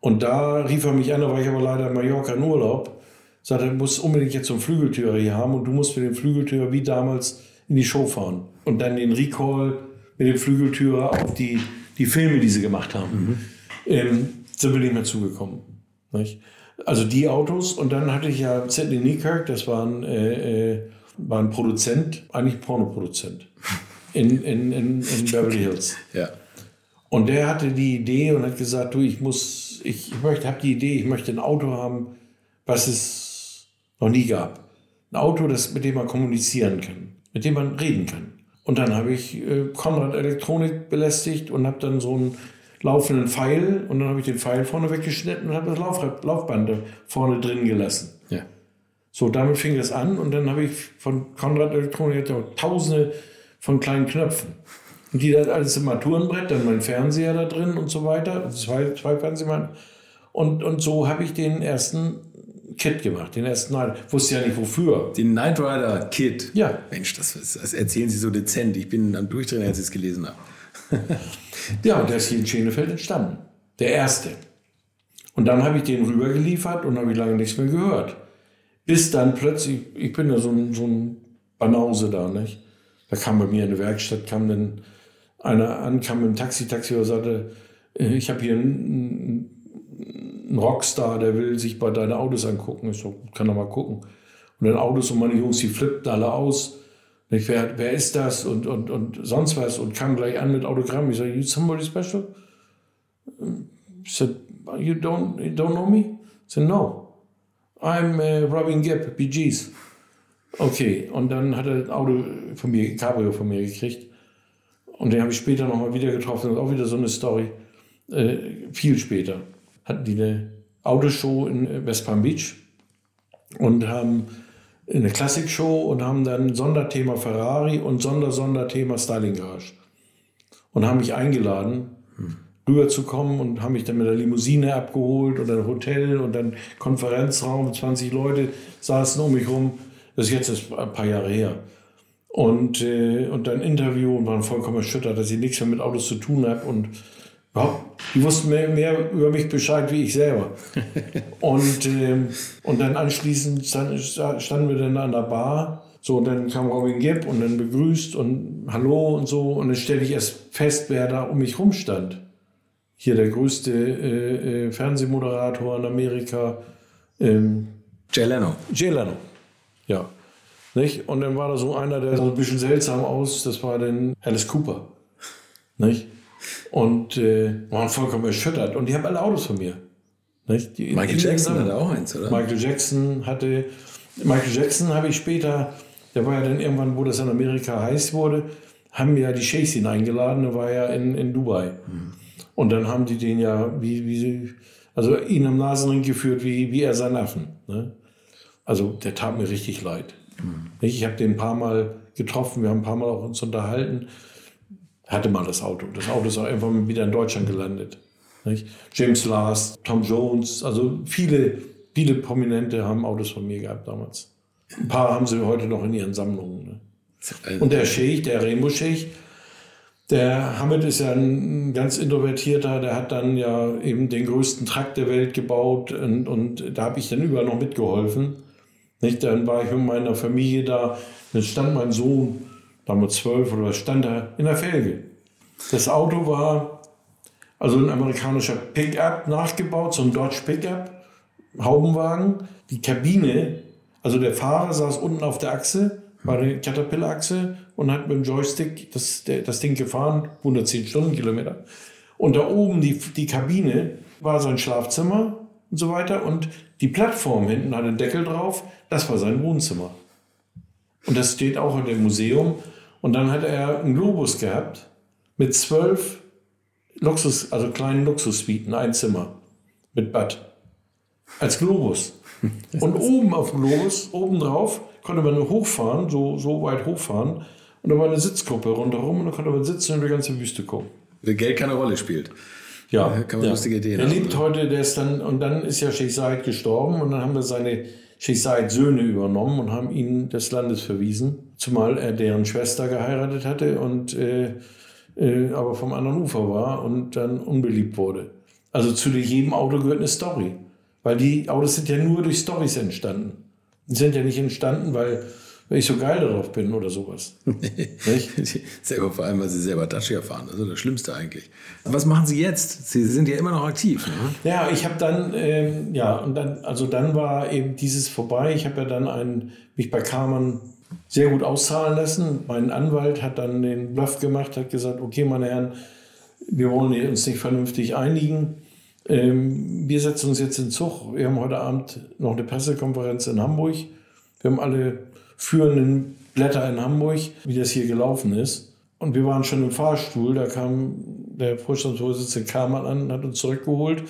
Und da rief er mich an, da war ich aber leider in Mallorca in Urlaub. Sagte, du musst unbedingt jetzt so einen Flügeltürer hier haben und du musst mit dem Flügeltürer wie damals in die Show fahren. Und dann den Recall mit dem Flügeltürer auf die, die Filme, die sie gemacht haben. Ähm, sind wir nicht mehr zugekommen. Nicht? Also die Autos und dann hatte ich ja Sidney Nikirk, das war ein, äh, äh, war ein Produzent, eigentlich Pornoproduzent in, in, in, in Beverly Hills. Ja. Und der hatte die Idee und hat gesagt, du, ich muss, ich, ich möchte, habe die Idee, ich möchte ein Auto haben, was es noch nie gab. Ein Auto, das, mit dem man kommunizieren kann, mit dem man reden kann. Und dann habe ich äh, Konrad Elektronik belästigt und habe dann so einen laufenden Pfeil und dann habe ich den Pfeil vorne weggeschnitten und habe das Lauf, Laufband da vorne drin gelassen. Ja. So, damit fing das an und dann habe ich von Konrad Elektronik tausende von kleinen Knöpfen. Und die hat alles im Armaturenbrett, dann mein Fernseher da drin und so weiter. Zwei, zwei Fernsehmann. Und, und so habe ich den ersten Kit gemacht, den ersten Night. Wusste ja nicht wofür. Den Knight Rider Kit. Ja. Mensch, das, das erzählen Sie so dezent. Ich bin am Durchdrehen, als ich es gelesen habe. ja, und der ist hier in Schenefeld entstanden. Der erste. Und dann habe ich den rübergeliefert und habe ich lange nichts mehr gehört. Bis dann plötzlich, ich bin ja so ein, so ein Banause da, nicht? Da kam bei mir in der Werkstatt, kam dann einer an, kam mit dem Taxi, Taxi und sagte, äh, ich habe hier einen, einen Rockstar, der will sich bei deinen Autos angucken. Ich so, kann er mal gucken. Und dann Autos und meine Jungs, die flippten alle aus. Ich, wer, wer ist das? Und, und, und sonst was. Und kam gleich an mit Autogramm. Ich sage, you somebody special? Ich said, you don't, you don't know me? I said, no. I'm uh, Robin Gibb, BGs. Okay, und dann hat er ein Auto von mir, Cabrio von mir gekriegt. Und den habe ich später nochmal wieder getroffen. Das ist auch wieder so eine Story. Äh, viel später hatten die eine Autoshow in West Palm Beach und haben eine Klassikshow und haben dann Sonderthema Ferrari und Sonder-Sonderthema Styling Garage. Und haben mich eingeladen, rüberzukommen und haben mich dann mit der Limousine abgeholt und ein Hotel und dann Konferenzraum, 20 Leute saßen um mich rum. Das ist jetzt ein paar Jahre her. Und, äh, und dann Interview und waren vollkommen erschüttert, dass ich nichts mehr mit Autos zu tun habe und überhaupt, die wussten mehr, mehr über mich Bescheid wie ich selber. und, äh, und dann anschließend standen wir dann an der Bar. So, und dann kam Robin Gibb und dann begrüßt und Hallo und so. Und dann stelle ich erst fest, wer da um mich rumstand. Hier der größte äh, äh, Fernsehmoderator in Amerika. Ähm, Jay Leno. Jay Leno. Ja. Nicht? Und dann war da so einer, der so ein bisschen seltsam aus, das war dann Alice Cooper. Nicht? Und äh, waren vollkommen erschüttert. Und die haben alle Autos von mir. Nicht? Die, Michael Jackson hatte auch eins, oder? Michael Jackson hatte. Michael Jackson habe ich später, der war ja dann irgendwann, wo das in Amerika heiß wurde, haben mir ja die Sheikhs ihn eingeladen, der war ja in, in Dubai. Mhm. Und dann haben die den ja, wie, wie also ihn am Nasenring geführt, wie, wie er sein Affen. Ne? Also der tat mir richtig leid. Mhm. Ich habe den ein paar Mal getroffen, wir haben ein paar Mal auch uns unterhalten. Hatte mal das Auto. Das Auto ist auch irgendwann wieder in Deutschland gelandet. Nicht? James Last, Tom Jones, also viele, viele Prominente haben Autos von mir gehabt damals. Ein paar haben sie heute noch in ihren Sammlungen. Ne? Und der Sheikh, der Rainbow Sheikh, der Hamid ist ja ein ganz introvertierter, der hat dann ja eben den größten Trakt der Welt gebaut und, und da habe ich dann überall noch mitgeholfen. Nicht? Dann war ich mit meiner Familie da, dann stand mein Sohn, damals zwölf oder stand da in der Felge. Das Auto war also ein amerikanischer Pickup nachgebaut, so ein Dodge Pickup, Haubenwagen. Die Kabine, also der Fahrer saß unten auf der Achse, war eine Caterpillar-Achse und hat mit dem Joystick das, das Ding gefahren, 110 Stundenkilometer. Und da oben die, die Kabine war sein Schlafzimmer und so weiter. Und die Plattform hinten hat einen Deckel drauf, das war sein Wohnzimmer. Und das steht auch in dem Museum. Und dann hat er einen Globus gehabt mit zwölf Luxus, also kleinen Luxussuiten, ein Zimmer mit Bad. Als Globus. Und oben auf dem Globus, oben drauf, konnte man nur hochfahren, so, so weit hochfahren. Und da war eine Sitzgruppe rundherum und da konnte man sitzen und die ganze Wüste gucken. Weil Geld keine Rolle spielt. Ja, kann man ja. lustige Ideen Er haben. lebt heute, der ist dann, und dann ist ja Sheikh Said gestorben und dann haben wir seine Sheikh Said Söhne übernommen und haben ihn des Landes verwiesen, zumal er deren Schwester geheiratet hatte und äh, äh, aber vom anderen Ufer war und dann unbeliebt wurde. Also zu jedem Auto gehört eine Story, weil die Autos sind ja nur durch Stories entstanden. Die sind ja nicht entstanden, weil, weil ich so geil darauf bin oder sowas. Selber vor allem, weil Sie selber Dacia fahren. Das ist das Schlimmste eigentlich. Was machen Sie jetzt? Sie sind ja immer noch aktiv. Ne? Ja, ich habe dann, ähm, ja, und dann, also dann war eben dieses vorbei. Ich habe ja dann einen, mich bei Karmann sehr gut auszahlen lassen. Mein Anwalt hat dann den Bluff gemacht, hat gesagt, okay, meine Herren, wir wollen uns nicht vernünftig einigen. Ähm, wir setzen uns jetzt in Zug. Wir haben heute Abend noch eine Pressekonferenz in Hamburg. Wir haben alle führenden Blätter in Hamburg, wie das hier gelaufen ist. Und wir waren schon im Fahrstuhl, da kam der Vorstandsvorsitzende Karmann an, hat uns zurückgeholt.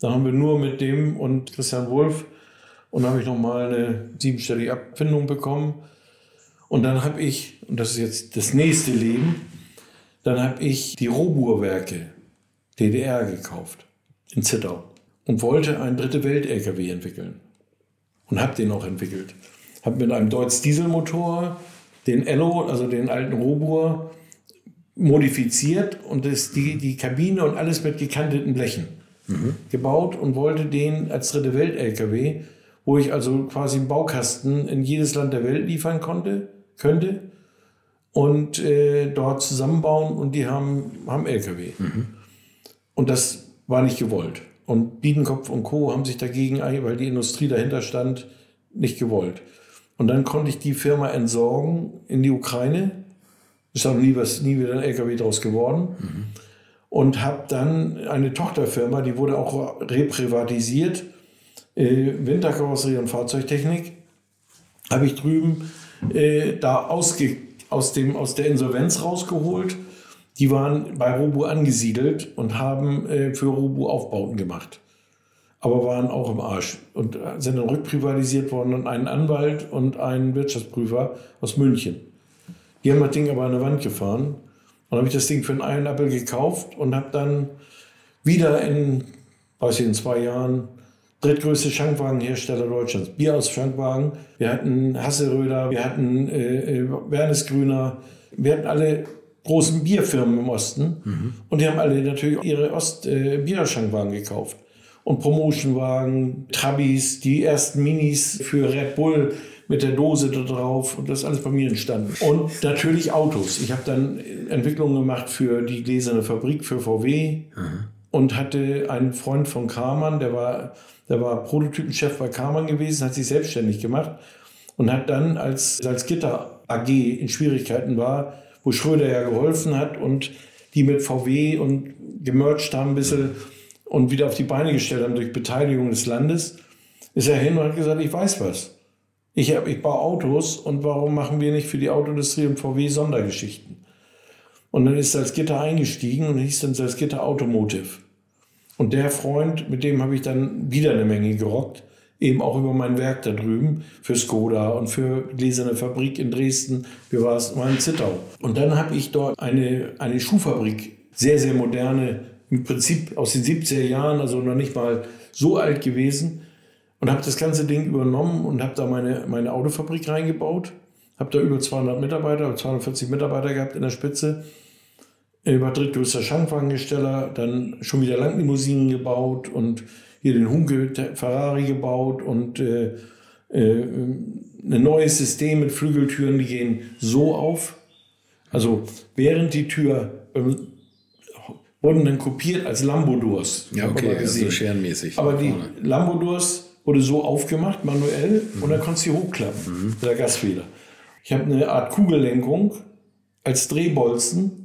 Dann haben wir nur mit dem und Christian Wolf und habe ich nochmal eine siebenstellige Abfindung bekommen. Und dann habe ich, und das ist jetzt das nächste Leben, Dann habe ich die Robur-Werke DDR gekauft in Zittau und wollte einen dritte Welt-LKW entwickeln. Und habe den auch entwickelt. Habe mit einem Deutz Dieselmotor den Ello, also den alten Robur, modifiziert und das, die, die Kabine und alles mit gekanteten Blechen mhm. gebaut und wollte den als dritte Welt-LKW, wo ich also quasi einen Baukasten in jedes Land der Welt liefern konnte, könnte und äh, dort zusammenbauen und die haben, haben LKW. Mhm. Und das war nicht gewollt. Und Biedenkopf und Co. haben sich dagegen, weil die Industrie dahinter stand, nicht gewollt. Und dann konnte ich die Firma entsorgen in die Ukraine. Ist auch nie, nie wieder ein LKW draus geworden. Mhm. Und habe dann eine Tochterfirma, die wurde auch reprivatisiert, äh, Winterkarosserie und Fahrzeugtechnik, habe ich drüben äh, da ausge, aus, dem, aus der Insolvenz rausgeholt die waren bei Robo angesiedelt und haben äh, für Robo Aufbauten gemacht. Aber waren auch im Arsch und sind dann rückprivatisiert worden und einen Anwalt und einen Wirtschaftsprüfer aus München. Die haben das Ding aber an der Wand gefahren. Und habe ich das Ding für einen Appel gekauft und habe dann wieder in, weiß ich, in zwei Jahren drittgrößte Schankwagenhersteller Deutschlands. Bier aus Schankwagen. Wir hatten Hasseröder, wir hatten äh, äh Wernes Grüner, wir hatten alle großen Bierfirmen im Osten. Mhm. Und die haben alle natürlich ihre Ost-Bierschankwagen äh, gekauft. Und Promotionwagen, Trabis, die ersten Minis für Red Bull mit der Dose da drauf. Und das ist alles bei mir entstanden. Und natürlich Autos. Ich habe dann Entwicklungen gemacht für die gläserne Fabrik für VW. Mhm. Und hatte einen Freund von Karmann, der war, der war Prototypenchef bei Karmann gewesen, hat sich selbstständig gemacht und hat dann, als Salzgitter AG in Schwierigkeiten war, wo Schröder ja geholfen hat und die mit VW und gemerged haben ein bisschen und wieder auf die Beine gestellt haben durch Beteiligung des Landes, ist er hin und hat gesagt, ich weiß was. Ich, hab, ich baue Autos und warum machen wir nicht für die Autoindustrie und VW Sondergeschichten? Und dann ist Salzgitter eingestiegen und hieß dann Salzgitter Automotive. Und der Freund, mit dem habe ich dann wieder eine Menge gerockt eben auch über mein Werk da drüben für Skoda und für Gläserne Fabrik in Dresden. Wir waren mal in Zittau. Und dann habe ich dort eine, eine Schuhfabrik, sehr, sehr moderne, im Prinzip aus den 70er Jahren, also noch nicht mal so alt gewesen. Und habe das ganze Ding übernommen und habe da meine, meine Autofabrik reingebaut. Habe da über 200 Mitarbeiter, 240 Mitarbeiter gehabt in der Spitze. Über drittgrößter Schankwagensteller, dann schon wieder Langlimousinen gebaut und hier den Hunke Ferrari gebaut und äh, äh, ein neues System mit Flügeltüren, die gehen so auf. Also während die Tür ähm, wurden dann kopiert als Lambodurs. Ja, okay, also scherenmäßig. Aber die Lambodurs wurde so aufgemacht, manuell, mhm. und dann konntest du sie hochklappen, mhm. der Gasfeder. Ich habe eine Art Kugellenkung als Drehbolzen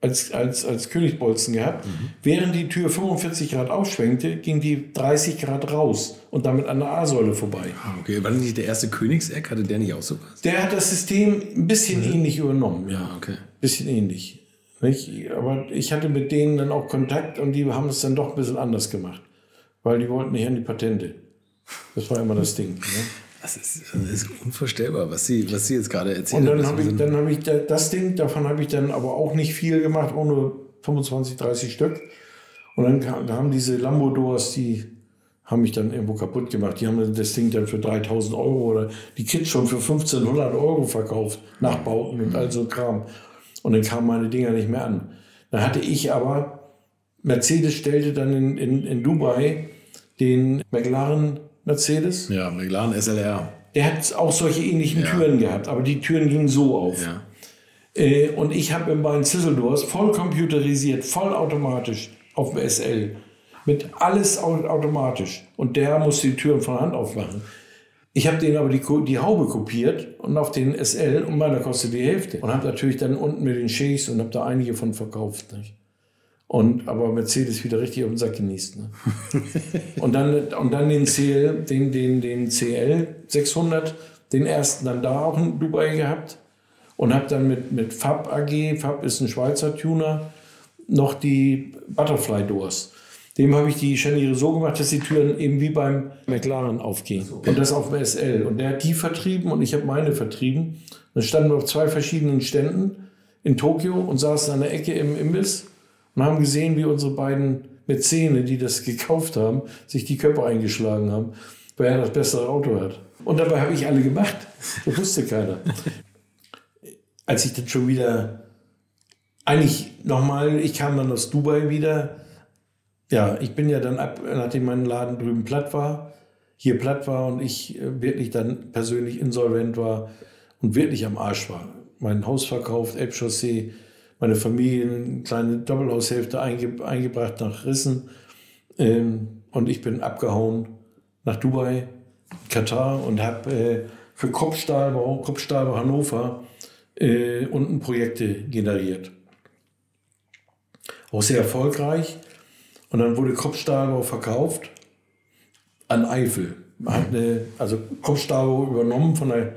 als, als, als Königsbolzen gehabt. Mhm. Während die Tür 45 Grad aufschwenkte, ging die 30 Grad raus und damit an der A-Säule vorbei. Ah, okay, war nicht der erste Königseck? Hatte der nicht auch so was? Der hat das System ein bisschen mhm. ähnlich übernommen. Ja, okay. Ein bisschen ähnlich. Nicht? Aber ich hatte mit denen dann auch Kontakt und die haben es dann doch ein bisschen anders gemacht. Weil die wollten nicht an die Patente. Das war immer das Ding. Ne? Das ist, das ist, unvorstellbar, was Sie, was Sie jetzt gerade erzählen. Und dann habe ich, dann hab ich das Ding, davon habe ich dann aber auch nicht viel gemacht, nur 25, 30 Stück. Und dann kam, da haben diese Lambodors, die haben mich dann irgendwo kaputt gemacht. Die haben das Ding dann für 3000 Euro oder die Kids schon für 1500 Euro verkauft, Nachbauten und all so Kram. Und dann kamen meine Dinger nicht mehr an. Da hatte ich aber, Mercedes stellte dann in, in, in Dubai den McLaren Mercedes. Ja, McLaren SLR. Der hat auch solche ähnlichen ja. Türen gehabt, aber die Türen gingen so auf. Ja. Äh, und ich habe in meinen Zizzledors voll computerisiert, voll automatisch auf dem SL. Mit alles automatisch. Und der musste die Türen von Hand aufmachen. Ich habe denen aber die, die Haube kopiert und auf den SL und meiner kostet die Hälfte. Und habe natürlich dann unten mit den Shakes und habe da einige von verkauft. Nicht? Und, aber Mercedes wieder richtig auf den Sack genießt. Ne? und, dann, und dann den CL, den, den, den CL 600, den ersten dann da auch in Dubai gehabt. Und habe dann mit, mit Fab AG, Fab ist ein Schweizer Tuner, noch die Butterfly Doors. Dem habe ich die Scharniere so gemacht, dass die Türen eben wie beim McLaren aufgehen. Und das auf dem SL. Und der hat die vertrieben und ich habe meine vertrieben. Dann standen wir auf zwei verschiedenen Ständen in Tokio und saßen an der Ecke im Imbiss und haben gesehen, wie unsere beiden Mäzene, die das gekauft haben, sich die Köpfe eingeschlagen haben, weil er das bessere Auto hat. Und dabei habe ich alle gemacht. Das wusste keiner. Als ich dann schon wieder, eigentlich nochmal, ich kam dann aus Dubai wieder. Ja, ich bin ja dann ab, nachdem mein Laden drüben platt war, hier platt war und ich äh, wirklich dann persönlich insolvent war und wirklich am Arsch war. Mein Haus verkauft, Elbchaussee, meine Familie eine kleine Doppelhaushälfte einge, eingebracht nach Rissen. Ähm, und ich bin abgehauen nach Dubai, Katar und habe äh, für Kopfstahlbau, Kopfstahlbau Hannover äh, unten Projekte generiert. Auch sehr erfolgreich. Und dann wurde Kopfstahlbau verkauft an Eifel. Hat eine, also Kopfstahlbau übernommen von der,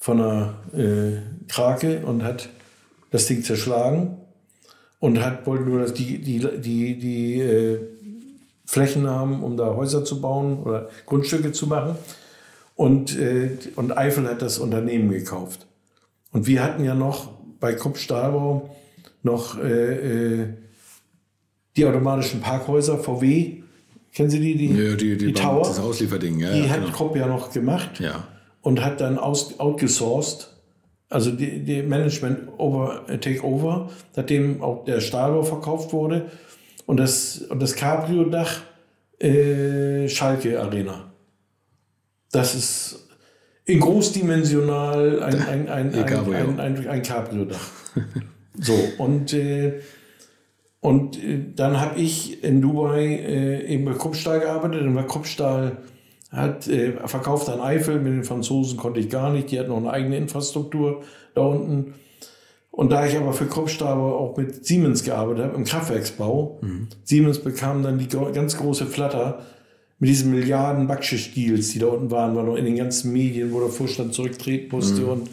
von der äh, Krake und hat das Ding zerschlagen und hat, wollte nur dass die, die, die, die äh, Flächen haben, um da Häuser zu bauen oder Grundstücke zu machen. Und, äh, und Eifel hat das Unternehmen gekauft. Und wir hatten ja noch bei Krupp Stahlbau noch äh, äh, die automatischen Parkhäuser, VW, kennen Sie die? Die, ja, die, die, die Tower. Das Auslieferding, ja. Die ja, hat genau. Krupp ja noch gemacht Ja. und hat dann aus, outgesourced, also die, die Management over, äh, Takeover, nachdem auch der Stahlbau verkauft wurde und das, und das Cabrio-Dach äh, Schalke Arena. Das ist in großdimensional ein, ein, ein, ein, Cabrio. ein, ein, ein Cabrio-Dach. so, und, äh, und äh, dann habe ich in Dubai äh, eben bei Kruppstahl gearbeitet. Und bei Kruppstahl hat äh, verkauft an Eifel, mit den Franzosen konnte ich gar nicht, die hatten noch eine eigene Infrastruktur da unten. Und da ich aber für Kruppstahl auch mit Siemens gearbeitet habe, im Kraftwerksbau, Siemens bekam dann die ganz große Flatter mit diesen Milliarden Backschisch-Deals, die da unten waren, war noch in den ganzen Medien, wo der Vorstand zurücktreten musste. Und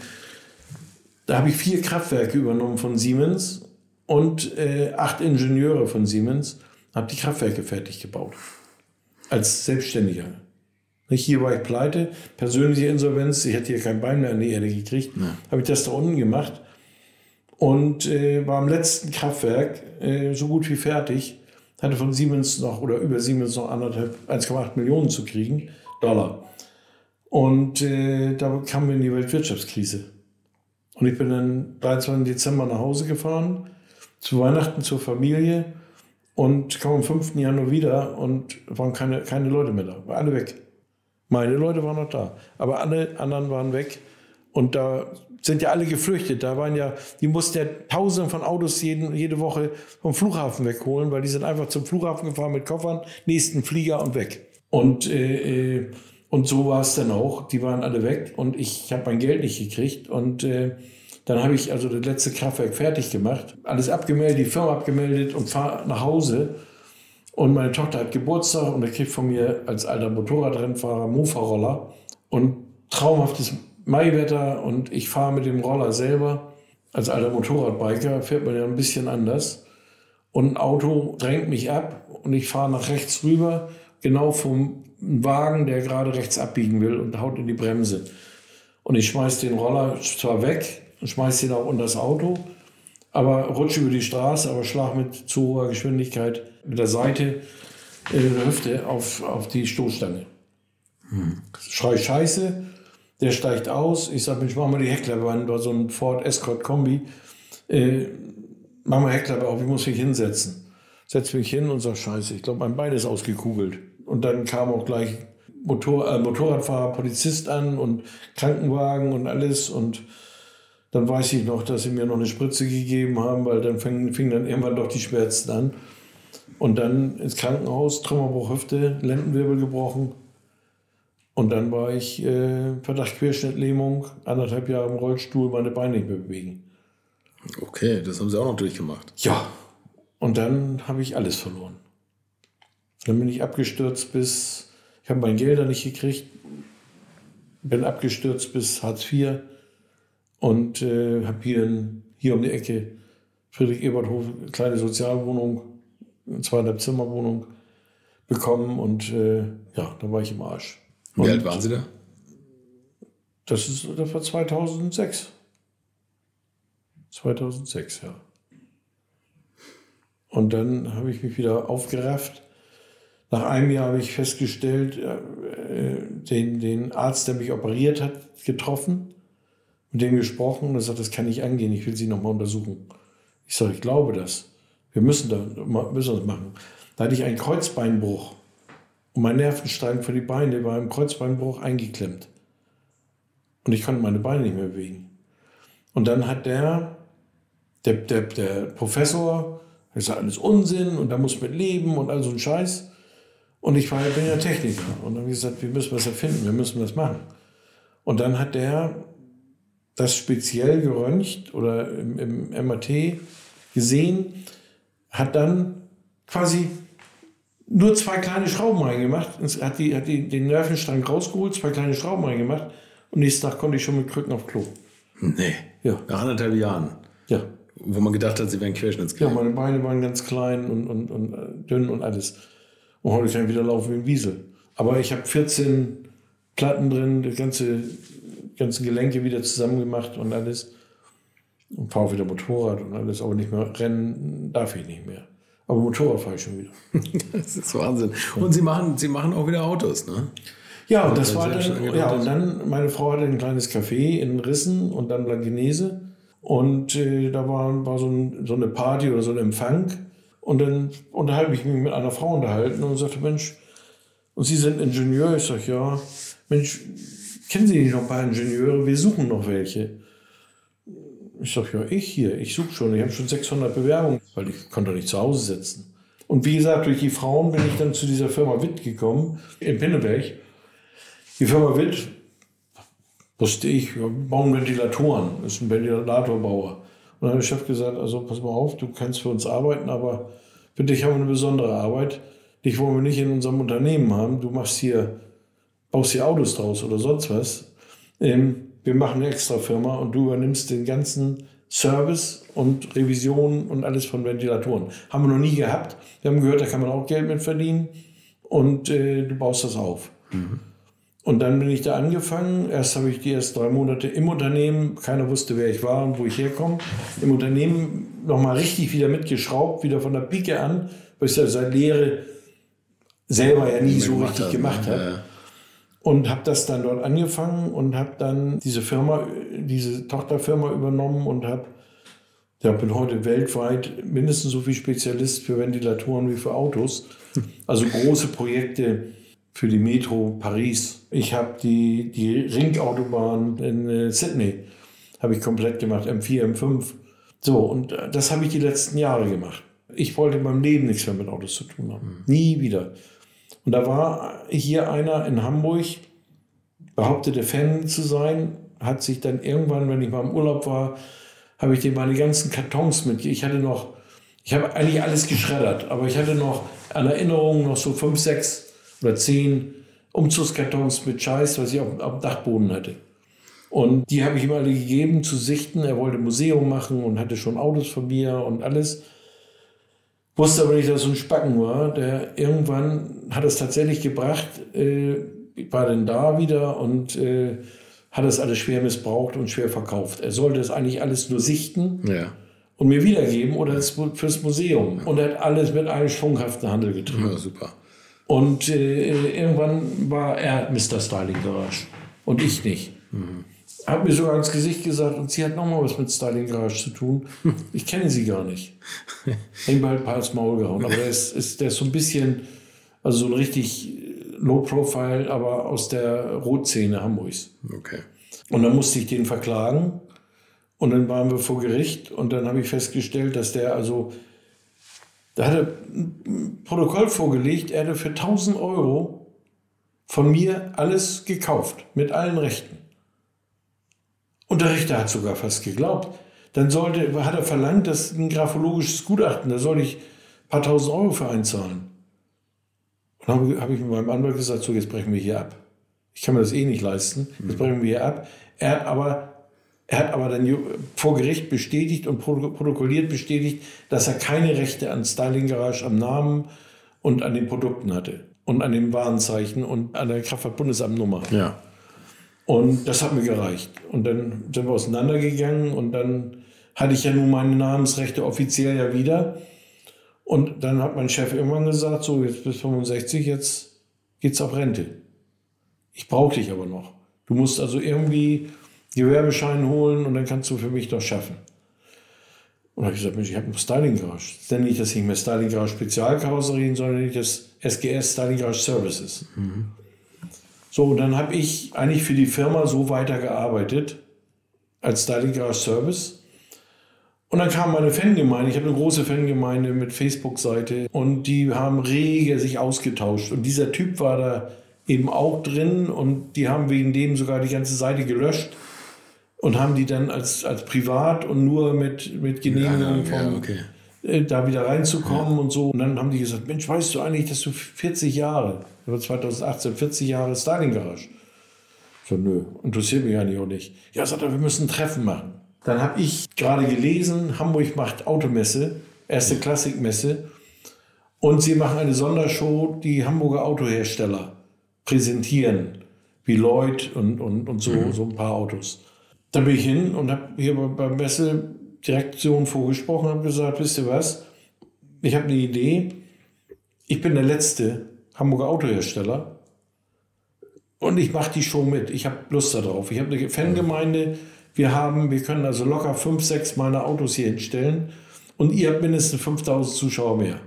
da habe ich vier Kraftwerke übernommen von Siemens und äh, acht Ingenieure von Siemens, habe die Kraftwerke fertig gebaut. Als Selbstständiger. Nicht hier war ich pleite, persönliche Insolvenz, ich hätte hier kein Bein mehr an die Erde gekriegt, habe ich das da unten gemacht und äh, war am letzten Kraftwerk äh, so gut wie fertig, hatte von Siemens noch oder über Siemens noch anderthalb, 1,8 Millionen zu kriegen, Dollar. Und äh, da kamen wir in die Weltwirtschaftskrise. Und ich bin dann 23. Dezember nach Hause gefahren, zu Weihnachten zur Familie und kam am 5. Januar wieder und waren keine, keine Leute mehr da, waren alle weg. Meine Leute waren noch da, aber alle anderen waren weg. Und da sind ja alle geflüchtet. Da waren ja, die mussten ja Tausende von Autos jeden, jede Woche vom Flughafen wegholen, weil die sind einfach zum Flughafen gefahren mit Koffern, nächsten Flieger und weg. Und, äh, äh, und so war es dann auch. Die waren alle weg und ich habe mein Geld nicht gekriegt. Und äh, dann habe ich also das letzte Kraftwerk fertig gemacht, alles abgemeldet, die Firma abgemeldet und fahre nach Hause. Und meine Tochter hat Geburtstag und er kriegt von mir als alter Motorradrennfahrer Mofa-Roller und traumhaftes Maiwetter und ich fahre mit dem Roller selber. Als alter Motorradbiker fährt man ja ein bisschen anders. Und ein Auto drängt mich ab und ich fahre nach rechts rüber, genau vom Wagen, der gerade rechts abbiegen will und haut in die Bremse. Und ich schmeiß den Roller zwar weg und schmeiß ihn auch unter das Auto, aber rutsche über die Straße, aber schlag mit zu hoher Geschwindigkeit mit der Seite äh, der Hüfte auf, auf die Stoßstange. Schrei Scheiße, der steigt aus. Ich sage, Mensch, mach mal die Heckklappe war so ein Ford Escort Kombi. Äh, mach mal Heckklappe auf, ich muss mich hinsetzen. Setz mich hin und sag, Scheiße, ich glaube, mein Bein ist ausgekugelt. Und dann kam auch gleich Motor, äh, Motorradfahrer, Polizist an und Krankenwagen und alles. Und dann weiß ich noch, dass sie mir noch eine Spritze gegeben haben, weil dann fingen fing dann irgendwann doch die Schmerzen an. Und dann ins Krankenhaus, Trümmerbruch Hüfte, Lendenwirbel gebrochen. Und dann war ich äh, Verdacht Querschnittlähmung, anderthalb Jahre im Rollstuhl, meine Beine nicht mehr bewegen. Okay, das haben sie auch noch durchgemacht. Ja. Und dann habe ich alles verloren. Dann bin ich abgestürzt bis, ich habe mein Gelder nicht gekriegt, bin abgestürzt bis Hartz IV und äh, habe hier, in- hier um die Ecke Friedrich-Ebert-Hof, kleine Sozialwohnung, eine zweieinhalb Zimmerwohnung bekommen und äh, ja, da war ich im Arsch. Wie Und alt waren sie da? Das, ist, das war 2006. 2006, ja. Und dann habe ich mich wieder aufgerafft. Nach einem Jahr habe ich festgestellt, äh, den, den Arzt, der mich operiert hat, getroffen, mit dem gesprochen und er sagt, das kann nicht angehen, ich will Sie nochmal untersuchen. Ich sage, ich glaube das. Wir müssen, da, müssen das machen. Da hatte ich einen Kreuzbeinbruch und mein Nervenstrang für die Beine war im Kreuzbeinbruch eingeklemmt. Und ich konnte meine Beine nicht mehr bewegen. Und dann hat der, der, der, der Professor, ist alles Unsinn und da muss man leben und all so ein Scheiß. Und ich war, bin ja Techniker. Und dann habe ich gesagt, wir müssen was erfinden, wir müssen das machen. Und dann hat der das speziell geröntgt oder im, im MRT gesehen, hat dann quasi nur zwei kleine Schrauben reingemacht, hat, die, hat die, den Nervenstrang rausgeholt, zwei kleine Schrauben reingemacht und nächsten Tag konnte ich schon mit Krücken auf Klo. Nee. Ja. Nach anderthalb Jahren. Ja. Wo man gedacht hat, sie wären querschnittsklein. Ja, meine Beine waren ganz klein und, und, und äh, dünn und alles. Und heute kann ich wieder laufen wie ein Wiesel. Aber ich habe 14 Platten drin, die ganze, ganzen Gelenke wieder zusammengemacht und alles. Und fahre wieder Motorrad und alles, aber nicht mehr rennen darf ich nicht mehr. Aber Motorrad fahre ich schon wieder. das ist Wahnsinn. Und Sie machen, Sie machen auch wieder Autos, ne? Ja, und das war dann, ja, und dann, meine Frau hatte ein kleines Café in Rissen und dann Blankenese. Und äh, da war, war so, ein, so eine Party oder so ein Empfang. Und dann unterhalte ich mich mit einer Frau unterhalten und sagte, Mensch, und Sie sind Ingenieur? Ich sage, ja. Mensch, kennen Sie nicht noch ein paar Ingenieure? Wir suchen noch welche. Ich sage, ja, ich hier, ich suche schon. Ich habe schon 600 Bewerbungen, weil ich konnte nicht zu Hause sitzen. Und wie gesagt, durch die Frauen bin ich dann zu dieser Firma Witt gekommen, in Pinneberg. Die Firma Witt, wusste ich, wir bauen Ventilatoren, ist ein Ventilatorbauer. Und dann hat der Chef gesagt, also pass mal auf, du kannst für uns arbeiten, aber für dich haben wir eine besondere Arbeit. Dich wollen wir nicht in unserem Unternehmen haben. Du machst hier, baust hier Autos draus oder sonst was. Ähm, wir machen eine extra Firma und du übernimmst den ganzen Service und Revision und alles von Ventilatoren. Haben wir noch nie gehabt. Wir haben gehört, da kann man auch Geld mit verdienen und äh, du baust das auf. Mhm. Und dann bin ich da angefangen. Erst habe ich die erst drei Monate im Unternehmen, keiner wusste, wer ich war und wo ich herkomme, im Unternehmen nochmal richtig wieder mitgeschraubt, wieder von der Pike an, weil ich das seit Lehre selber ja nie so richtig gemacht habe. Und habe das dann dort angefangen und habe dann diese Firma, diese Tochterfirma übernommen und habe, ja, bin heute weltweit mindestens so viel Spezialist für Ventilatoren wie für Autos. Also große Projekte für die Metro Paris. Ich habe die, die Ringautobahn in äh, Sydney habe ich komplett gemacht, M4, M5. So, und äh, das habe ich die letzten Jahre gemacht. Ich wollte in meinem Leben nichts mehr mit Autos zu tun haben. Mhm. Nie wieder. Und da war hier einer in Hamburg, behauptete Fan zu sein, hat sich dann irgendwann, wenn ich mal im Urlaub war, habe ich dem meine ganzen Kartons mit. Ich hatte noch, ich habe eigentlich alles geschreddert, aber ich hatte noch an Erinnerung noch so fünf, sechs oder zehn Umzugskartons mit Scheiß, was ich auf, auf dem Dachboden hatte. Und die habe ich ihm alle gegeben zu sichten. Er wollte Museum machen und hatte schon Autos von mir und alles. Wusste aber nicht, dass es ein Spacken war. Der irgendwann hat es tatsächlich gebracht, äh, war dann da wieder und äh, hat es alles schwer missbraucht und schwer verkauft. Er sollte es eigentlich alles nur sichten ja. und mir wiedergeben oder fürs Museum. Und er hat alles mit einem schwunghaften Handel getrieben. Ja, super. Und äh, irgendwann war er Mr. Styling Garage und ich nicht. Mhm. Hat mir sogar ins Gesicht gesagt, und sie hat nochmal was mit Styling Garage zu tun. Ich kenne sie gar nicht. Hängt bald ein paar ins Maul gehauen. Aber der ist, ist, der ist so ein bisschen, also so ein richtig Low Profile, aber aus der Rotszene Hamburgs. Okay. Und dann musste ich den verklagen. Und dann waren wir vor Gericht und dann habe ich festgestellt, dass der also da hat er ein Protokoll vorgelegt, er hätte für 1000 Euro von mir alles gekauft, mit allen Rechten. Und der Richter hat sogar fast geglaubt. Dann sollte, hat er verlangt, dass ein graphologisches Gutachten, da soll ich ein paar tausend Euro für einzahlen. Und dann habe hab ich mit meinem Anwalt gesagt, so jetzt brechen wir hier ab. Ich kann mir das eh nicht leisten, jetzt brechen wir hier ab. Er hat aber er hat aber dann vor Gericht bestätigt und protokolliert bestätigt, dass er keine Rechte an Styling Garage am Namen und an den Produkten hatte und an dem Warenzeichen und an der Kraftfahrtbundesamtnummer. Ja. Und das hat mir gereicht. Und dann sind wir auseinandergegangen und dann hatte ich ja nun meine Namensrechte offiziell ja wieder. Und dann hat mein Chef irgendwann gesagt, so jetzt bis 65, jetzt geht's auf Rente. Ich brauche dich aber noch. Du musst also irgendwie Gewerbeschein holen und dann kannst du für mich doch schaffen. Und habe ich gesagt, Mensch, ich habe einen Styling Garage. Dann nicht das nicht mehr Styling Garage Spezialkarosserien, sondern nicht das SGS Styling Garage Services. Mhm. So, dann habe ich eigentlich für die Firma so weitergearbeitet als Styling Garage Service. Und dann kam meine Fangemeinde, ich habe eine große Fangemeinde mit Facebook-Seite und die haben rege sich ausgetauscht. Und dieser Typ war da eben auch drin und die haben wegen dem sogar die ganze Seite gelöscht und haben die dann als, als privat und nur mit, mit Genehmigung ja, ja, okay. Äh, da wieder reinzukommen ja. und so. Und dann haben die gesagt, Mensch, weißt du eigentlich, dass du 40 Jahre, 2018, 40 Jahre Styling Garage. So, nö, interessiert mich eigentlich auch nicht. Ja, sagt er, wir müssen ein Treffen machen. Dann habe ich gerade gelesen, Hamburg macht Automesse, erste Klassikmesse. Und sie machen eine Sondershow, die Hamburger Autohersteller präsentieren, wie Lloyd und, und, und so, mhm. so ein paar Autos. Dann bin ich hin und habe hier bei Messe Direktion vorgesprochen und gesagt, wisst ihr was, ich habe eine Idee. Ich bin der letzte Hamburger Autohersteller und ich mache die Show mit. Ich habe Lust darauf. Ich habe eine Fangemeinde. Wir haben, wir können also locker fünf, sechs meiner Autos hier hinstellen und ihr habt mindestens 5000 Zuschauer mehr.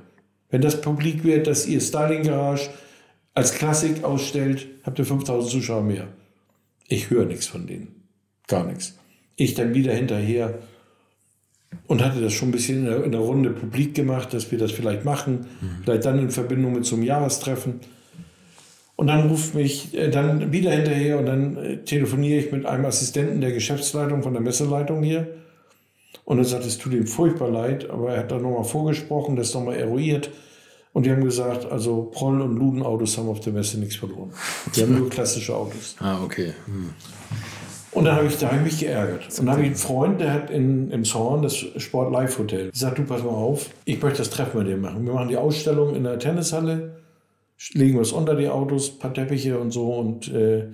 Wenn das publik wird, dass ihr Styling Garage als Klassik ausstellt, habt ihr 5000 Zuschauer mehr. Ich höre nichts von denen. Gar nichts. Ich dann wieder hinterher und hatte das schon ein bisschen in der, in der Runde publik gemacht, dass wir das vielleicht machen, mhm. vielleicht dann in Verbindung mit so einem Jahrestreffen. Und dann ruft mich äh, dann wieder hinterher und dann äh, telefoniere ich mit einem Assistenten der Geschäftsleitung von der Messeleitung hier. Und er sagt, es tut ihm furchtbar leid, aber er hat da nochmal vorgesprochen, das nochmal eruiert. Und die haben gesagt, also Proll- und Ludenautos haben auf der Messe nichts verloren. Die haben nur klassische Autos. Ah, okay. Hm. Und dann habe ich, hab ich mich geärgert. Und dann habe ich einen Freund, der hat in, im Zorn das Sport Live Hotel. Ich sage, du pass mal auf, ich möchte das Treffen mit dir machen. Wir machen die Ausstellung in der Tennishalle, legen es unter die Autos, ein paar Teppiche und so und äh,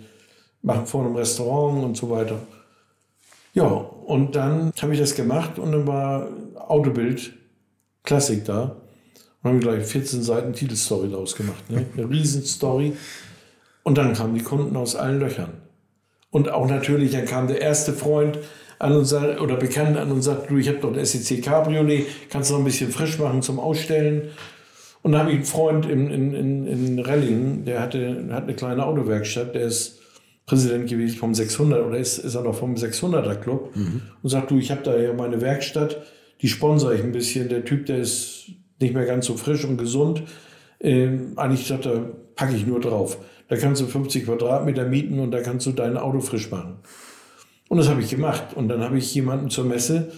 machen vor einem Restaurant und so weiter. Ja, und dann habe ich das gemacht und dann war Autobild Klassik da. Und haben gleich 14 Seiten Titelstory daraus gemacht. Ne? Eine Riesenstory. Und dann kamen die Kunden aus allen Löchern. Und auch natürlich, dann kam der erste Freund an uns oder Bekannt an und sagt, du, ich habe doch ein SEC Cabriolet, kannst du noch ein bisschen frisch machen zum Ausstellen. Und dann habe ich einen Freund in, in, in, in Rellingen, der hatte, hat eine kleine Autowerkstatt, der ist Präsident gewesen vom 600 oder ist, ist er noch vom 600er Club mhm. und sagt, du, ich habe da ja meine Werkstatt, die sponsere ich ein bisschen. Der Typ, der ist nicht mehr ganz so frisch und gesund. Ähm, eigentlich sagt er, packe ich nur drauf. Da kannst du 50 Quadratmeter mieten und da kannst du dein Auto frisch machen. Und das habe ich gemacht. Und dann habe ich jemanden zur Messe,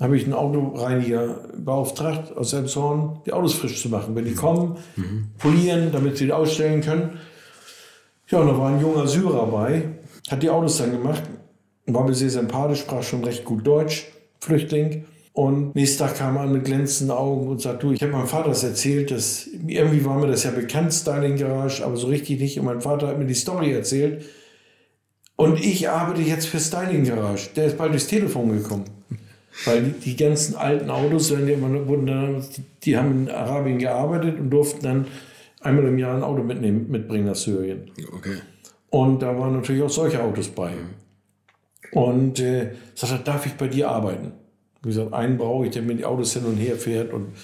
habe ich einen Autoreiniger beauftragt aus Elmshorn, die Autos frisch zu machen. Wenn die kommen, mhm. polieren, damit sie die ausstellen können. Ja, und da war ein junger Syrer bei, hat die Autos dann gemacht, war mir sehr sympathisch, sprach schon recht gut Deutsch, Flüchtling. Und nächsten Tag kam er mit glänzenden Augen und sagt, du, ich habe meinem Vater das erzählt, dass irgendwie war mir das ja bekannt, Styling Garage, aber so richtig nicht. Und mein Vater hat mir die Story erzählt. Und ich arbeite jetzt für Styling Garage. Der ist bald durchs Telefon gekommen. Weil die, die ganzen alten Autos, die, wurden dann, die haben in Arabien gearbeitet und durften dann einmal im Jahr ein Auto mitnehmen, mitbringen nach Syrien. Okay. Und da waren natürlich auch solche Autos bei. Und äh, sagt er, darf ich bei dir arbeiten? Wie gesagt, einen brauche ich, der mir die Autos hin und her fährt und ein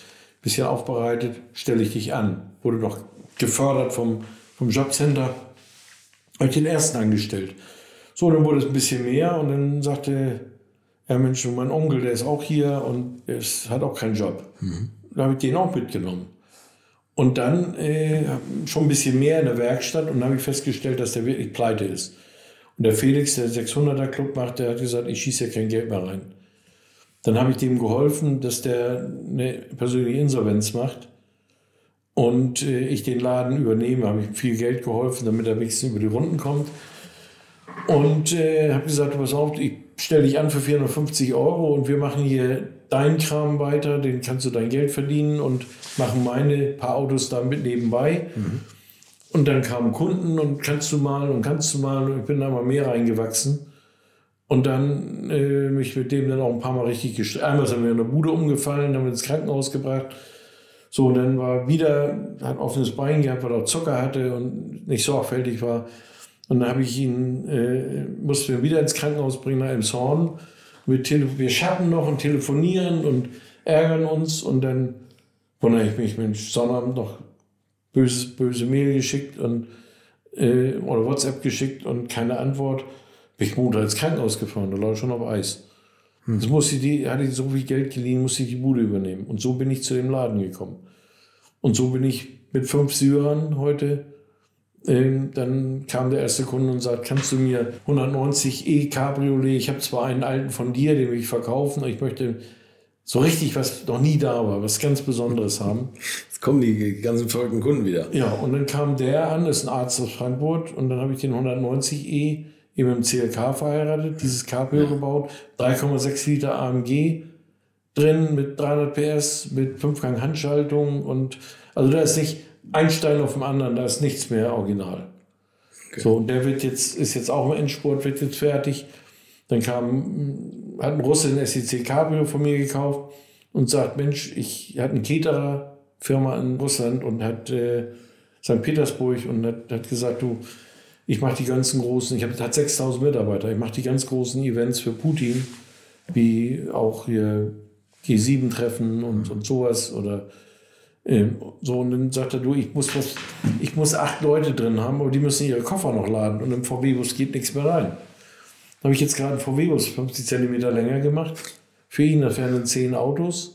bisschen aufbereitet, stelle ich dich an. Wurde noch gefördert vom, vom Jobcenter. Habe ich den ersten angestellt. So, dann wurde es ein bisschen mehr und dann sagte er, Mensch, mein Onkel, der ist auch hier und er hat auch keinen Job. Mhm. Da habe ich den auch mitgenommen. Und dann äh, schon ein bisschen mehr in der Werkstatt und dann habe ich festgestellt, dass der wirklich pleite ist. Und der Felix, der 600er Club macht, der hat gesagt, ich schieße ja kein Geld mehr rein. Dann habe ich dem geholfen, dass der eine persönliche Insolvenz macht und äh, ich den Laden übernehme. Habe ich viel Geld geholfen, damit er wenigstens über die Runden kommt. Und äh, habe gesagt, pass auf, ich stelle dich an für 450 Euro und wir machen hier deinen Kram weiter, den kannst du dein Geld verdienen und machen meine paar Autos damit nebenbei. Mhm. Und dann kamen Kunden und kannst du mal und kannst du mal und ich bin da mal mehr reingewachsen. Und dann äh, mich mit dem dann auch ein paar Mal richtig gestritten. Einmal er mir in der Bude umgefallen, haben wir ins Krankenhaus gebracht. So, und dann war wieder, hat offenes Bein gehabt, weil er Zucker hatte und nicht sorgfältig war. Und dann habe ich ihn, äh, mussten wir wieder ins Krankenhaus bringen nach Elmshorn. Wir, wir schatten noch und telefonieren und ärgern uns. Und dann wundere ich mich, Mensch, Sonnabend noch böses, böse Mail geschickt und, äh, oder WhatsApp geschickt und keine Antwort. Bin ich Montag ins Krankenhaus gefahren, da lag ich schon auf Eis. Hm. Das musste die, hatte ich so viel Geld geliehen, musste ich die Bude übernehmen. Und so bin ich zu dem Laden gekommen. Und so bin ich mit fünf Syrern heute ähm, dann kam der erste Kunde und sagt, kannst du mir 190 E Cabriolet, ich habe zwar einen alten von dir, den will ich verkaufen, aber ich möchte so richtig was noch nie da war, was ganz Besonderes haben. Jetzt kommen die ganzen verrückten Kunden wieder. Ja, und dann kam der an, ist ein Arzt aus Frankfurt und dann habe ich den 190 E eben im CLK verheiratet, dieses Cabrio ja. gebaut, 3,6 Liter AMG drin mit 300 PS, mit 5-Gang Handschaltung und also da ist nicht ein Stein auf dem anderen, da ist nichts mehr original. Okay. So, und der wird jetzt, ist jetzt auch im Endspurt, wird jetzt fertig. Dann kam, hat ein Russe ein SEC Cabrio von mir gekauft und sagt, Mensch, ich hatte eine Keterer Firma in Russland und hat äh, St. Petersburg und hat, hat gesagt, du, ich mache die ganzen großen, ich habe hat 6000 Mitarbeiter, ich mache die ganz großen Events für Putin, wie auch hier G7-Treffen und, und sowas oder ähm, so, und dann sagt er, du, ich muss, was, ich muss acht Leute drin haben, aber die müssen ihre Koffer noch laden und im VW-Bus geht nichts mehr rein. Da habe ich jetzt gerade einen VW-Bus 50 cm länger gemacht. Für ihn, das wären zehn Autos.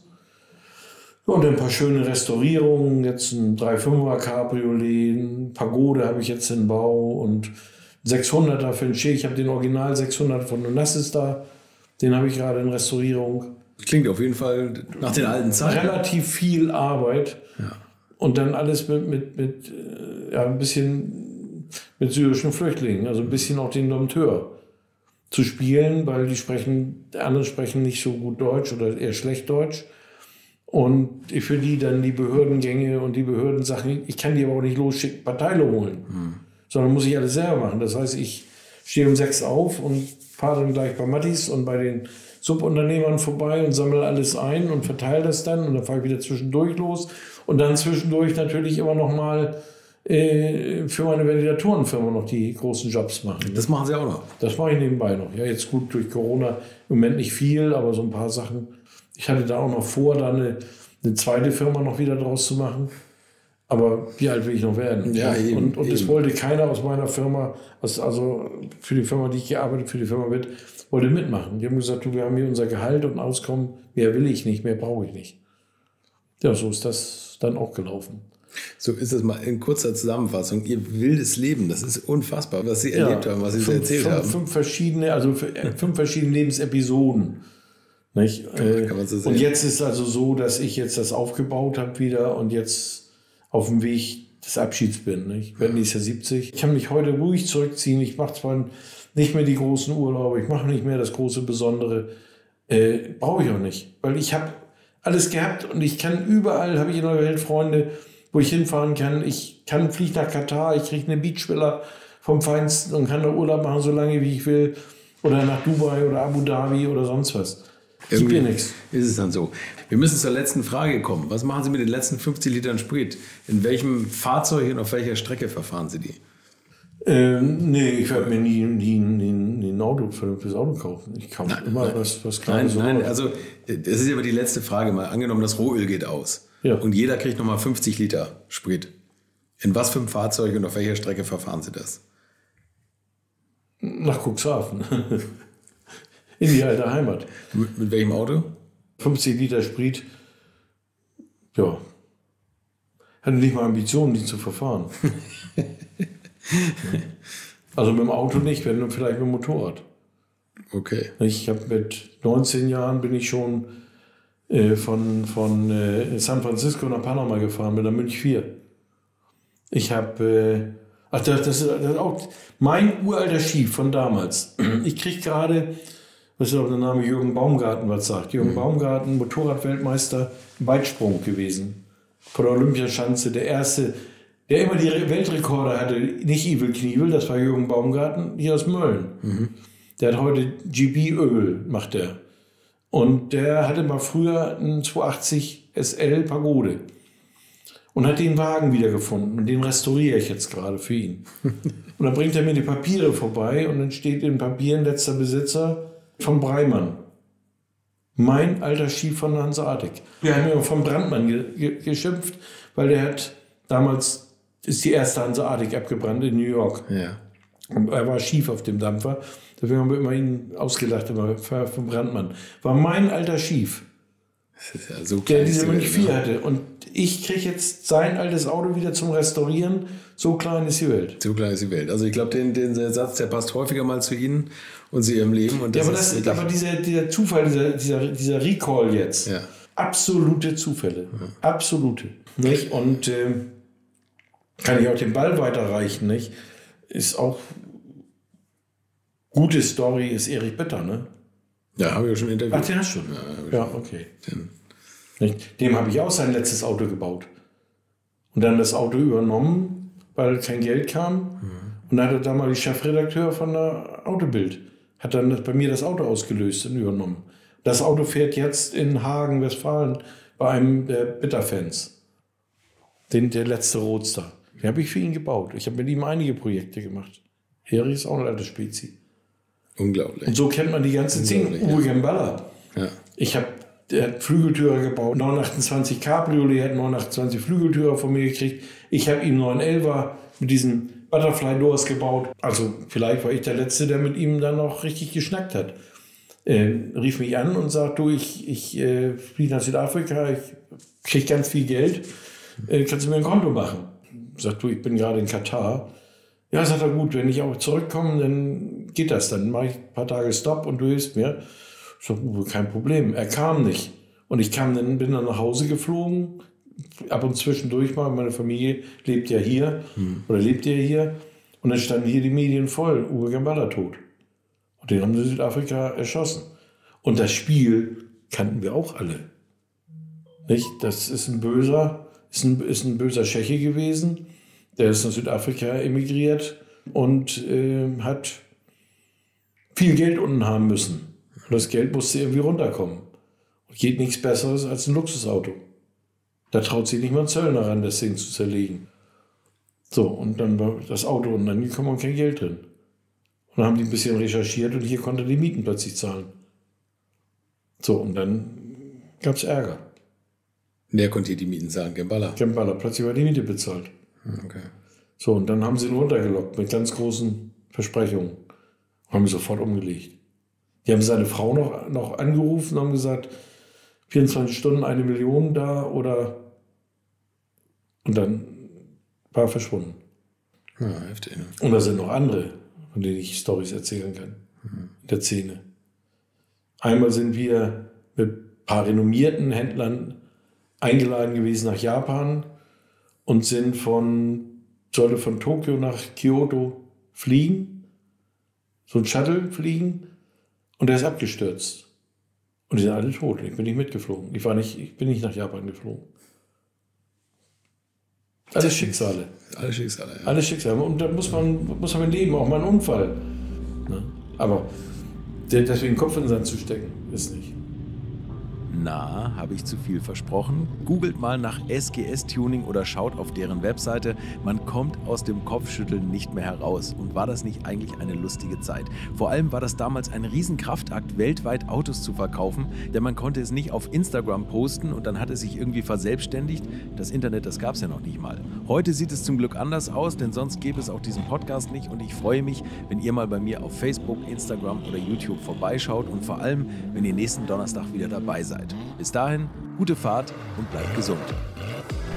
Und ein paar schöne Restaurierungen, jetzt ein 3,5er Cabriolet, Pagode habe ich jetzt in Bau und 600er für den Che. Ich habe den Original 600 von Onassis da, den habe ich gerade in Restaurierung. Klingt auf jeden Fall nach den alten Zeiten. Relativ viel Arbeit. Ja. Und dann alles mit, mit, mit äh, ja, ein bisschen mit syrischen Flüchtlingen, also ein bisschen auch den Dompteur zu spielen, weil die sprechen, die anderen sprechen nicht so gut Deutsch oder eher schlecht Deutsch. Und für die dann die Behördengänge und die Behördensachen, ich kann die aber auch nicht losschicken, Parteile holen, hm. sondern muss ich alles selber machen. Das heißt, ich stehe um sechs auf und fahre dann gleich bei Mattis und bei den Subunternehmern vorbei und sammle alles ein und verteile das dann und dann fahre ich wieder zwischendurch los und dann zwischendurch natürlich immer noch mal äh, für meine Validatorenfirma noch die großen Jobs machen. Das machen Sie auch noch? Das mache ich nebenbei noch. Ja, jetzt gut durch Corona im Moment nicht viel, aber so ein paar Sachen. Ich hatte da auch noch vor, da eine, eine zweite Firma noch wieder draus zu machen. Aber wie alt will ich noch werden? Ja, eben, und und es wollte keiner aus meiner Firma, also für die Firma, die ich gearbeitet, für die Firma mit, wollte mitmachen. Die haben gesagt, du, wir haben hier unser Gehalt und Auskommen, mehr will ich nicht, mehr brauche ich nicht. Ja, so ist das dann auch gelaufen. So ist es mal in kurzer Zusammenfassung. Ihr wildes Leben, das ist unfassbar, was Sie ja, erlebt haben, was Sie fünf, erzählt fünf, haben. Fünf verschiedene, also fünf verschiedene Lebensepisoden. Nicht? Man so. Und jetzt ist also so, dass ich jetzt das aufgebaut habe wieder und jetzt auf dem Weg des Abschieds bin. Nicht? Ich werde nächstes Jahr 70. Ich kann mich heute ruhig zurückziehen. Ich mache zwar nicht mehr die großen Urlaube, ich mache nicht mehr das große Besondere. Äh, Brauche ich auch nicht, weil ich habe alles gehabt und ich kann überall, habe ich in der Welt Freunde, wo ich hinfahren kann. Ich kann fliegen nach Katar, ich kriege eine Beachvilla vom Feinsten und kann da Urlaub machen, so lange wie ich will. Oder nach Dubai oder Abu Dhabi oder sonst was. Irgendwie Gibt nichts. Ist es dann so. Wir müssen zur letzten Frage kommen. Was machen Sie mit den letzten 50 Litern Sprit? In welchem Fahrzeug und auf welcher Strecke verfahren Sie die? Ähm, nee, ich werde mir nie, nie, nie, ein Auto, fürs Auto kaufen. Ich kaufe nein, immer nein. was, was gerade nein, so Nein, also das ist aber die letzte Frage mal. Angenommen, das Rohöl geht aus ja. und jeder kriegt nochmal 50 Liter Sprit. In was für einem Fahrzeug und auf welcher Strecke verfahren Sie das? Nach Cuxhaven. In die alte Heimat. Mit, mit welchem Auto? 50 Liter Sprit. Ja. Hatte nicht mal Ambitionen, die zu verfahren. Also mit dem Auto nicht, wenn nur vielleicht mit dem Motorrad. Okay. Ich habe mit 19 Jahren bin ich schon äh, von, von äh, San Francisco nach Panama gefahren mit der Münch 4. Ich habe, äh, ach das, das, ist, das ist auch mein uralter Schiff von damals. Ich kriege gerade, was ist auch der Name Jürgen Baumgarten was sagt. Jürgen mhm. Baumgarten, Motorradweltmeister im Weitsprung gewesen. Von der Olympiaschanze, der erste der immer die Weltrekorde hatte, nicht Evil Knievel, das war Jürgen Baumgarten, hier aus Mölln. Mhm. Der hat heute GB-Öl, macht der. Und der hatte mal früher einen 280 SL Pagode und hat den Wagen wiedergefunden und den restauriere ich jetzt gerade für ihn. und dann bringt er mir die Papiere vorbei und dann steht in Papieren letzter Besitzer von Breimann. Mein alter Schief von Hanseatic. Wir haben ja von Brandmann ge ge geschimpft, weil der hat damals ist die erste Hanseatic abgebrannt in New York. Ja. Und er war schief auf dem Dampfer. Deswegen haben wir immer ihn ausgelacht, immer vom Brandmann. War mein alter Schief. Das ist ja so der ist diese die Mönch Welt, 4 ne? hatte. Und ich kriege jetzt sein altes Auto wieder zum Restaurieren. So klein ist die Welt. So klein ist die Welt. Also ich glaube, den, den Satz, der passt häufiger mal zu Ihnen und zu Ihrem Leben. Und Ja, das aber, ist das, wirklich- aber dieser, dieser Zufall, dieser, dieser, dieser Recall jetzt, Ja. absolute Zufälle. Absolute. Nicht? Und ähm, kann ich auch den Ball weiterreichen, nicht? Ist auch gute Story, ist Erich Bitter, ne? Ja, habe ich ja schon interviewt. Ach, den hast du schon. Ja, Ja, okay. Den-? Dem habe ich auch sein letztes Auto gebaut. Und dann das Auto übernommen, weil kein Geld kam. Und dann hat er damals Chefredakteur von der Autobild. Hat dann bei mir das Auto ausgelöst und übernommen. Das Auto fährt jetzt in Hagen, Westfalen, bei einem der Bitterfans. Den, der letzte Roadster. Den habe ich für ihn gebaut. Ich habe mit ihm einige Projekte gemacht. Erich ist auch eine alte Spezi. Unglaublich. Und so kennt man die ganze Szene. Uwe Gamballa. Ja. Ich habe der hat Flügeltürer gebaut, 928 Cabriolet, hat 928 Flügeltürer von mir gekriegt. Ich habe ihm 911er mit diesen Butterfly Doors gebaut. Also vielleicht war ich der Letzte, der mit ihm dann noch richtig geschnackt hat. Äh, rief mich an und sagt, du, ich, ich äh, fliege nach Südafrika, ich kriege ganz viel Geld, äh, kannst du mir ein Konto machen? Sagt du, ich bin gerade in Katar. Ja, sagt er, gut, wenn ich auch zurückkomme, dann geht das. Dann mache ich ein paar Tage Stopp und du hilfst mir. Ich sag, Uwe, kein Problem. Er kam nicht. Und ich kam dann, bin dann nach Hause geflogen. Ab und zwischendurch mal. Meine Familie lebt ja hier oder lebt ja hier. Und dann standen hier die Medien voll. Uwe Gamballa tot. Und den haben sie in Südafrika erschossen. Und das Spiel kannten wir auch alle. Nicht? Das ist ein böser, ist ein, ist ein böser Tscheche gewesen. Der ist nach Südafrika emigriert und äh, hat viel Geld unten haben müssen. Und das Geld musste irgendwie runterkommen. Und geht nichts Besseres als ein Luxusauto. Da traut sich nicht mal ein Zöllner ran, das Ding zu zerlegen. So, und dann war das Auto und dann kam kein Geld drin. Und dann haben die ein bisschen recherchiert und hier konnte die Mieten plötzlich zahlen. So, und dann gab es Ärger. Wer konnte hier die Mieten zahlen? Gambala. Gambala, plötzlich war die Miete bezahlt. Okay. So, und dann haben sie ihn runtergelockt mit ganz großen Versprechungen. Haben ihn sofort umgelegt. Die haben seine Frau noch, noch angerufen und haben gesagt, 24 Stunden eine Million da oder. Und dann war er verschwunden. Ja, heftig. Ne? Und da sind noch andere, von denen ich Stories erzählen kann. In der Szene. Einmal sind wir mit ein paar renommierten Händlern eingeladen gewesen nach Japan und sind von, sollte von Tokio nach Kyoto fliegen, so ein Shuttle fliegen und der ist abgestürzt. Und die sind alle tot. Ich bin nicht mitgeflogen. Ich, war nicht, ich bin nicht nach Japan geflogen. Alles Schicksale. Alle Schicksale. Ja. Alles Schicksal. Und da muss man, muss man leben, auch mal ein Unfall. Ne? Aber deswegen Kopf in den Sand zu stecken, ist nicht. Na, habe ich zu viel versprochen? Googelt mal nach SGS Tuning oder schaut auf deren Webseite. Man kommt aus dem Kopfschütteln nicht mehr heraus. Und war das nicht eigentlich eine lustige Zeit? Vor allem war das damals ein Riesenkraftakt, weltweit Autos zu verkaufen, denn man konnte es nicht auf Instagram posten und dann hat es sich irgendwie verselbstständigt. Das Internet, das gab es ja noch nicht mal. Heute sieht es zum Glück anders aus, denn sonst gäbe es auch diesen Podcast nicht und ich freue mich, wenn ihr mal bei mir auf Facebook, Instagram oder YouTube vorbeischaut und vor allem, wenn ihr nächsten Donnerstag wieder dabei seid. Bis dahin, gute Fahrt und bleibt gesund.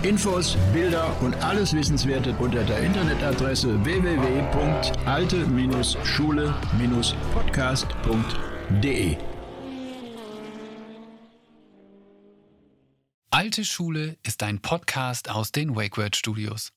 Infos, Bilder und alles Wissenswerte unter der Internetadresse www.alte-schule-podcast.de. Alte Schule ist ein Podcast aus den WakeWord Studios.